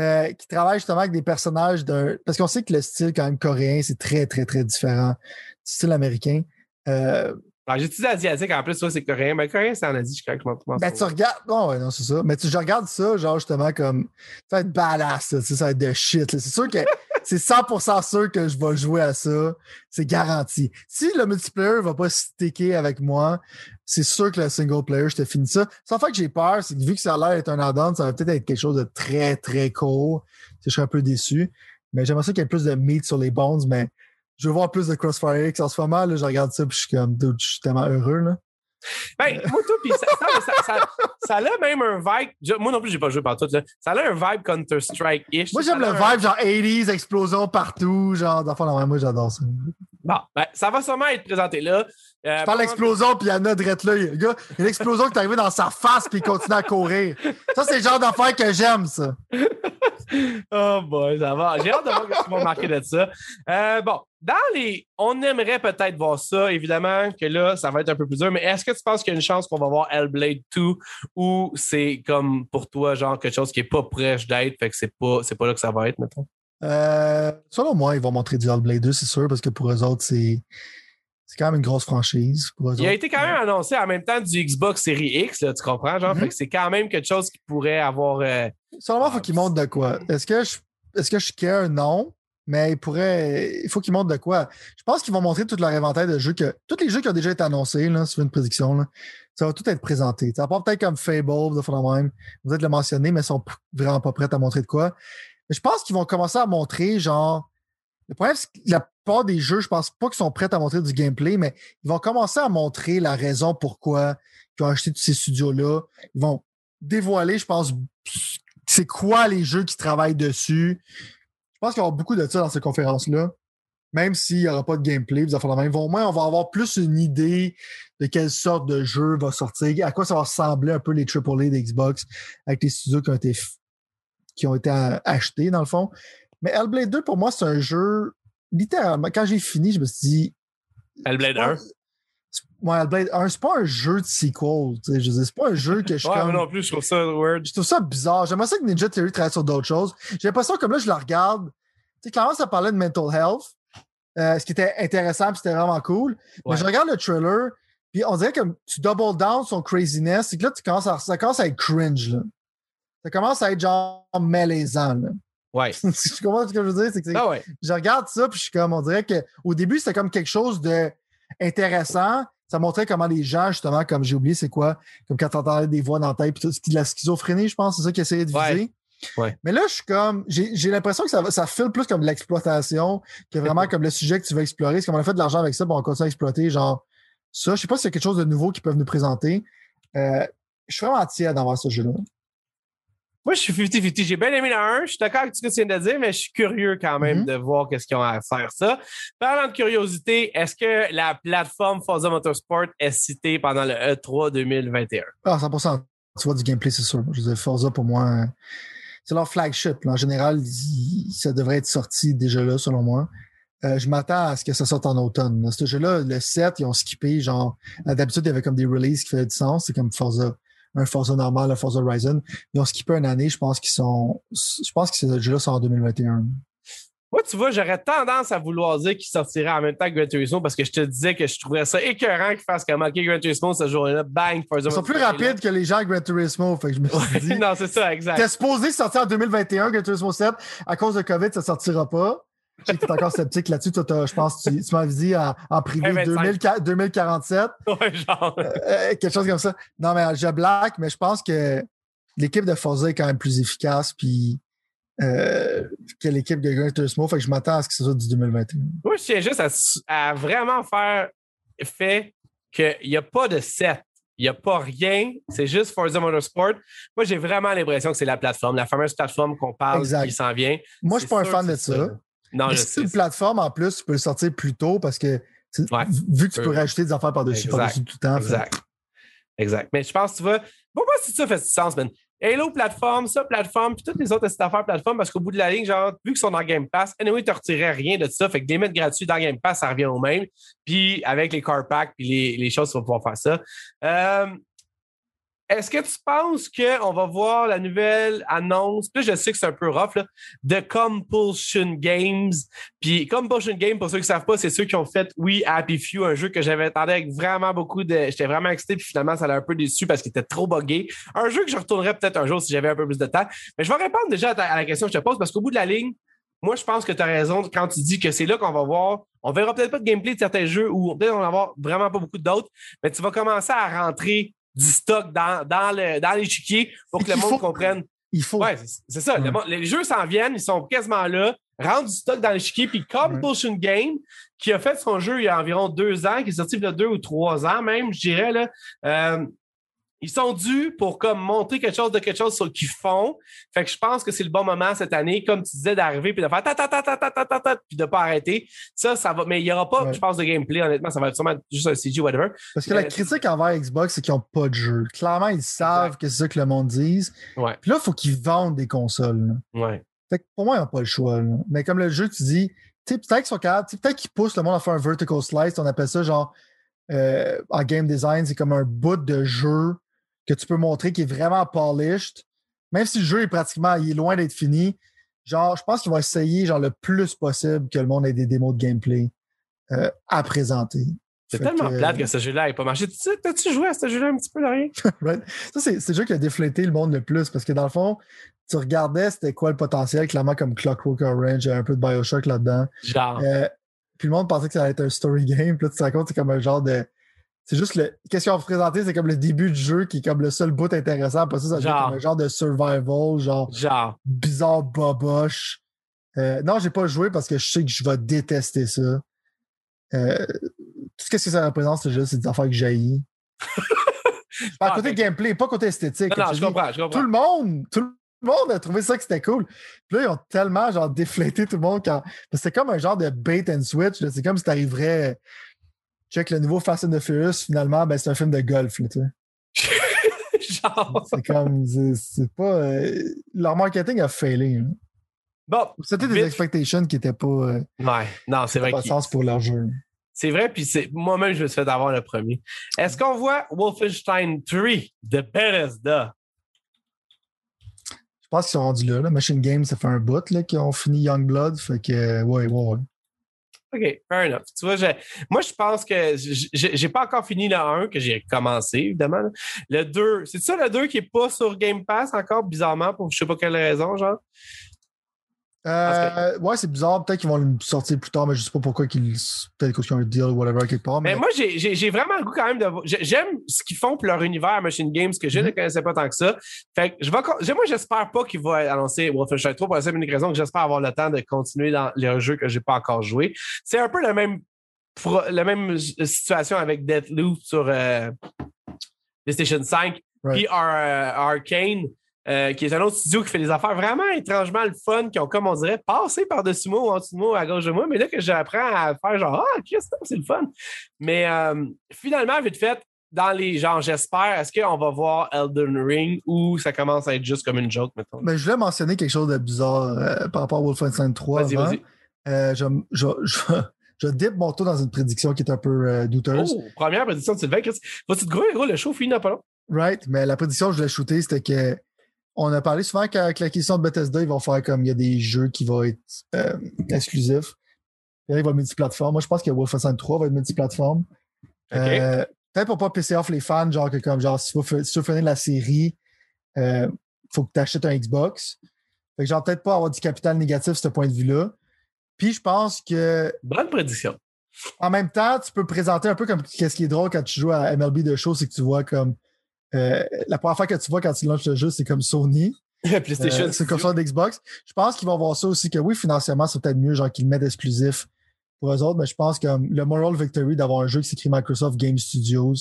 Euh, qui travaille justement avec des personnages d'un. Parce qu'on sait que le style, quand même, coréen, c'est très, très, très différent du style américain. Euh, alors, j'ai dit asiatique en plus, ça, c'est coréen. Mais coréen, c'est en Asie, je crois que je m'en Ben, tu regardes. Non, ouais, non, c'est ça. Mais tu, je regarde ça, genre, justement, comme. Ça va être badass, ça, va être de shit. C'est sûr que c'est 100% sûr que je vais jouer à ça. C'est garanti. Si le multiplayer va pas sticker avec moi, c'est sûr que le single player, je te finis ça. Sans fait que j'ai peur, c'est que vu que ça a l'air d'être un add-on, ça va peut-être être quelque chose de très, très court. Je serais un peu déçu. Mais j'aimerais ça qu'il y ait plus de meat sur les bones, mais je veux voir plus de Crossfire X en ce moment. Là, je regarde ça et je suis comme, je suis tellement heureux. Là. Ben, moi, tout, puis ça, ça, ça, a même un vibe. moi non plus, j'ai pas joué partout. Ça a un vibe Counter-Strike-ish. Moi, j'aime le vibe genre 80s, explosion partout. Genre, d'enfant, moi, j'adore ça. Bon, ben, ça va sûrement être présenté là. Euh, je parle d'explosion, puis il y en a drette là. Le gars, une explosion qui est arrivée dans sa face, puis il continue à courir. Ça, c'est le genre d'affaire que j'aime, ça. oh boy, ça va. J'ai hâte de voir ce qu'ils vont marquer de ça. Euh, bon, dans les. On aimerait peut-être voir ça. Évidemment que là, ça va être un peu plus dur, mais est-ce que tu penses qu'il y a une chance qu'on va voir Hellblade 2 ou c'est comme pour toi, genre quelque chose qui n'est pas prêt d'être, fait que c'est pas, c'est pas là que ça va être, mettons? Euh, selon moi, ils vont montrer du Hellblade 2, c'est sûr, parce que pour eux autres, c'est c'est quand même une grosse franchise pour eux Il a été quand même annoncé en même temps du Xbox Series X, là, tu comprends, genre? Mhm. Fait que c'est quand même quelque chose qui pourrait avoir. euh, Selon moi, il faut qu'il montre de quoi. Est-ce que je, est-ce que je care? Non? Mais il pourrait. Il faut qu'il montre de quoi. Je pense qu'ils vont montrer tout leur éventail de jeux que. Tous les jeux qui ont déjà été annoncés, là, veux une prédiction, là, ça va tout être présenté. Ça pas peut-être comme Fable, de même. Vous êtes le mentionné, mais ils sont vraiment pas prêts à montrer de quoi. Je pense qu'ils vont commencer à montrer, genre. Le problème, c'est que la plupart des jeux, je pense pas qu'ils sont prêts à montrer du gameplay, mais ils vont commencer à montrer la raison pourquoi ils ont acheté tous ces studios-là. Ils vont dévoiler, je pense, c'est quoi les jeux qui travaillent dessus. Je pense qu'il y aura beaucoup de ça dans ces conférences-là. Même s'il n'y aura pas de gameplay, vous allez même. Au moins, on va avoir plus une idée de quelle sorte de jeu va sortir, à quoi ça va ressembler un peu les AAA d'Xbox avec les studios qui ont été, qui ont été euh, achetés, dans le fond. Mais Hellblade 2, pour moi, c'est un jeu. Littéralement, quand j'ai fini, je me suis dit. Hellblade c'est pas- 1. c'est- Ouais, Hellblade 1, c'est pas un jeu de sequel. tu sais, Je c'est pas un jeu que je Ouais, comme. non plus, je trouve ça weird. Je trouve ça bizarre. J'aimerais ça que Ninja Theory travaille sur d'autres choses. J'ai l'impression, comme là, je la regarde. Tu sais, clairement, ça parlait de mental health, euh, ce qui était intéressant, puis c'était vraiment cool. Mais je regarde le trailer, puis on dirait que tu double down son craziness, c'est que là, tu commences à, ça commence à être cringe, là. Ça commence à être genre malaisant, là. Ouais. tu comprends ce que je veux dire? C'est que c'est- Ah ouais. je regarde ça, puis je suis comme, on dirait qu'au début, c'était comme quelque chose de intéressant. Ça montrait comment les gens, justement, comme j'ai oublié, c'est quoi, comme quand t'entendais des voix dans la tête, puis tout, c'était de la schizophrénie, je pense, c'est ça qu'ils essayaient de viser. Ouais. Mais là, je suis comme, j'ai l'impression que ça, ça file plus comme de l'exploitation que vraiment comme le sujet que tu veux explorer. C'est comme on a fait de l'argent avec ça, puis on continue à exploiter, genre, ça. Je sais pas si c'est quelque chose de nouveau qu'ils peuvent nous présenter. Euh, je suis vraiment tiède d'en voir ce jeu-là. Moi, je suis 50-50. J'ai bien aimé le 1. Je suis d'accord avec ce que tu viens de dire, mais je suis curieux quand même Mhm. de voir qu'est-ce qu'ils ont à faire ça. Parlant de curiosité, est-ce que la plateforme Forza Motorsport est citée pendant le E E3 2021? Ah, 100%. Tu vois du gameplay, c'est sûr. Je veux dire, Forza, pour moi, c'est leur flagship. En général, ça devrait être sorti déjà là, selon moi. Euh, je m'attends à ce que ça sorte en automne. Ce jeu-là, le 7, ils ont skippé, genre, d'habitude, il y avait comme des releases qui faisaient du sens. C'est comme Forza, un Forza normal, un Forza Horizon. Ils ont skippé une année. Je pense qu'ils sont, je pense que ce jeu-là sort en 2021. Moi, tu vois, j'aurais tendance à vouloir dire qu'il sortirait en même temps que Gran Turismo parce que je te disais que je trouverais ça écœurant qu'il fasse comme OK, Gran Turismo ce jour-là, bang, Forza Ils sont plus rapides que les gens à Gran Turismo. Fait que je me suis dit, non, c'est ça, exact. T'es supposé sortir en 2021, Gran Turismo 7. À cause de COVID, ça sortira pas. Que t'es encore sceptique là-dessus. Je pense que tu, tu m'avais dit en, en privé 2025. 2000 2047, Ouais, genre. euh, quelque chose comme ça. Non, mais je blague, mais je pense que l'équipe de Forza est quand même plus efficace puis, euh, que l'équipe de Gran Turismo. Fait que je m'attends à ce que ce soit du 2021. Moi, je tiens juste à, à vraiment faire fait qu'il n'y a pas de set. Il n'y a pas rien. C'est juste Forza Motorsport. Moi, j'ai vraiment l'impression que c'est la plateforme, la fameuse plateforme qu'on parle Exact. qui s'en vient. Moi, je suis C'est pas un fan de ça. Non, c'est une plateforme, en plus, tu peux le sortir plus tôt parce que Ouais. vu que tu Euh, peux rajouter des affaires par-dessus, par-dessus tout le temps. fait- Exact. Exact. Mais je pense que tu vas. Pour moi, si ça fait du sens, man. Halo plateforme, ça plateforme, puis toutes les autres affaires plateforme, parce qu'au bout de la ligne, genre, vu qu'ils sont dans Game Pass, anyway, tu ne retirerais rien de ça. Fait que les mettre gratuits dans Game Pass, ça revient au même. Puis avec les car packs, puis les, les choses, tu vas pouvoir faire ça. Euh, est-ce que tu penses qu'on va voir la nouvelle annonce? Puis je sais que c'est un peu rough, là, de Compulsion Games. Puis Compulsion Games, pour ceux qui ne savent pas, c'est ceux qui ont fait, oui, Happy Few, un jeu que j'avais attendu avec vraiment beaucoup de. J'étais vraiment excité, puis finalement, ça l'a un peu déçu parce qu'il était trop buggé. Un jeu que je retournerais peut-être un jour si j'avais un peu plus de temps. Mais je vais répondre déjà à, la question que je te pose parce qu'au bout de la ligne, moi, je pense que tu as raison quand tu dis que c'est là qu'on va voir. On verra peut-être pas de gameplay de certains jeux ou peut-être on va en avoir vraiment pas beaucoup d'autres, mais tu vas commencer à rentrer du stock dans, dans, l'échiquier pour que le monde comprenne. Il faut. Ouais, c'est ça. Les jeux s'en viennent, ils sont quasiment là. Rentre du stock dans l'échiquier. Puis comme Potion. Game, qui a fait son jeu il y a environ deux ans, qui est sorti il y a deux ou trois ans même, je dirais, là, euh, ils sont dus pour comme montrer quelque chose de quelque chose sur ce qu'ils font. Fait que je pense que c'est le bon moment cette année, comme tu disais, d'arriver puis de faire ta puis de pas arrêter. Ça, ça va. Mais il n'y aura pas, Ouais. je pense, de gameplay, honnêtement. Ça va être sûrement juste un CG, whatever. Parce que la Euh, critique envers Xbox, c'est qu'ils n'ont pas de jeu. Clairement, ils savent que c'est ça que le monde dise. Ouais. Puis là, il faut qu'ils vendent des consoles. là. Ouais. Fait que pour moi, ils n'ont pas le choix. là. Mais comme le jeu, tu dis, peut-être qu'ils sont capables, peut-être qu'ils poussent le monde à faire un vertical slice. On appelle ça genre euh, en game design, c'est comme un bout de jeu que tu peux montrer qui est vraiment polished. Même si le jeu est pratiquement, il est loin d'être fini. Genre, je pense qu'ils vont essayer genre le plus possible que le monde ait des démos de gameplay euh, à présenter. C'est tellement que- plate que ce jeu-là n'ait pas marché. T'as-tu joué à ce jeu-là un petit peu, rien? Right? Ça, c'est c'est le jeu qui a déflété le monde le plus parce que dans le fond, tu regardais c'était quoi le potentiel, clairement comme Clockwork Orange, il y a un peu de Bioshock là-dedans. Genre. Euh, puis le monde pensait que ça allait être un story game. Puis là, tu te rends compte, c'est comme un genre de. C'est juste le. Qu'est-ce qu'on va vous présenter? C'est comme le début du jeu qui est comme le seul bout intéressant. Après ça, ça Genre. comme un genre de survival, genre Genre. bizarre boboche. Euh, non, j'ai pas joué parce que je sais que je vais détester ça. Euh, tout ce que ça représente, ce jeu, c'est des affaires que j'haïs. Pas Ah, côté gameplay, pas côté esthétique. Non, je comprends, je tout comprends. le monde, tout le monde a trouvé ça que c'était cool. Puis là, ils ont tellement genre déflété tout le monde quand. C'est comme un genre de bait and switch. C'est comme si t'arriverais. Check le nouveau Fast and the Furious, finalement, ben, c'est un film de golf. Là. Genre. c'est comme. C'est pas. euh, leur marketing a failé. hein. Bon, C'était des Vite. expectations qui étaient pas. euh, ouais. Non, c'est vrai pas sens pour leur jeu. C'est vrai, puis moi-même, je me suis fait avoir le premier. Est-ce qu'on voit Wolfenstein 3 de Bethesda? Je pense qu'ils sont rendus là, là. Machine Games, ça fait un bout là, qu'ils ont fini Youngblood. Fait que, ouais, ouais, ouais. OK, fair enough. Tu vois, je- moi, je pense que j'ai pas encore fini le 1, que j'ai commencé, évidemment. Le 2, c'est ça le 2 qui est pas sur Game Pass encore, bizarrement, pour je sais pas quelle raison, genre? Euh, Ouais, c'est bizarre. Peut-être qu'ils vont le sortir plus tard, mais je sais pas pourquoi qu'ils. Peut-être qu'ils ont un deal ou whatever quelque part. Mais Mais, moi, j'ai- j'ai j'ai vraiment le goût quand même de. J'aime ce qu'ils font pour leur univers Machine Games, que je ne Mhm. connaissais pas tant que ça. Fait que je vais. Moi, j'espère pas qu'ils vont annoncer Wolfenstein 3 pour la simple raison que j'espère avoir le temps de continuer dans les jeux que j'ai pas encore joué. C'est un peu même. pro- La même s- situation avec Deathloop sur euh, PlayStation 5, Right. puis Ar- euh, Arcane, euh, qui est un autre studio qui fait des affaires vraiment étrangement le fun, qui ont, comme on dirait, passé par-dessus moi ou en dessous de moi, à gauche de moi, mais là que j'apprends à faire genre, ah, Christophe, c'est le fun. Mais euh, finalement, vite fait, dans les gens, j'espère, est-ce qu'on va voir Elden Ring ou ça commence à être juste comme une joke, mettons? mais je voulais mentionner quelque chose de bizarre euh, par rapport à Wolfenstein 3. Vas-y, vas-y. Je, je, je, je dip mon tour dans une prédiction qui est un peu euh, douteuse. Oh, première prédiction de Sylvain. Vas-tu te gros, gros, le show finit pas long? Right, mais la prédiction que je voulais shooter, c'était que on a parlé souvent qu'avec l'acquisition de Bethesda, ils vont faire comme il y a des jeux qui vont être euh, exclusifs. Ils vont être multiplateforme. Moi, je pense que Wolfenstein 3 va être multiplateforme. OK. Euh, Peut-être pour pas pisser off les fans, genre que comme genre si tu veux, si finir la série, euh, faut que tu achètes un Xbox. Fait que genre peut-être pas avoir du capital négatif de ce point de vue-là. Puis je pense que Bonne prédiction. en même temps, tu peux présenter un peu comme qu'est-ce qui est drôle quand tu joues à MLB de show, c'est que tu vois comme euh, la première fois que tu vois quand tu lances le jeu, c'est comme Sony. PlayStation. Euh, c'est comme ça d'Xbox. Je pense qu'ils vont voir ça aussi que oui, financièrement, c'est peut-être mieux, genre qu'ils le mettent exclusif pour eux autres, mais je pense que le moral victory d'avoir un jeu qui s'écrit Microsoft Game Studios,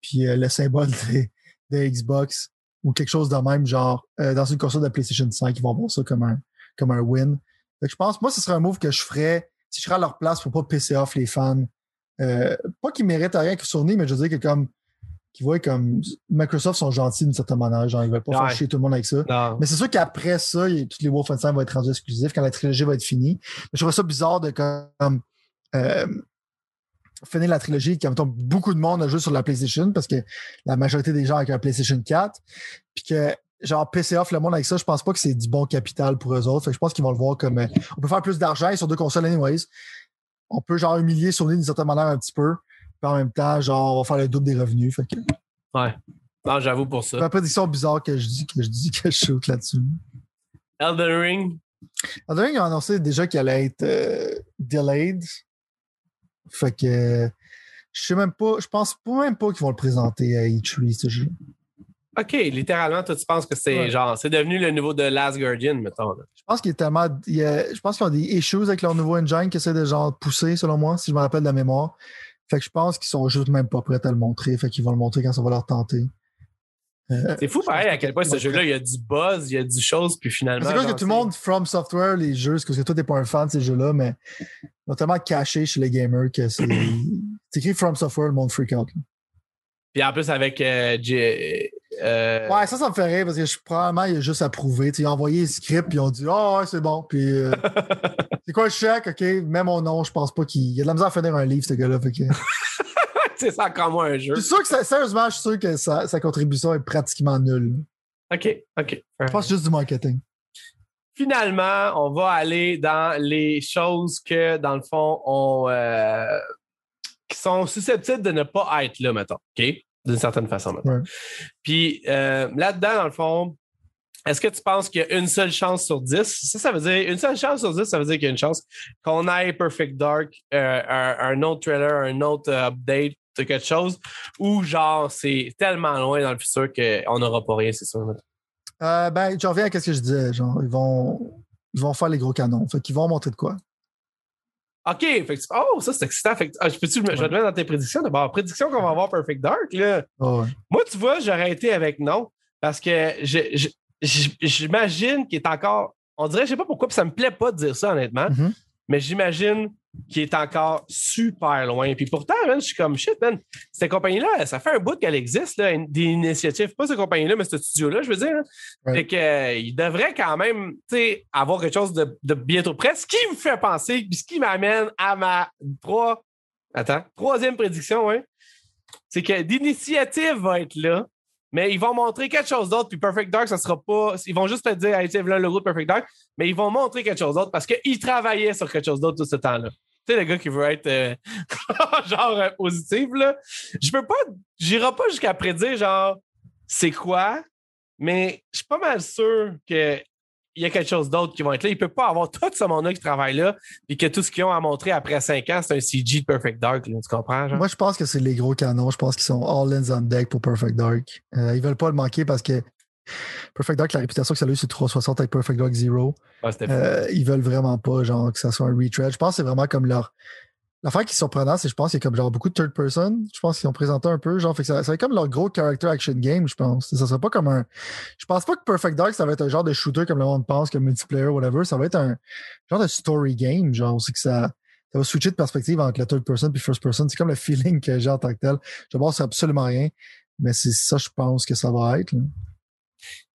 puis euh, le symbole de, de Xbox ou quelque chose de même, genre euh, dans une console de PlayStation 5, ils vont voir ça comme un, comme un win. Fait que je pense, moi, ce serait un move que je ferais si je serais à leur place pour pas pisser off les fans. Euh, pas qu'ils méritent rien que Sony, mais je veux dire que comme qu'ils voient comme Microsoft sont gentils d'une certaine manière, genre ils veulent pas Ouais. faire chier tout le monde avec ça. Non. Mais c'est sûr qu'après ça, tous les Wolfenstein vont être rendus exclusifs quand la trilogie va être finie. Mais je trouve ça bizarre de comme euh, finir la trilogie quand mettons, beaucoup de monde a joué sur la PlayStation parce que la majorité des gens avec un PlayStation 4. Puis que genre PC off le monde avec ça, je pense pas que c'est du bon capital pour eux autres. Fait que je pense qu'ils vont le voir comme euh, on peut faire plus d'argent sur deux consoles anyways. On peut genre humilier Sony d'une certaine manière un petit peu. Puis en même temps, genre, on va faire le double des revenus. Fait que Ouais. Non, j'avoue pour c'est ça. une prédiction bizarre que je dis que je dis que je shoot là-dessus. Elden Ring? Elden Ring a annoncé déjà qu'il allait être euh, delayed. Fait que je sais même pas, je pense pas même pas qu'ils vont le présenter à E3 ce jeu. OK, littéralement, toi, tu penses que c'est Ouais. genre, c'est devenu le niveau de Last Guardian, mettons. là. Je pense qu'il est tellement. il y a- je pense qu'ils ont des issues avec leur nouveau engine qui essaient de genre pousser, selon moi, si je me rappelle de la mémoire. Fait que je pense qu'ils sont juste même pas prêts à le montrer. Fait qu'ils vont le montrer quand ça va leur tenter. Euh, C'est fou, pareil, à quel point ce jeu-là, il y a du buzz, il y a du chose, puis finalement. C'est quoi que tout le monde, From Software, les jeux, parce que toi, t'es pas un fan de ces jeux-là, mais ils tellement caché chez les gamers que c'est. c'est écrit From Software, le monde freak out. là. Puis en plus, avec. euh, J- euh, Ouais, ça, ça me fait rire parce que je, probablement, il a juste approuvé. Tu sais, ils ont envoyé le script puis ils ont dit Ah ouais, c'est bon. Puis euh, c'est quoi le chèque? OK, mets mon nom, je pense pas qu'il. Il a de la misère à finir un livre, ce gars-là. Que... c'est ça encore moins un jeu. Je suis sûr que ça- sérieusement, je suis sûr que sa, sa contribution est pratiquement nulle. OK, OK. Je pense juste du marketing. Finalement, on va aller dans les choses que, dans le fond, on. euh, qui sont susceptibles de ne pas être là, mettons. OK? D'une certaine façon. Ouais. Puis euh, là-dedans, dans le fond, est-ce que tu penses qu'il y a une seule chance sur 10? Ça, ça veut dire une seule chance sur 10, ça veut dire qu'il y a une chance qu'on aille Perfect Dark, euh, un, un autre trailer, un autre euh, update de quelque chose, ou genre c'est tellement loin dans le futur qu'on n'aura pas rien, c'est sûr. Euh, ben, je reviens à ce que je disais. Genre, ils vont, ils vont faire les gros canons. Fait qu'ils vont montrer de quoi. OK, fait que, oh, ça c'est excitant. Fait que, ah, je peux-tu, je vais te mettre dans tes prédictions d'abord. Prédiction qu'on va avoir Perfect Dark, là. Ah ouais. Moi, tu vois, j'aurais été avec non, parce que j'imagine qu'il est encore. On dirait, je sais pas pourquoi, puis ça me plaît pas de dire ça, honnêtement, Mhm. Mais j'imagine qu'il est encore super loin. Puis pourtant, man, je suis comme shit, man. Cette compagnie-là, ça fait un bout qu'elle existe, là, des initiatives. Pas cette compagnie-là, mais ce studio-là, je veux dire. hein. Ouais. Fait que, euh, il devrait quand même, avoir quelque chose de, de bientôt prêt. Ce qui me fait penser, puis ce qui m'amène à ma trois. Attends, troisième prédiction, ouais. C'est que l'initiative va être là, mais ils vont montrer quelque chose d'autre. Puis Perfect Dark, ça sera pas. Ils vont juste te dire, hey, voilà le de Perfect Dark, mais ils vont montrer quelque chose d'autre parce qu'ils travaillaient sur quelque chose d'autre tout ce temps-là. Tu sais, le gars qui veut être euh, genre euh, positif, là. Je peux pas. J'irai pas jusqu'à prédire, genre, c'est quoi, mais je suis pas mal sûr que. Il y a quelque chose d'autre qui va être là. Il peut pas avoir tout ce monde-là qui travaille là, puis que tout ce qu'ils ont à montrer après cinq ans, c'est un CG de Perfect Dark. là. tu comprends? Genre? Moi, je pense que c'est les gros canons. Je pense qu'ils sont all hands on deck pour Perfect Dark. Euh, ils veulent pas le manquer parce que Perfect Dark, la réputation que ça a eu sur 360 avec Perfect Dark Zero, Ah, euh, ils veulent vraiment pas genre que ça soit un retread. Je pense que c'est vraiment comme leur. L'affaire qui est surprenante, c'est je pense qu'il y a comme genre beaucoup de third person. Je pense qu'ils ont présenté un peu. Genre, fait ça, va être comme leur gros character action game, je pense. Ça serait pas comme un. Je pense pas que Perfect Dark, ça va être un genre de shooter comme le monde pense, comme multiplayer, whatever. Ça va être un genre de story game. Genre, c'est que ça, ça va switcher de perspective entre le third person puis first person. C'est comme le feeling que j'ai en tant que tel. Je pense c'est absolument rien. Mais c'est ça, je pense que ça va être.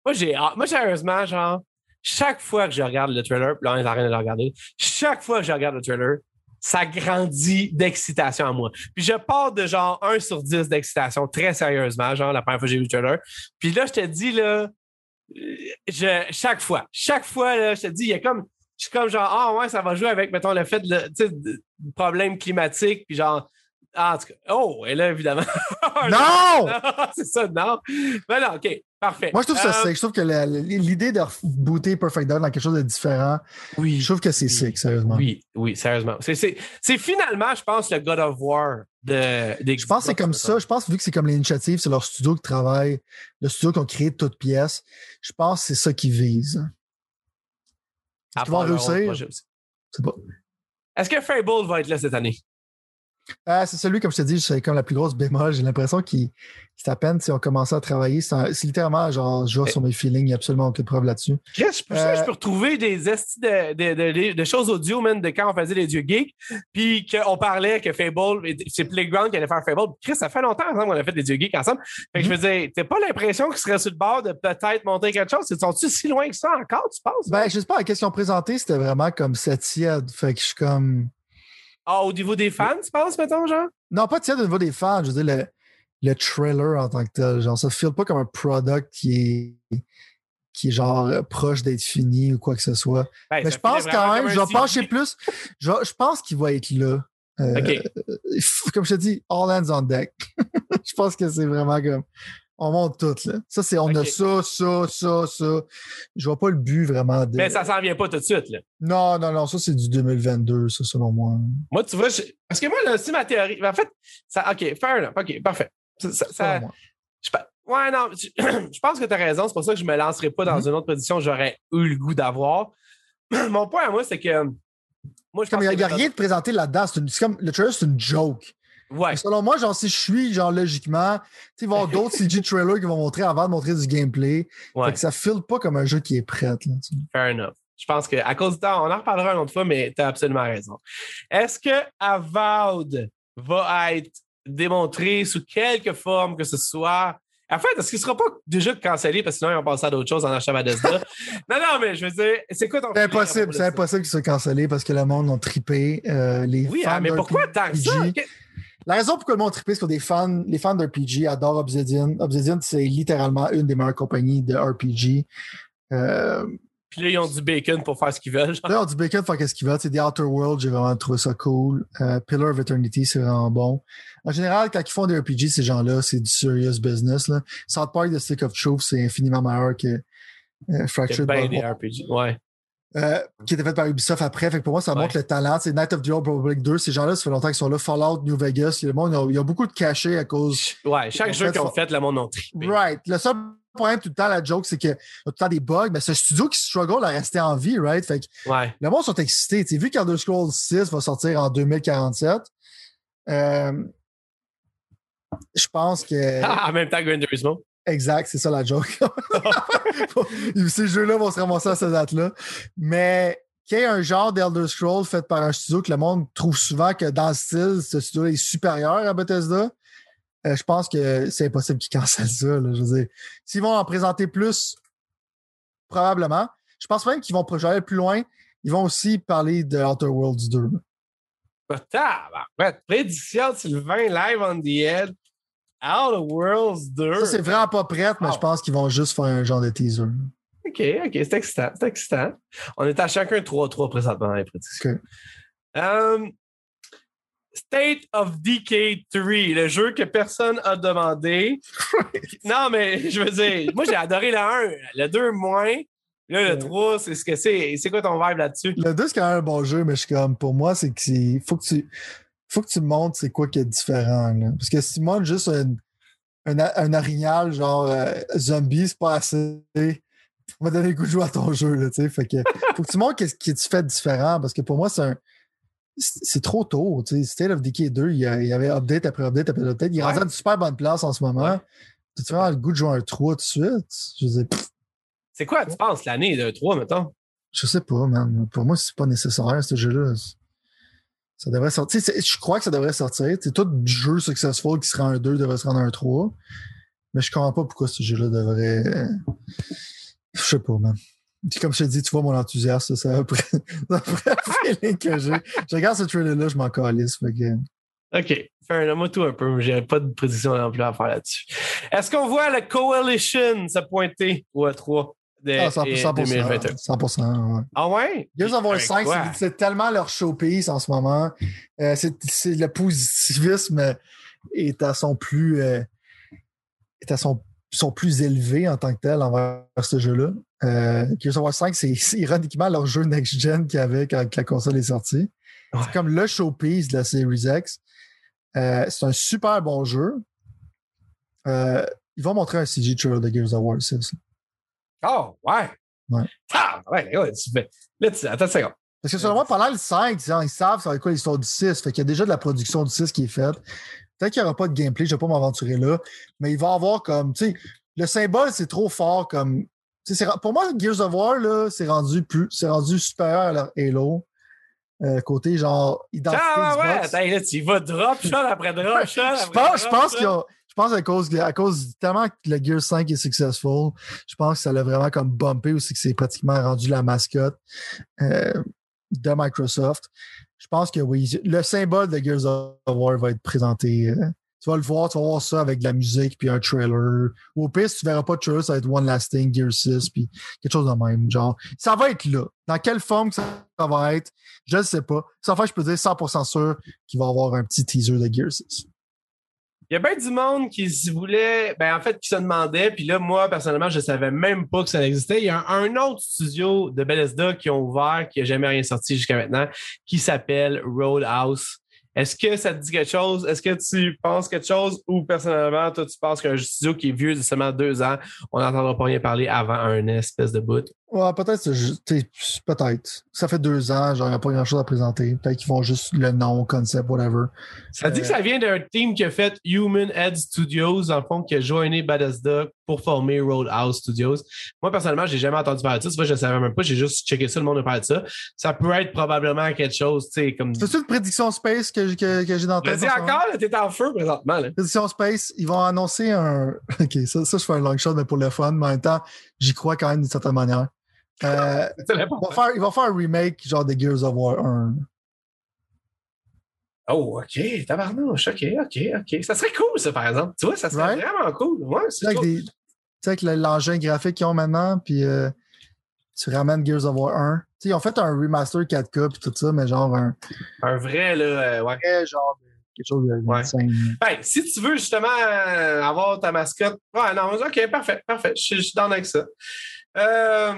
Moi, j'ai. Moi, sérieusement, genre, chaque fois que je regarde le trailer, là, on est en train de regarder, chaque fois que je regarde le trailer, ça grandit d'excitation à moi. Puis je pars de genre 1 sur 10 d'excitation, très sérieusement, genre la première fois que j'ai vu le trailer. Puis là, je te dis, là, euh, je, chaque fois, chaque fois, là, je te dis, il y a comme, je suis comme genre, ah ouais, ça va jouer avec, mettons, le fait de, le- tu sais, problème climatique, puis genre, ah, en tout cas, oh, et là, évidemment. Non! Non, c'est ça, non. Mais non, OK, parfait. Moi, je trouve ça Euh, sick. Je trouve que l'idée de rebooter Perfect Dark dans quelque chose de différent, Oui. je trouve que c'est Oui. sick, sérieusement. Oui, oui, sérieusement. C'est- finalement, je pense, le God of War de, des Je pense que c'est comme ça. Je pense, vu que c'est comme l'initiative, c'est leur studio qui travaille, le studio qui ont créé toutes pièces. Je pense que c'est ça qu'ils visent. Est-ce qu'ils vont réussir? C'est pas. Est-ce que Fable va être là cette année? Ah, c'est celui, comme je te dis, c'est comme la plus grosse bémol. J'ai l'impression qu'ils à peine s'ils ont commencé à travailler. C'est c'est littéralement genre, je joue sur mes feelings, il n'y a absolument aucune preuve là-dessus. Chris, je Euh, je peux retrouver des estis de, de, de- de choses audio, man, de quand on faisait les dieux geeks, puis qu'on parlait que Fable, c'est Playground qui allait faire Fable. Chris, ça fait longtemps ensemble qu'on a fait des dieux geeks ensemble. Fait que je Mhm. veux dire, t'as pas l'impression qu'ils seraient sur le bord de peut-être monter quelque chose? Sont-tu si loin que ça encore, tu penses? Ben, je sais pas, qu'est-ce qu'ils ont présenté, c'était vraiment comme cette tiède. Fait que je suis comme. Ah, au niveau des fans, tu penses, mettons, genre? Non, pas tiède au niveau des fans, je veux dire, le, le trailer en tant que tel. Genre, ça ne file pas comme un product qui est qui est genre proche d'être fini ou quoi que ce soit. Ben, Mais je pense quand même, je vais pencher plus. Je, je pense qu'il va être là. Euh. Comme je te dis, all hands on deck. je pense que c'est vraiment comme. On monte tout, là. Ça, c'est on a ça, ça, ça, ça. Je vois pas le but vraiment de. Mais ça s'en vient pas tout de suite, là. Non, non, non, ça, c'est du 2022, ça, selon moi. Moi, tu vois, je- parce que moi, là, si ma théorie. En fait, ça, OK, fair enough. OK, parfait. Ça, ça- ça- Selon moi. je ouais, non, je, je pense que tu as raison. C'est pour ça que je me lancerai pas dans Mhm. une autre position que j'aurais eu le goût d'avoir. Mon point à moi, c'est que. Moi, je Comme il n'y a, rien de présenté là-dedans. C'est comme le trailer, c'est une joke. Ouais. Selon moi, genre, si je suis, genre, logiquement, il va y avoir d'autres CG trailers qui vont montrer avant de montrer du gameplay. ouais. Fait que ça file pas comme un jeu qui est prêt. Là. Fair enough. Je pense qu'à cause du temps, on en reparlera une autre fois, mais tu as absolument raison. Est-ce que Avowed va être démontré sous quelque forme que ce soit? En fait, est-ce qu'il ne sera pas déjà cancellé parce que sinon, ils vont passer à d'autres choses en achetant Bethesda? non, non, mais je veux dire, c'est quoi ton. C'est impossible, c'est impossible qu'il soit cancellé parce que le monde a trippé. euh, les Oui, fans ah, mais pourquoi tant que ça? La raison pourquoi le monde trippé, c'est que des fans, les fans d'RPG adorent Obsidian. Obsidian, c'est littéralement une des meilleures compagnies de RPG. Euh, Puis là, ils ont du bacon pour faire ce qu'ils veulent. genre. Là, on dit Bacon pour faire ce qu'il veut. C'est The Outer World, j'ai vraiment trouvé ça cool. Euh, Pillar of Eternity, c'est vraiment bon. En général, quand ils font des RPG, ces gens-là, c'est du serious business. Là. South Park, The Stick of Truth, c'est infiniment meilleur que euh, C'est Fractured bien des Butthole, RPG. Ouais. Euh, qui était fait par Ubisoft après. Fait que pour moi, ça Ouais. montre le talent. C'est Night of the Old Republic 2. Ces gens-là, ça fait longtemps qu'ils sont là. Fallout, New Vegas. Le monde, il y a- beaucoup de cachets à cause Ouais, chaque En jeu qu'ils ont fait, le monde a trippé. Right. Le seul problème tout le temps, la joke, c'est qu'il y a tout le temps des bugs. Mais c'est un studio qui struggle à rester en vie, right? Fait que Ouais. le monde sont excités. Tu sais, vu qu'Elder Scrolls 6 va sortir en 2047, euh, je pense que. en même temps que Gran Turismo. Exact, c'est ça la joke. Ces jeux-là vont se ramasser à cette date-là. Mais qu'il y ait un genre d'Elder Scrolls fait par un studio que le monde trouve souvent que dans le style, ce studio est supérieur à Bethesda, euh, je pense que c'est impossible qu'ils cancellent ça. là. je veux dire, s'ils vont en présenter plus, probablement. Je pense même qu'ils vont pro- je vais aller plus loin. Ils vont aussi parler de Outer Worlds 2. Tabarouette. Prédiction de Sylvain live on the head. Out of Worlds 2. Ça, c'est vraiment pas prêt, mais je pense qu'ils vont juste faire un genre de teaser. OK, OK, c'est excitant, c'est excitant. On est à chacun 3-3 présentement dans les prédictions. Um, State of Decay 3, le jeu que personne a demandé. non, mais je veux dire, moi j'ai adoré le 1, le 2 moins. Là, le Ouais. 3, c'est ce que c'est. C'est quoi ton vibe là-dessus? Le 2, c'est quand même un bon jeu, mais je suis comme, pour moi, c'est c'est. Faut que tu. Faut que tu montres c'est quoi qui est différent. là. Parce que si tu montres juste un, un, un orignal genre euh, zombie, c'est pas assez. On va donner le goût de jouer à ton jeu, là. Fait que faut que tu montres qu'est-ce que tu fais de différent. Parce que pour moi, c'est un. C'est trop tôt. tu sais. State of Decay 2, il y, a- il y avait update après update après update. Il est Ouais. rendu à une super bonne place en ce moment. Ouais. Tu vraiment le goût de jouer un 3 tout de suite. Je pff, C'est quoi, tu penses, l'année de 3, mettons? Je sais pas, man. Pour moi, c'est pas nécessaire, ce jeu-là. Ça devrait sortir. Je crois que ça devrait sortir. C'est tout jeu successful qui sera un 2 devrait se rendre un 3. Mais je comprends pas pourquoi ce jeu-là devrait. Je sais pas, man. Puis Comme je te dis, tu vois mon enthousiasme, ça a pris ça a pris le feeling que j'ai. Je regarde ce trailer-là, je m'en calisse. OK. Fais un moi tout un peu. J'ai pas de prédiction non plus à faire là-dessus. Est-ce qu'on voit la Coalition se pointer au E3 de Ah, 100%. et 100%, 2021? 100%, ouais. Ah ouais? Gears of War Avec 5, quoi? c'est- tellement leur showpiece en ce moment. Euh, c'est le positivisme est à son plus euh, est à son, son plus élevé en tant que tel envers ce jeu-là. Euh, Gears of War 5, c'est ironiquement leur jeu next-gen qu'il y avait quand la console est sortie. Ouais. C'est comme le showpiece de la Series X. Euh, c'est un super bon jeu. Ils vont montrer un CG trailer de Gears of War 6. Oh, ouais. Ouais. Ah, ouais, ouais, tu fais. Là, tu... attends une seconde. Parce que selon moi, pendant le 5, ils savent être quoi l'histoire du 6. Fait qu'il y a déjà de la production du 6 qui est faite. Peut-être qu'il n'y aura pas de gameplay, je ne vais pas m'aventurer là. Mais il va y avoir comme, tu sais, le symbole, c'est trop fort comme. c'est Pour moi, Gears of War, là, c'est rendu plus. C'est rendu supérieur à leur Halo. Euh, côté genre identité Ah, du ouais, boss. attends, là, tu vas drop shot après drop shot. Je pense, je pense shot. qu'il y a- je pense à cause, à cause tellement que le Gear 5 est successful, je pense que ça l'a vraiment comme bumpé aussi que c'est pratiquement rendu la mascotte euh, de Microsoft. Je pense que oui, le symbole de Gears of War va être présenté. euh, tu vas le voir, tu vas voir ça avec de la musique puis un trailer. Ou au pire, si tu verras pas de trailer, ça va être One Lasting, Gear 6, puis quelque chose de même. Genre, ça va être là. Dans quelle forme que ça, ça va être, je ne sais pas. Sans faire, je peux dire 100% sûr qu'il va y avoir un petit teaser de Gear 6. Il y a bien du monde qui se voulait, ben en fait, qui se demandait, puis là, moi, personnellement, je savais même pas que ça existait. Il y a un, un autre studio de Bethesda qui ont ouvert, qui n'a jamais rien sorti jusqu'à maintenant, qui s'appelle Roadhouse. Est-ce que ça te dit quelque chose? Est-ce que tu penses quelque chose? Ou personnellement, toi, tu penses qu'un studio qui est vieux de seulement deux ans, on n'entendra pas rien parler avant un espèce de bout? Ouais, peut-être, peut-être. Ça fait deux ans, a pas grand-chose à présenter. Peut-être qu'ils font juste le nom, concept, whatever. Ça dit que ça vient d'un team qui a fait Human Head Studios, en fond, qui a joiné Bethesda pour former Roadhouse Studios. Moi, personnellement, j'ai jamais entendu parler de ça. Je ne savais même pas. J'ai juste checké ça, le monde a parlé de ça. Ça peut être probablement quelque chose, tu sais, comme. C'est une prédiction space que, que, que j'ai dans tête. moment? encore, t'es en feu présentement, là. Prédiction space, ils vont annoncer un. Ok, ça, ça je fais un long shot, mais pour le fun, mais en même temps, j'y crois quand même d'une certaine manière. Euh, ils, vont faire, ils vont faire un remake genre de Gears of War 1. Oh, OK. Tabarnouche. OK, OK, OK. Ça serait cool, ça, par exemple. Tu vois, ça serait Right? vraiment cool. Ouais, Tu sais, c'est avec des- l'engin graphique qu'ils ont maintenant, puis euh, tu ramènes Gears of War 1. sais, ils ont fait un remaster 4K et tout ça, mais genre un. Un vrai, là, euh, ouais. Vrai, genre quelque chose de ouais. Ben, si tu veux justement euh, avoir ta mascotte. Ouais, non, ok, parfait, parfait. Je, je suis dans avec ça. Euh,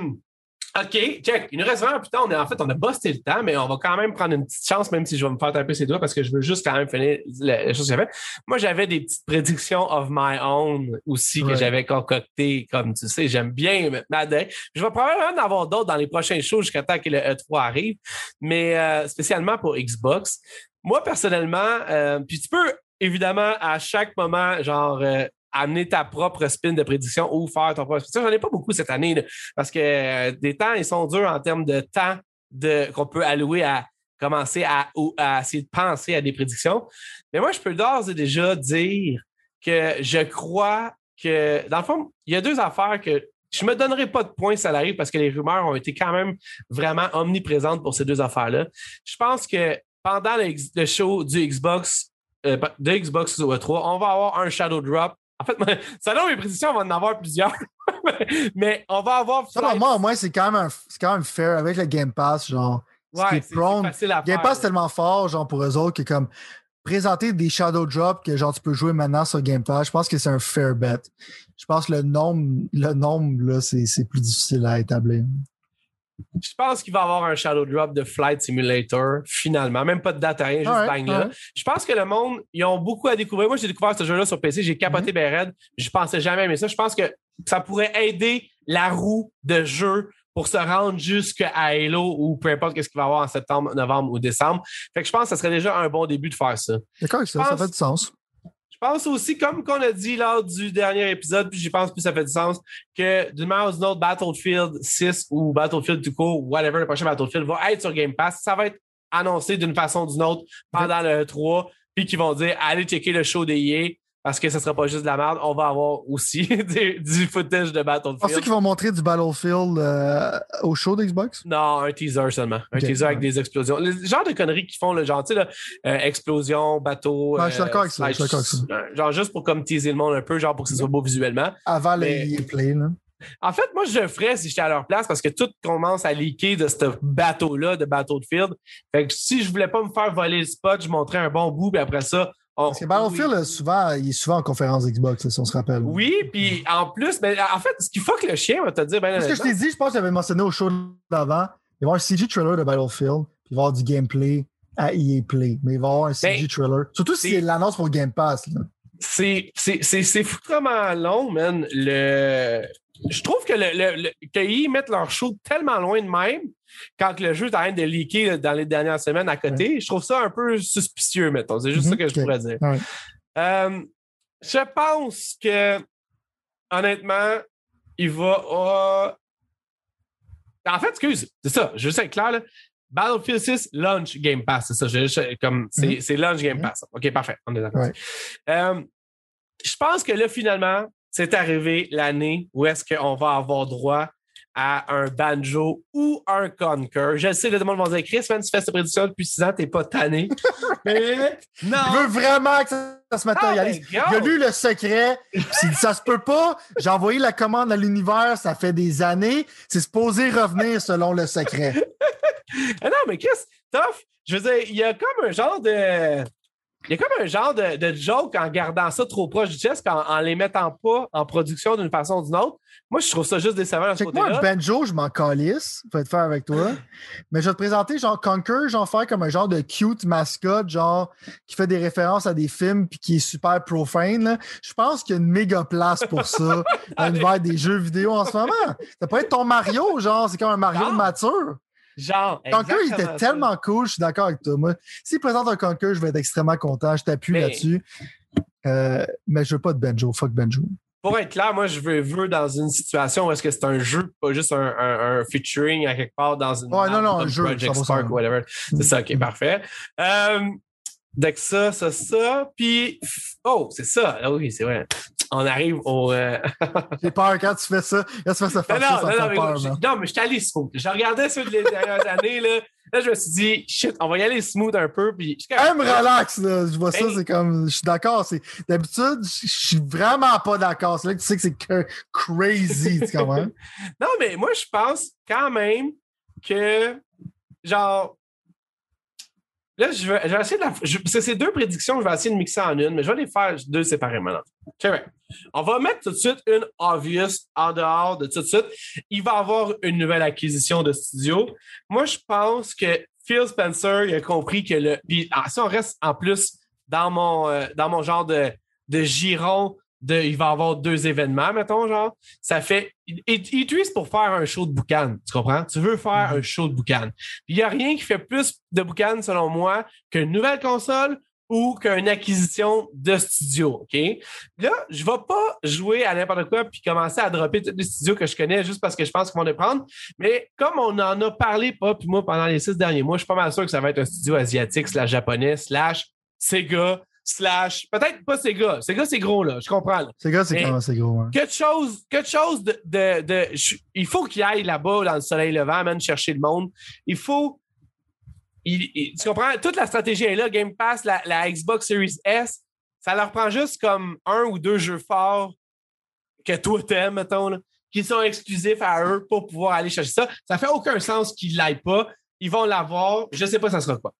OK, check. Il nous reste vraiment plus tard. On est, en fait, on a busté le temps, mais on va quand même prendre une petite chance, même si je vais me faire taper ses doigts parce que je veux juste quand même finir les choses que j'avais. Moi, j'avais des petites prédictions of my own aussi que j'avais concoctées, comme tu sais. J'aime bien m'adapter. Je vais probablement en avoir d'autres dans les prochains shows jusqu'à temps que le E3 arrive, mais euh, spécialement pour Xbox. Moi, personnellement, euh, puis tu peux évidemment à chaque moment, genre, euh, amener ta propre spin de prédiction ou faire ton propre spin. J'en ai pas beaucoup cette année parce que euh, des temps, ils sont durs en termes de temps de, qu'on peut allouer à commencer à, à, essayer de penser à des prédictions. Mais moi, je peux d'ores et déjà dire que je crois que, dans le fond, il y a deux affaires que je ne me donnerai pas de points salariés parce que les rumeurs ont été quand même vraiment omniprésentes pour ces deux affaires-là. Je pense que pendant le, show du Xbox, euh, de Xbox 3, on va avoir un shadow drop en fait, selon mes prédictions, on va en avoir plusieurs. mais on va avoir. Ça, moi, au moins, c'est quand, même quand même fair avec le Game Pass. Genre, ouais, c'est facile à Game Pass, est tellement fort, genre, pour eux autres, que comme présenter des Shadow Drop que genre tu peux jouer maintenant sur Game Pass, je pense que c'est un fair bet. Je pense que le nombre, le nombre, là, c'est plus difficile à établir. Je pense qu'il va y avoir un shadow drop de Flight Simulator, finalement. Même pas de date, rien, juste bang là. Je pense que le monde, ils ont beaucoup à découvrir. Moi, j'ai découvert ce jeu-là sur PC, j'ai capoté mm -hmm. Je pensais jamais aimer ça. Je pense que ça pourrait aider la roue de jeu pour se rendre jusqu'à Halo ou peu importe ce qu'il va y avoir en septembre, novembre ou décembre. Fait que je pense que ce serait déjà un bon début de faire ça. D'accord, ça, ça fait du sens. Je pense aussi, comme qu'on a dit lors du dernier épisode, puis j'y pense plus ça fait du sens, que d'une manière ou d'une autre, Battlefield 6 ou Battlefield du coup, whatever, le prochain Battlefield va être sur Game Pass. Ça va être annoncé d'une façon ou d'une autre pendant le 3, puis qu'ils vont dire allez checker le show des EA parce que ce ne sera pas juste de la merde. On va avoir aussi du, footage de Battlefield. Pensez qu'ils vont montrer du Battlefield euh, au show d'Xbox? Non, un teaser seulement. Un teaser avec des explosions. Le genre de conneries qu'ils font, le genre, tu sais, euh, explosion, bateau. je suis d'accord avec ça. Genre juste pour comme teaser le monde un peu, genre pour que ce soit beau visuellement. Avant les play, là. En fait, moi, je le ferais si j'étais à leur place parce que tout commence à leaker de ce bateau-là, de Battlefield. Fait que si je voulais pas me faire voler le spot, je montrais un bon bout, puis après ça, parce que Battlefield, souvent, il est souvent en conférence Xbox, si on se rappelle. Oui, puis en plus, mais en fait, ce qu'il faut que le chien va te dire, ben, Ce que je t'ai dit, je pense que j'avais mentionné au show d'avant, il va y avoir un CG trailer de Battlefield, puis il va y avoir du gameplay à EA Play, mais il va y avoir un CG ben, trailer. Surtout si c'est l'annonce pour Game Pass. C'est vraiment long, man. Le... Je trouve que le, le, mettent leur show tellement loin de même quand le jeu est en train de leaker dans les dernières semaines à côté, je trouve ça un peu suspicieux, mettons. C'est juste ça mhm. que je pourrais dire. Euh, je pense que, honnêtement, il va. Oh, en fait, excuse, c'est ça, je veux juste être clair. Là. Battlefield 6, launch Game Pass, c'est ça. comme, c'est, mhm. launch Game Pass. OK, parfait, on est d'accord. Euh, je pense que là, finalement, c'est arrivé l'année où est-ce qu'on va avoir droit à un banjo ou un conquer. Je sais, le monde va dire Chris, man, tu fais cette prédiction depuis 6 ans, t'es pas tanné. Mais non. Il veut vraiment que ça, se matérialise. Ah, ben, il a lu le secret. S'il dit ça se peut pas, j'ai envoyé la commande à l'univers, ça fait des années. C'est supposé revenir selon le secret. ah non, mais Chris, tough. Je veux dire, il y a comme un genre de. Il y a comme un genre de, de joke en gardant ça trop proche du chest, en, en les mettant pas en production d'une façon ou d'une autre. Moi, je trouve ça juste décevant à ce côté-là. Moi, Benjo, je m'en calisse, faut être faire avec toi. Mais je vais te présenter genre Conquer, genre faire comme un genre de cute mascotte, genre qui fait des références à des films puis qui est super profane. Je pense qu'il y a une méga place pour ça dans l'univers des jeux vidéo en ce moment. Ça peut être ton Mario, genre, c'est comme un Mario mature. Genre, Conquer, il était tellement cool, je suis d'accord avec toi. Moi, s'il présente un Conquer, je vais être extrêmement content. Je t'appuie là-dessus. Euh, mais je veux pas de Benjo. Fuck Benjo. Pour être clair, moi, je veux, veux dans une situation où est-ce que c'est un jeu, pas juste un, un, featuring à quelque part dans une ouais, non, non, un jeu, Project Spark whatever. C'est ça, ok, parfait. Euh, donc ça, ça, ça. Puis, oh, c'est ça. Ah oui, c'est vrai on arrive au. Euh... J'ai peur quand tu fais ça. Quand tu fais ça, non, non, non, mais, non, mais je suis allé Je regardais ceux des dernières années, là. là, je me suis dit, shit, on va y aller smooth un peu. Puis, Même relax, là. Je vois ça, c'est comme. Je suis d'accord. D'habitude, je suis vraiment pas d'accord. C'est là que tu sais que c'est crazy, tu comprends? non, mais moi, je pense quand même que, genre, Là, je vais, essayer de la. C'est ces deux prédictions, je vais essayer de mixer en une, mais je vais les faire deux séparément. On va mettre tout de suite une obvious en dehors de tout de suite. Il va y avoir une nouvelle acquisition de studio. Moi, je pense que Phil Spencer il a compris que le. Ah, si on reste en plus dans mon, euh, dans mon genre de, de giron il va avoir deux événements, mettons, genre. Ça fait. Il, utilise pour faire un show de boucan, tu comprends? Tu veux faire mhm. un show de boucan. Il n'y a rien qui fait plus de boucan, selon moi, qu'une nouvelle console ou qu'une acquisition de studio, OK? Là, je ne vais pas jouer à n'importe quoi puis commencer à dropper tous les studios que je connais juste parce que je pense qu'ils vont les prendre. Mais comme on en a parlé, pas, puis moi, pendant les six derniers mois, je suis pas mal sûr que ça va être un studio asiatique slash japonais slash Sega slash. Peut-être pas Sega. Sega, c'est gros, là. Je comprends. Là. Sega, c'est quand c'est gros. Hein. Quelque chose, quelque chose de. de, de il faut qu'il aille là-bas, dans le soleil levant, même chercher le monde. Il faut. Il, tu comprends? Toute la stratégie est là. Game Pass, la, la, Xbox Series S, ça leur prend juste comme un ou deux jeux forts que toi t'aimes, mettons, là, qui sont exclusifs à eux pour pouvoir aller chercher ça. Ça fait aucun sens qu'ils l'aillent pas. Ils vont l'avoir. Je sais pas ça sera quoi.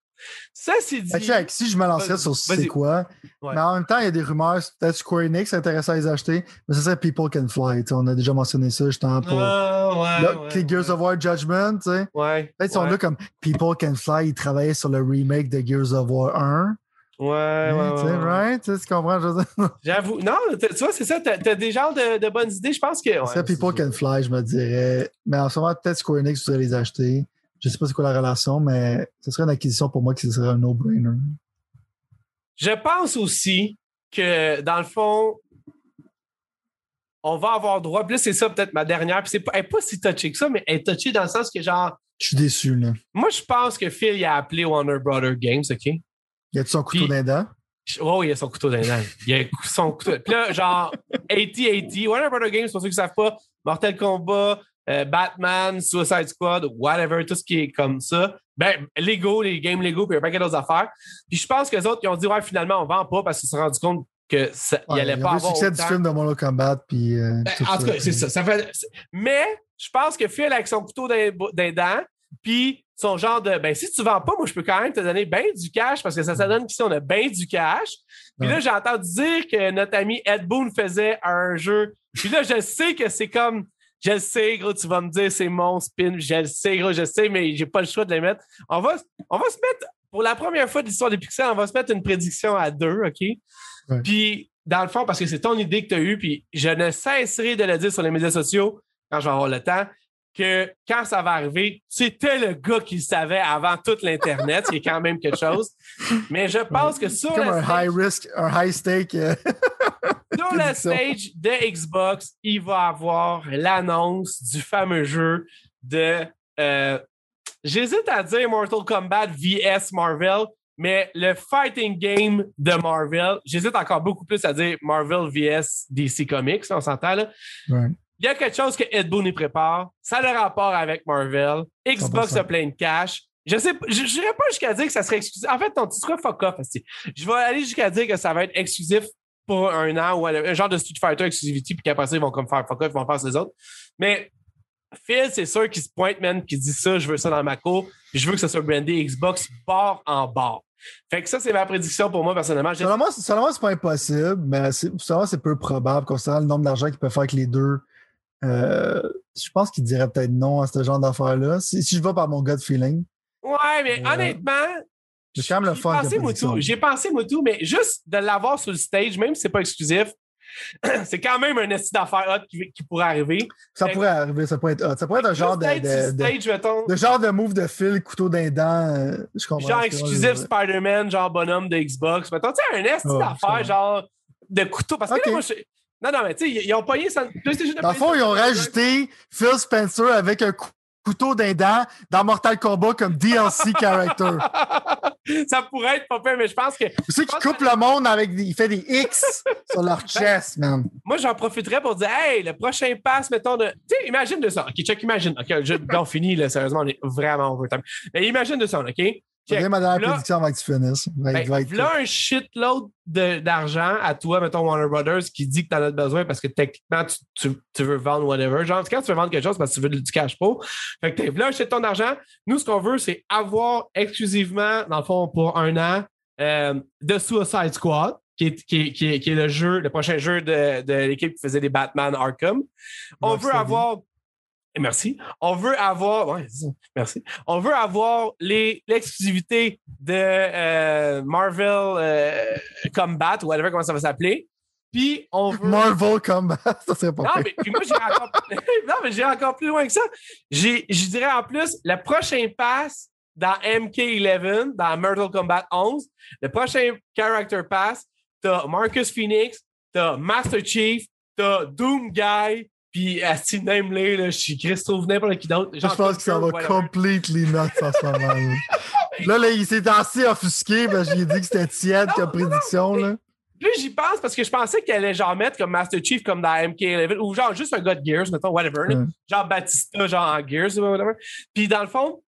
Ça, c'est dit. si je me lancerais sur c'est quoi, mais en même temps, il y a des rumeurs, peut-être Square Enix intéressant à les acheter, mais ça serait People Can Fly. On a déjà mentionné ça justement pour ah, ouais, Gears of War Judgment. Ouais, peut-être ils sont là comme People Can Fly, ils travaillaient sur le remake de Gears of War 1. Ouais, ouais, ouais, right? Tu comprends? J'avoue. Non, tu vois, c'est ça. T'as as des genres de, de, bonnes idées. Je pense que. c'est People Can Fly, je me dirais. Mais en ce moment, peut-être Square Enix voudrait les acheter. Je ne sais pas c'est quoi la relation, mais ce serait une acquisition pour moi qui serait un no-brainer. Je pense aussi que, dans le fond, on va avoir droit. Puis là, c'est ça peut-être ma dernière. Puis c'est pas, elle n'est pas si touchée que ça, mais elle est touchée dans le sens que, genre. Je suis déçu, là. Moi, je pense que Phil il a appelé Warner Brother Games, OK? Il a son couteau d'un Oh, il a son couteau d'un Il a son couteau. Puis là, genre, AT-AT, Warner Brother Games, pour ceux qui ne savent pas, Mortal Kombat, euh, Batman, Suicide Squad, whatever, tout ce qui est comme ça. Ben, Lego, les games Lego, puis il y a paquet d'autres affaires. Puis je pense que les autres, ils ont dit, ouais, finalement, on vend pas parce qu'ils se sont rendus compte que ça, ouais, allait pas avoir. le succès du film de Mortal Kombat, puis. Euh, ben, en tout cas, c'est ça. ça fait... Mais je pense que Phil, avec son couteau d'un dents, puis son genre de ben si tu vends pas, moi je peux quand même te donner bien du cash parce que ça, ça donne qu'ici on a bien du cash. Puis là, j'ai entendu dire que notre ami Ed Boon faisait un jeu. Puis là, je sais que c'est comme je le sais, gros, tu vas me dire c'est mon spin. Je le sais, gros, je sais, mais j'ai pas le choix de les mettre. On va, on va se mettre, pour la première fois de l'histoire des pixels, on va se mettre une prédiction à deux, OK? Puis, dans le fond, parce que c'est ton idée que tu as eue, puis je ne cesserai de le dire sur les médias sociaux quand je vais avoir le temps, que quand ça va arriver, c'était le gars qui le savait avant tout l'Internet, c'est quand même quelque chose. Mais je pense que sur Comme un high risk, un high stake. Euh, sur la stage de Xbox, il va avoir l'annonce du fameux jeu de. Euh, j'hésite à dire Mortal Kombat VS Marvel, mais le fighting game de Marvel, j'hésite encore beaucoup plus à dire Marvel VS DC Comics, on s'entend là. Il y a quelque chose que Ed Boon y prépare. Ça a le rapport avec Marvel. Xbox a plein de cash. Je sais je n'irai pas jusqu'à dire que ça serait exclusif. En fait, ton tu seras fuck off. Je vais aller jusqu'à dire que ça va être exclusif pour un an ou un genre de Street Fighter exclusivity, puis qu'après ça, ils vont comme faire fuck off, ils vont faire les autres. Mais Phil, c'est sûr qu'il se pointe, man, qui dit ça, je veux ça dans ma cour, puis je veux que ça soit brandé Xbox bord en bord. Fait que ça, c'est ma prédiction pour moi, personnellement. Selon moi, c'est pas impossible, mais selon moi, c'est peu probable, considérant le nombre d'argent qu'il peut faire avec les deux. Euh, je pense qu'il dirait peut-être non à ce genre d'affaires-là. Si, je vais par mon gut feeling. Ouais, mais euh, honnêtement, j'ai quand même le fun. J'ai pensé Moutou, mais juste de l'avoir sur le stage, même si c'est pas exclusif, c'est quand même un esti d'affaires hot qui, pourrait arriver. Ça pourrait arriver, ça pourrait être hot. Ça pourrait être un genre de, de, de, genre de move de fil, couteau d'un dent. Euh, je comprends. Genre exclusif Spider-Man, genre bonhomme de Xbox. Mettons, tu sais, un esti d'affaires, genre de couteau. Parce que là, moi, je, non, non, mais tu sais, ils ont payé ça. Dans le fond, ils ont rajouté Phil Spencer avec un couteau d'un dent dans Mortal Kombat comme DLC character. ça pourrait être pas pire, mais je pense que. C'est qui pense coupe le monde avec des. Il fait des X sur leur chest, man. Moi, j'en profiterais pour dire, hey, le prochain pass, mettons, de. Tu sais, imagine de ça. OK, check, imagine. OK, on finit, là, sérieusement, on est vraiment overtime. Mais imagine de ça, OK? Check. dernière Là- prédiction avant que tu finisses. Ben, Ben, être là, un shitload d'argent à toi, mettons Warner Brothers, qui dit que tu en as besoin parce que techniquement, tu, tu- tu veux vendre whatever. Genre, quand tu veux vendre quelque chose parce que tu veux du cash pour. Fait que là, un shitload d'argent. Nous, ce qu'on veut, c'est avoir exclusivement, dans le fond, pour un an, euh, The Suicide Squad. Qui est, qui, est, qui, est, qui est le jeu, le prochain jeu de, de l'équipe qui faisait les Batman Arkham. On Rocksteady. veut avoir. Merci. On veut avoir. Ouais, merci. On veut avoir l'exclusivité de euh, Marvel euh, Combat, ou whatever, comment ça va s'appeler. Puis on veut. Marvel Combat, ça serait pas Non, mais puis moi, j'irai encore... non, mais j'irai encore plus loin que ça. Je dirais en plus, le prochain pass dans MK11, dans Mortal Kombat 11, le prochain character pass, t'as Marcus Phoenix, t'as Master Chief, t'as Doom Guy, puis Asti Name-les, là, je suis Christophe n'importe qui d'autre. Je pense que ça va whatever. completely nuts en ce moment. Là, là, il s'est assez offusqué parce que j'ai dit que c'était tiède comme prédiction. Là. Plus j'y pense parce que je pensais qu'elle allait genre mettre comme Master Chief comme dans MK11 ou genre juste un gars de Gears, mettons, whatever. Genre Batista, genre en Gears whatever. Puis dans le fond,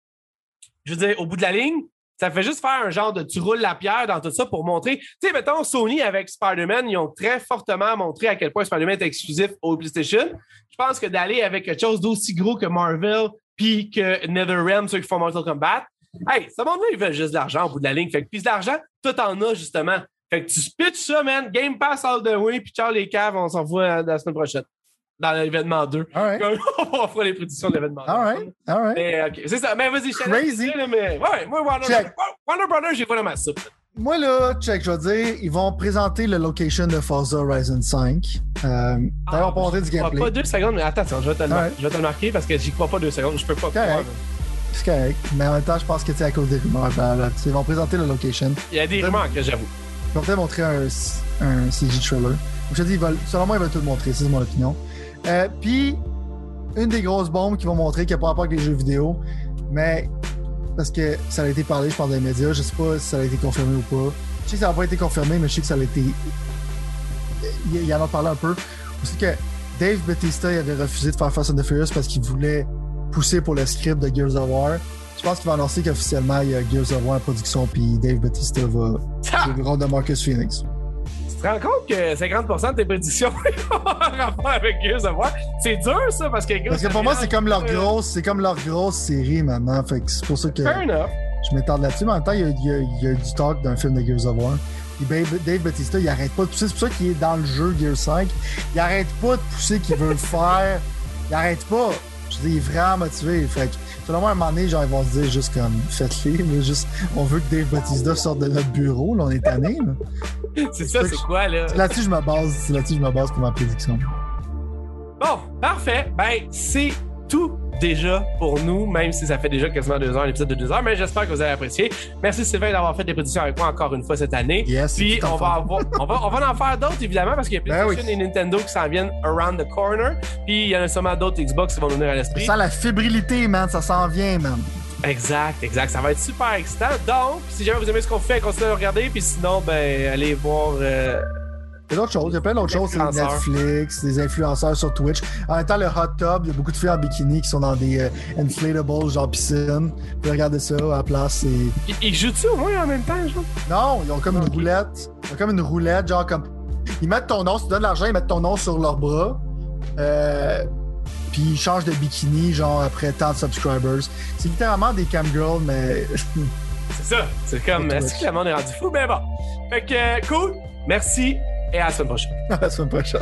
je veux dire, au bout de la ligne, ça fait juste faire un genre de tu roules la pierre dans tout ça pour montrer. Tu sais, mettons, Sony avec Spider-Man, ils ont très fortement montré à quel point Spider-Man est exclusif au PlayStation. Je pense que d'aller avec quelque chose d'aussi gros que Marvel puis que NetherRealm, ceux qui font Mortal Kombat, hey, ce monde-là, ils veulent juste de l'argent au bout de la ligne. Fait que, puis de l'argent, tout en a, justement. Fait que tu pitches ça, man, Game Pass all the way, puis ciao les caves, on s'en voit la semaine prochaine. Dans l'événement 2. All right. on fera les prédictions de l'événement 2. All right. All right. Mais, ok, c'est ça. Mais vas-y, je Crazy. là, mais, ouais, moi, Warner, Check. Warner Brothers, j'ai soupe. Moi, là, check, je vais dire, ils vont présenter le location de Forza Horizon 5. Euh, D'ailleurs, on va pas montrer du Je crois gameplay. Pas deux secondes, mais attends, je vais te le, mar- Ouais. je vais te le marquer parce que j'y crois pas deux secondes. Je peux pas Correct. croire. C'est correct. Mais en même temps, je pense que c'est à cause des rumeurs. blablabla. Ils vont présenter le location. Il y a des rumeurs que j'avoue. Ils vont peut-être montrer un, un CG trailer. Je te dis, ils veulent, selon moi, ils veulent tout le montrer. C'est mon opinion. Euh, Puis, une des grosses bombes qu'ils vont montrer qui n'a pas rapport avec les jeux vidéo, mais parce que ça a été parlé, je dans les médias. Je sais pas si ça a été confirmé ou pas. Je sais que ça n'a pas été confirmé, mais je sais que ça a été. Il y en a parlé un peu. Aussi que Dave Bautista il avait refusé de faire Fast and the Furious parce qu'il voulait pousser pour le script de Gears of War. Je pense qu'il va annoncer qu'officiellement, il y a Gears of War en production, puis Dave Bautista va jouer le rôle de Marcus Phoenix. Tu te rends compte que 50% de tes prédictions ont rapport avec Gears of War? C'est dur, ça, parce que Gears Parce que pour moi, c'est comme leur grosse, c'est comme leur grosse série maintenant. Fait que c'est pour ça que Fair enough. je m'étends là-dessus. Mais en même temps, il y a, il y a- il y a du talk d'un film de Gears of War. Puis Dave, Bautista, il arrête pas de pousser. C'est pour ça qu'il est dans le jeu Gears 5. Il arrête pas de pousser qu'il veut le faire. Il arrête pas. Je dis, il est vraiment motivé. Fait que, selon moi, à un moment donné, genre, ils vont se dire juste comme, faites-les. Mais juste, on veut que Dave Bautista sorte de notre bureau. Là, on est tanné. là. C'est ça, c'est quoi, là? C'est là-dessus je me base. C'est là-dessus je me base pour ma prédiction. Bon, parfait. Ben, c'est tout déjà pour nous, même si ça fait déjà quasiment deux heures, un épisode de deux heures, mais j'espère que vous avez apprécié. Merci Sylvain d'avoir fait des prédictions avec moi encore une fois cette année. Yes, Puis on va, avoir, on, va, on va en faire d'autres évidemment parce qu'il y a Ben PlayStation oui. et Nintendo qui s'en viennent around the corner. Puis il y en a sûrement d'autres Xbox qui vont nous venir à l'esprit. Ça la fébrilité, man. Ça s'en vient, man. Exact, exact. Ça va être super excitant. Donc, si jamais vous aimez ce qu'on fait, continuez à regarder. Puis sinon, ben, allez voir. euh, Il y a d'autres choses, il y a plein d'autres choses, c'est. Netflix, des influenceurs sur Twitch. En même temps, le hot tub, il y a beaucoup de filles en bikini qui sont dans des euh, inflatables, genre piscine. Vous pouvez regarder ça à la place. c'est- Ils, ils jouent-tu au moins en même temps, genre? Non, ils ont comme une roulette. Ils ont comme une roulette, genre comme. Ils mettent ton nom, si tu donnes de l'argent, ils mettent ton nom sur leurs bras. Euh, Puis ils changent de bikini, genre après tant de subscribers. C'est littéralement des camgirls, mais. C'est ça. C'est comme. Est-ce que le monde est rendu fou? Ben bon. Fait que, euh, cool. Merci Er ist ein E Hasan Paşa. ein Paşa.